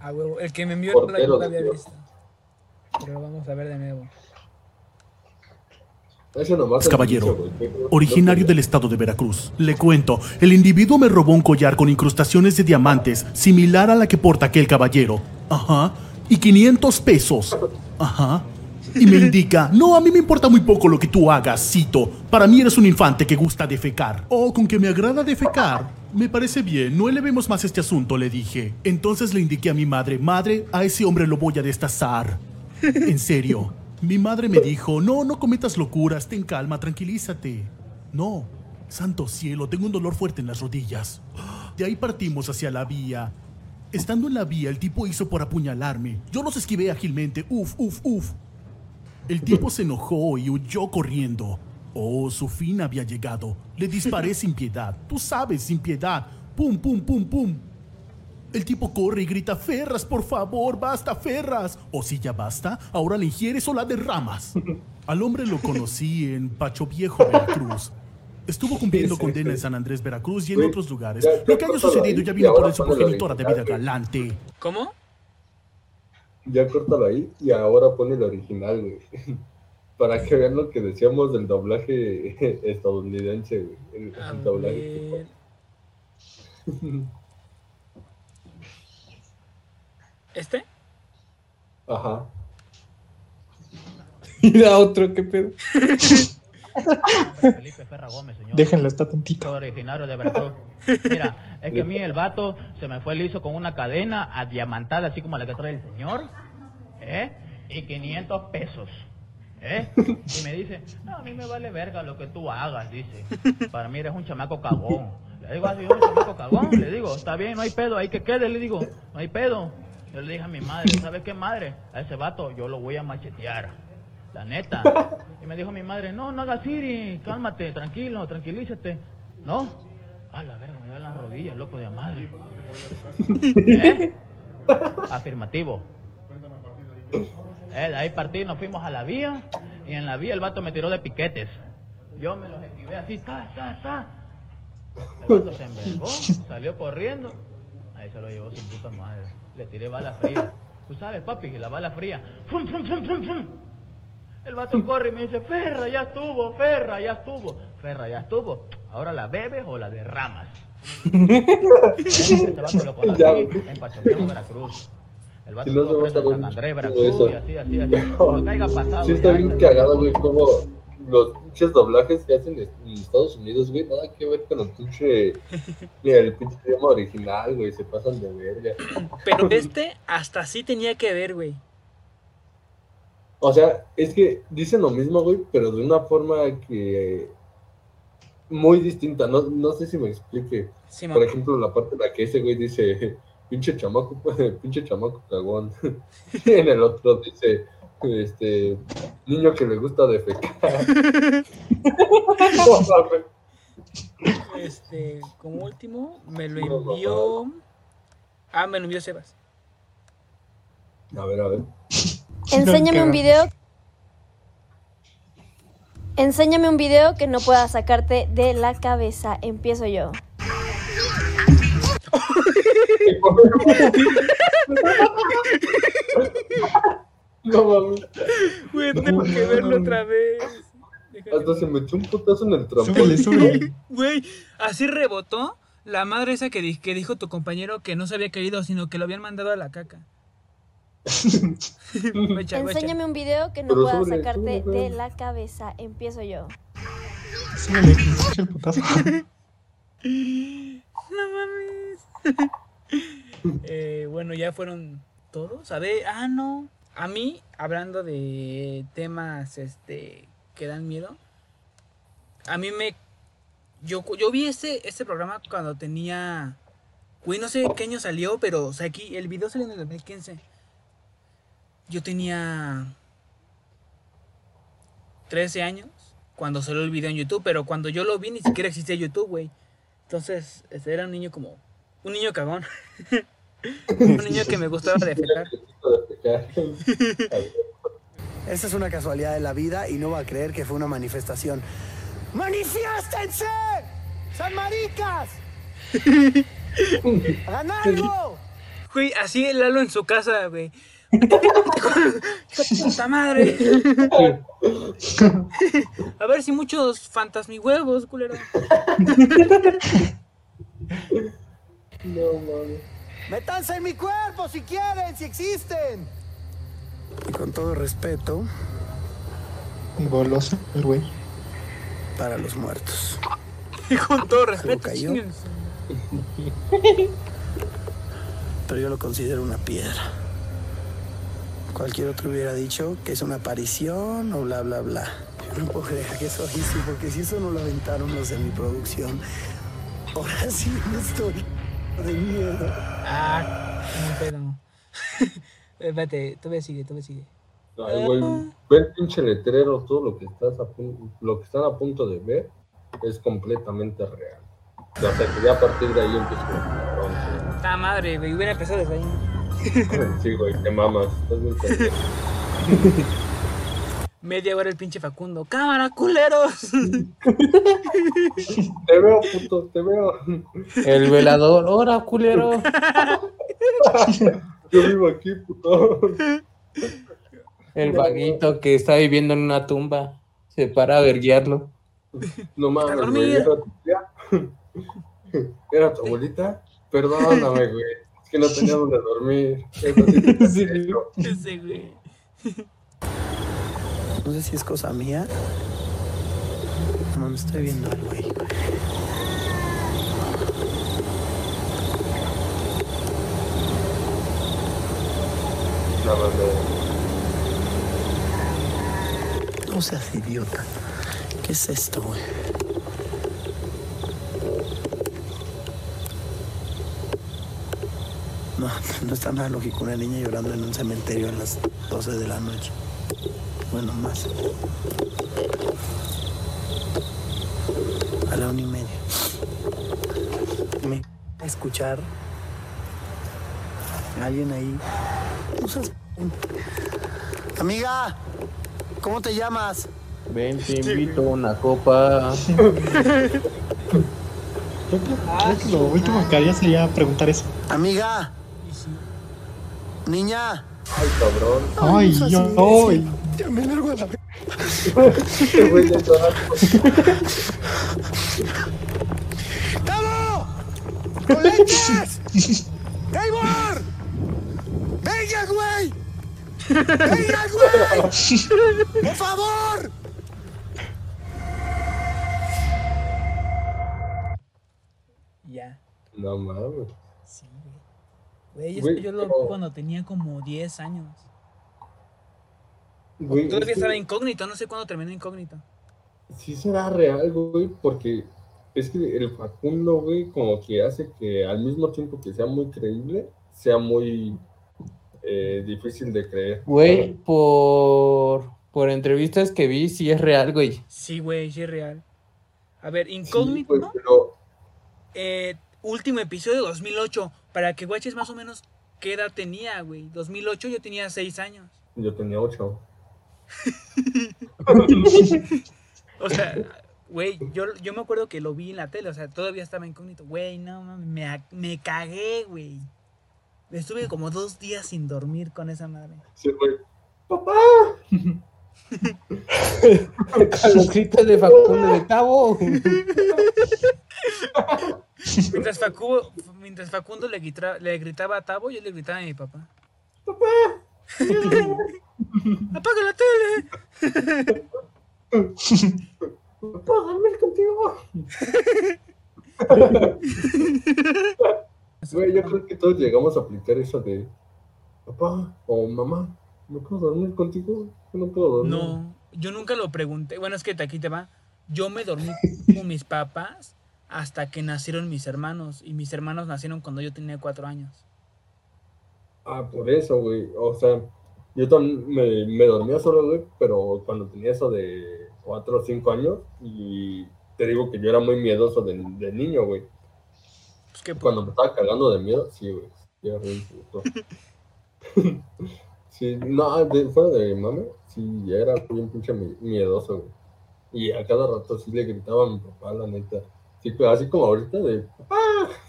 Speaker 3: A huevo. El que me envió yo la había visto. Pero lo vamos a ver de nuevo.
Speaker 4: Ese nomás
Speaker 15: Es
Speaker 4: es
Speaker 15: caballero, originario del estado de Veracruz. Le cuento, el individuo me robó un collar con incrustaciones de diamantes, similar a la que porta aquel caballero. Ajá. Y 500 pesos. Ajá. Y me indica, no, a mí me importa muy poco lo que tú hagas, cito. Para mí eres un infante que gusta defecar. Oh, con que me agrada defecar. Me parece bien, no elevemos más este asunto, le dije. Entonces le indiqué a mi madre, madre, a ese hombre lo voy a destazar. En serio. Mi madre me dijo, no, no cometas locuras, ten calma, tranquilízate. No, santo cielo, tengo un dolor fuerte en las rodillas. De ahí partimos hacia la vía. Estando en la vía, el tipo hizo por apuñalarme. Yo los esquivé ágilmente, uf, uf, uf. El tipo se enojó y huyó corriendo. Oh, su fin había llegado. Le disparé sin piedad. Tú sabes, sin piedad. Pum, pum, pum, pum. El tipo corre y grita, Ferras, por favor, basta, Ferras. O si ya basta, ahora la ingieres o la derramas. Al hombre lo conocí en Pacho Viejo, Veracruz. Estuvo cumpliendo
Speaker 4: Sí, sí,
Speaker 15: condena en. San Andrés, Veracruz y en otros lugares.
Speaker 4: ya-
Speaker 15: Lo que haya sucedido
Speaker 4: ahí,
Speaker 15: ya vino por su progenitora de vida galante.
Speaker 3: ¿Cómo?
Speaker 4: Ya córtalo ahí y ahora pone el original, güey. Para que vean lo que decíamos del doblaje estadounidense, güey. El,
Speaker 3: A
Speaker 4: el doblaje.
Speaker 3: ver. ¿Este?
Speaker 4: Ajá.
Speaker 2: Mira otro, qué pedo.
Speaker 16: Felipe Ferra Gómez, señor.
Speaker 5: Déjenlo, está tantito.
Speaker 16: Originario de Veracruz. Mira, es que a mí el vato se me fue liso con una cadena adiamantada, así como la que trae el señor, ¿eh? Y 500 pesos, ¿eh? Y me dice, no, a mí me vale verga lo que tú hagas, dice. Para mí eres un chamaco cagón. Le digo, así, un chamaco cagón, le digo, está bien, no hay pedo, hay que quede, le digo, no hay pedo. Yo le dije a mi madre, ¿sabes qué madre? A ese vato yo lo voy a machetear. La neta. Y me dijo mi madre, no, no hagas Siri, cálmate, tranquilo, tranquilízate. No. A la verga, me da las rodillas, loco de madre. ¿Eh? Afirmativo. Eh, de ahí partí, nos fuimos a la vía y en la vía el vato me tiró de piquetes. Yo me los esquivé así, ta, ta, ta. El vato se envergó, salió corriendo. Ahí se lo llevó su puta madre. Le tiré bala fría. Tú sabes, papi, que la bala fría. ¡Fum, fum, fum, fum, fum! El vato corre y me dice, Ferra, ya estuvo, Ferra, ya estuvo. Ferra, ya estuvo. Ahora la bebes o la derramas. Ese vato lo conocí en Pacho Viejo, Veracruz. El vato
Speaker 4: Si no se va a
Speaker 16: San Andrés, Veracruz, y así, así, así. Que haya pasado.
Speaker 4: Sí, está bien cagado, güey, como los pinches doblajes que hacen en Estados Unidos, güey, nada que ver con el pinche, el pinche idioma original, güey, se pasan de verga.
Speaker 3: Pero este hasta sí tenía que ver, güey.
Speaker 4: O sea, es que dicen lo mismo, güey, pero de una forma que muy distinta, no, no sé si me explique.
Speaker 3: Sí,
Speaker 4: Por ejemplo, la parte en la que ese güey dice, pinche chamaco, pinche chamaco cagón. Y en el otro dice, este, niño que le gusta defecar.
Speaker 3: Este, como último, me lo envió. Ah, me lo envió Sebas.
Speaker 4: A ver, a ver.
Speaker 17: Enséñame un video. Enséñame un video que no pueda sacarte de la cabeza. Empiezo yo.
Speaker 4: No mames.
Speaker 3: Güey, tengo que verlo otra vez.
Speaker 4: Hasta se metió un putazo en el trampolín.
Speaker 3: Güey, así rebotó la madre esa que, di- que dijo tu compañero que no se había caído, sino que lo habían mandado a la caca.
Speaker 17: Enséñame un video que no
Speaker 4: Pero
Speaker 17: pueda sacarte de la cabeza. Empiezo yo.
Speaker 5: Súbele, que escuche el putazo.
Speaker 3: No mames. Eh, bueno, ya fueron todos. A ver, ah, no. A mí, hablando de temas este que dan miedo, a mí me. Yo, yo vi este, este programa cuando tenía. Güey, no sé qué año salió, pero o sea, aquí el video salió en el 2015. Yo tenía 13 años, cuando salió el video en YouTube, pero cuando yo lo vi ni siquiera existía YouTube, güey. Entonces, este, era un niño como, un niño cagón. un niño que me gustaba defecar.
Speaker 18: Esa es una casualidad de la vida y no va a creer que fue una manifestación. ¡Manifiéstense! ¡San maricas! ¡Hagan algo!
Speaker 3: Güey, así el Lalo en su casa, güey. ¡Hijo de puta madre! A ver si muchos fantasmihuevos, culero.
Speaker 4: No, mames.
Speaker 18: ¡Métanse en mi cuerpo si quieren, si existen! Y con todo respeto,
Speaker 5: Goloso, el güey.
Speaker 18: para los muertos.
Speaker 3: Y con todo respeto,
Speaker 18: cayó, pero yo lo considero una piedra. Cualquier otro hubiera dicho que es una aparición o bla, bla, bla. Yo no puedo creer que eso hice, porque si eso no lo aventaron los de mi producción, ahora sí me estoy de miedo.
Speaker 3: Ah, no pedo. Espérate, tú me sigue, tú me sigue.
Speaker 4: Ay, güey, ve el pinche letrero, todo lo que estás a lo que están a punto de ver es completamente real. O sea, que ya a partir de ahí empieza con
Speaker 3: Está madre, güey, hubiera empezado desde ahí.
Speaker 4: Sí, güey, te mamas. Estás bien pendejo.
Speaker 3: Media hora el pinche Facundo. ¡Cámara, culeros!
Speaker 4: Te veo, puto, te veo.
Speaker 2: El velador, ¡hora, culero!
Speaker 4: Yo vivo aquí, puto.
Speaker 2: El vaguito que está viviendo en una tumba. Se para a verguiarlo.
Speaker 4: No mames, güey. Era tu tía. Era tu abuelita. Perdóname, güey. Es que no tenía donde dormir. Eso sí te pendejo.
Speaker 3: Ese, güey.
Speaker 18: No sé si es cosa mía. No me estoy viendo algo ahí.
Speaker 4: No
Speaker 18: seas idiota. ¿Qué es esto, güey? No, no está nada lógico una niña llorando en un cementerio a las 12 de la noche. Bueno, más. A la una y media. Me a escuchar alguien ahí. Seas- Amiga, ¿cómo te llamas?
Speaker 2: Ven, te invito a una copa.
Speaker 5: Creo que lo último que haría sería preguntar eso.
Speaker 18: Amiga. Niña.
Speaker 4: Ay, cabrón.
Speaker 5: Ay, yo. ay.
Speaker 18: Ya me largo a la ¡Tavo! ¡Con lentes! ¡Taybor! ¡Venga, güey! ¡Venga, güey! ¡Por favor!
Speaker 3: Ya.
Speaker 4: No mames.
Speaker 3: Sí, güey. Güey,
Speaker 4: Güey,
Speaker 3: esto yo lo vi
Speaker 4: pero-
Speaker 3: cuando tenía como 10 años.
Speaker 4: Güey,
Speaker 3: Todavía
Speaker 4: es que-
Speaker 3: estaba incógnito, no sé cuándo terminó incógnito.
Speaker 4: Sí será real, güey, porque es que el Facundo, güey, como que hace que al mismo tiempo que sea muy creíble, sea muy eh, difícil de creer.
Speaker 2: Güey, por, por entrevistas que vi, sí es real, güey.
Speaker 3: Sí, güey, sí es real. A ver, incógnito,
Speaker 4: Pues, pero
Speaker 3: eh, último episodio 2008, para que guaches más o menos qué edad tenía, güey. 2008 yo tenía 6 años.
Speaker 4: yo tenía ocho.
Speaker 3: O sea, güey, yo, yo me acuerdo que lo vi en la tele, o sea, todavía estaba incógnito. Güey, no mames, me, me cagué, güey. Estuve como dos días sin dormir con esa madre.
Speaker 4: Sí, güey. ¡Papá!
Speaker 2: A los gritos de Facundo de Tavo.
Speaker 3: Mientras, Facu- mientras Facundo le, grita- le gritaba a Tavo, yo le gritaba a mi papá.
Speaker 4: ¡Papá!
Speaker 3: ¡Apaga la tele!
Speaker 4: ¿Puedo dormir contigo? Güey, yo creo que todos llegamos a aplicar eso de papá o mamá, ¿no puedo dormir contigo? Yo no puedo dormir.
Speaker 3: No, yo nunca lo pregunté. Bueno, es que aquí te va. Yo me dormí con mis papás hasta que nacieron mis hermanos. Y mis hermanos nacieron cuando yo tenía cuatro años.
Speaker 4: Ah, por eso, güey. O sea, yo también me, me dormía solo, güey, pero cuando tenía eso de cuatro o cinco años y te digo que yo era muy miedoso de, de niño, güey.
Speaker 3: Pues que
Speaker 4: Cuando me estaba cagando de miedo, sí, güey. sí, no, de, fuera de mame, sí, ya era bien pinche mi- miedoso, güey. Y a cada rato sí le gritaba a mi papá, la neta. Sí, pues, así como ahorita de papá.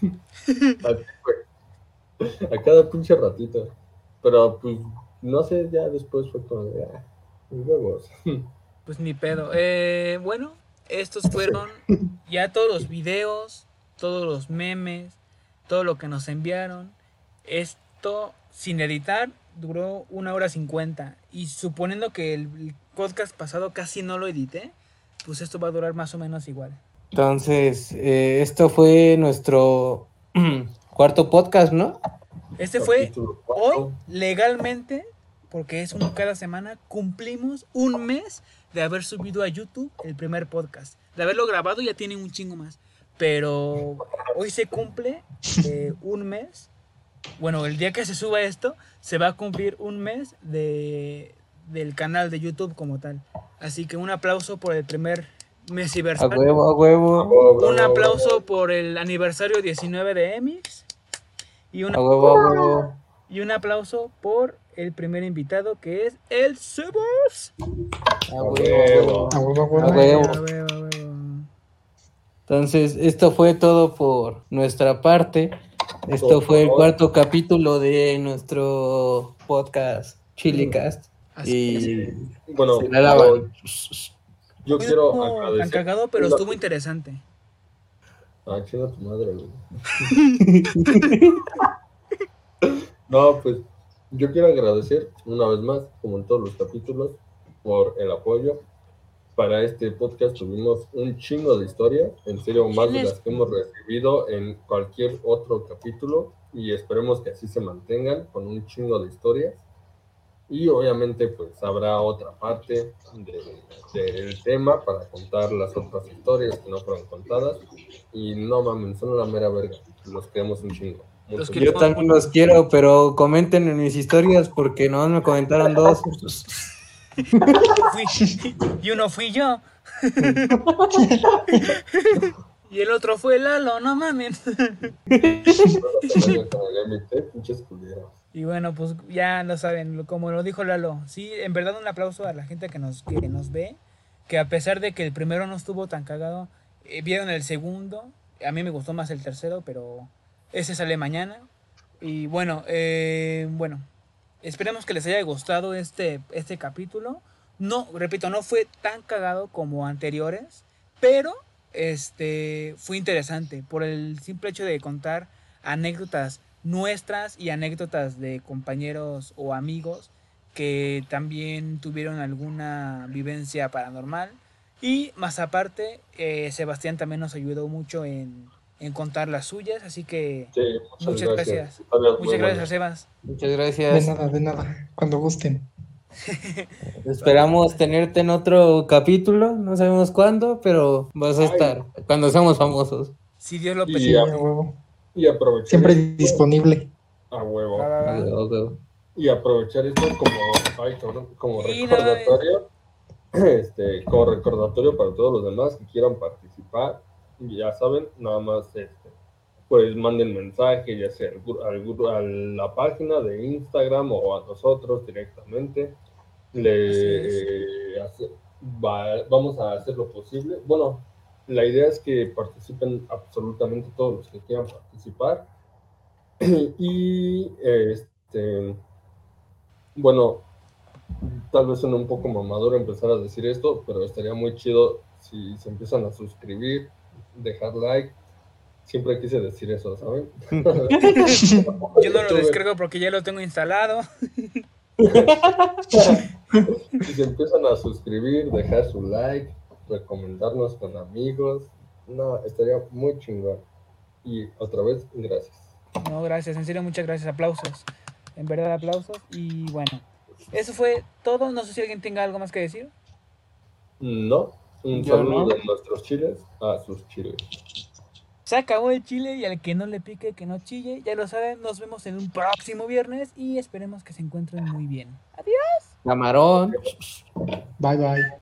Speaker 4: Así, güey. A cada pinche ratito. Pero pues, no sé, ya después fue como de, ah, huevos.
Speaker 3: Pues ni pedo. Eh, bueno, estos fueron ya todos los videos, todos los memes, todo lo que nos enviaron. Esto, sin editar, duró una hora cincuenta. Y suponiendo que el podcast pasado casi no lo edité, pues esto va a durar más o menos igual.
Speaker 2: Entonces, eh, esto fue nuestro cuarto podcast, ¿no?
Speaker 3: Este fue hoy legalmente, porque es uno cada semana, cumplimos un mes de haber subido a YouTube el primer podcast. De haberlo grabado ya tiene un chingo más. Pero hoy se cumple eh, un mes. Bueno, el día que se suba esto, se va a cumplir un mes de, del canal de YouTube como tal. Así que un aplauso por el primer mes
Speaker 2: A
Speaker 3: aniversario.
Speaker 2: huevo, a huevo.
Speaker 3: Un aplauso por el aniversario 19 de Emix. Y un,
Speaker 2: A huevo, a huevo.
Speaker 3: y un aplauso por el primer invitado que es el Sebas.
Speaker 2: Entonces, esto fue todo por nuestra parte. Esto fue el cuarto capítulo de nuestro podcast Chilicast. Y
Speaker 4: Bueno, yo quiero
Speaker 3: tan
Speaker 4: agradecer.
Speaker 3: cagado, pero
Speaker 4: una-
Speaker 3: estuvo interesante.
Speaker 4: Ah, chinga tu madre, güey. no, pues yo quiero agradecer una vez más, como en todos los capítulos, por el apoyo. Para este podcast tuvimos un chingo de historias, en serio, más de las que hemos recibido en cualquier otro capítulo. Y esperemos que así se mantengan con un chingo de historias. Y obviamente, pues habrá otra parte de- del tema para contar las otras historias que no fueron contadas. Y no mames, son la mera verga. Los queremos un chingo. Muchas
Speaker 2: Yo también los quiero, pero comenten en mis historias porque no me comentaron dos.
Speaker 3: Y uno fui yo. y el otro fue Lalo, no mames. Y bueno, pues ya lo saben, como lo dijo Lalo, sí, en verdad un aplauso a la gente que nos, que nos ve, que a pesar de que el primero no estuvo tan cagado, eh, vieron el segundo, a mí me gustó más el tercero, pero ese sale mañana. Y bueno, eh, bueno, esperemos que les haya gustado este, este capítulo. No, repito, no fue tan cagado como anteriores, pero este fue interesante por el simple hecho de contar anécdotas nuestras y anécdotas de compañeros o amigos que también tuvieron alguna vivencia paranormal. Y más aparte, eh, Sebastián también nos ayudó mucho en, en contar las suyas, así que
Speaker 4: Sí, muchas
Speaker 3: muchas gracias. Muchas gracias,
Speaker 4: buenas.
Speaker 3: Sebas.
Speaker 2: Muchas
Speaker 5: De
Speaker 2: gracias.
Speaker 5: nada, de nada. Cuando gusten.
Speaker 2: Esperamos tenerte en otro capítulo. No sabemos cuándo, pero vas a estar cuando seamos famosos.
Speaker 3: Si Dios lo permite.
Speaker 4: Y aprovechar
Speaker 5: Siempre
Speaker 4: esto-
Speaker 5: disponible.
Speaker 4: a huevo.
Speaker 2: A.
Speaker 4: Y aprovechar esto como, ay, cabrón, como
Speaker 3: Sí, no,
Speaker 4: recordatorio. Este, como recordatorio para todos los demás que quieran participar. Ya saben, nada más este, pues manden mensaje, ya sea al al a la página de Instagram o a nosotros directamente. Le hace- va- vamos a hacer lo posible. Bueno, la idea es que participen absolutamente todos los que quieran participar. y este, bueno, tal vez suene un poco mamador empezar a decir esto, pero estaría muy chido si se empiezan a suscribir, dejar like. Siempre quise decir eso, ¿saben?
Speaker 3: Yo no lo descargo porque ya lo tengo instalado.
Speaker 4: Si se empiezan a suscribir, dejar su like, recomendarnos con amigos, no, estaría muy chingón. Y otra vez, gracias.
Speaker 3: No, gracias, en serio, muchas gracias. Aplausos. En verdad, aplausos. Y bueno, eso fue todo. No sé si alguien tenga algo más que decir.
Speaker 4: No, un
Speaker 2: Yo
Speaker 4: saludo
Speaker 2: no.
Speaker 4: de nuestros chiles a sus chiles.
Speaker 3: Se acabó el chile y al que no le pique, que no chille. Ya lo saben, nos vemos en un próximo viernes y esperemos que se encuentren muy bien. Adiós.
Speaker 2: Camarón.
Speaker 5: Bye bye.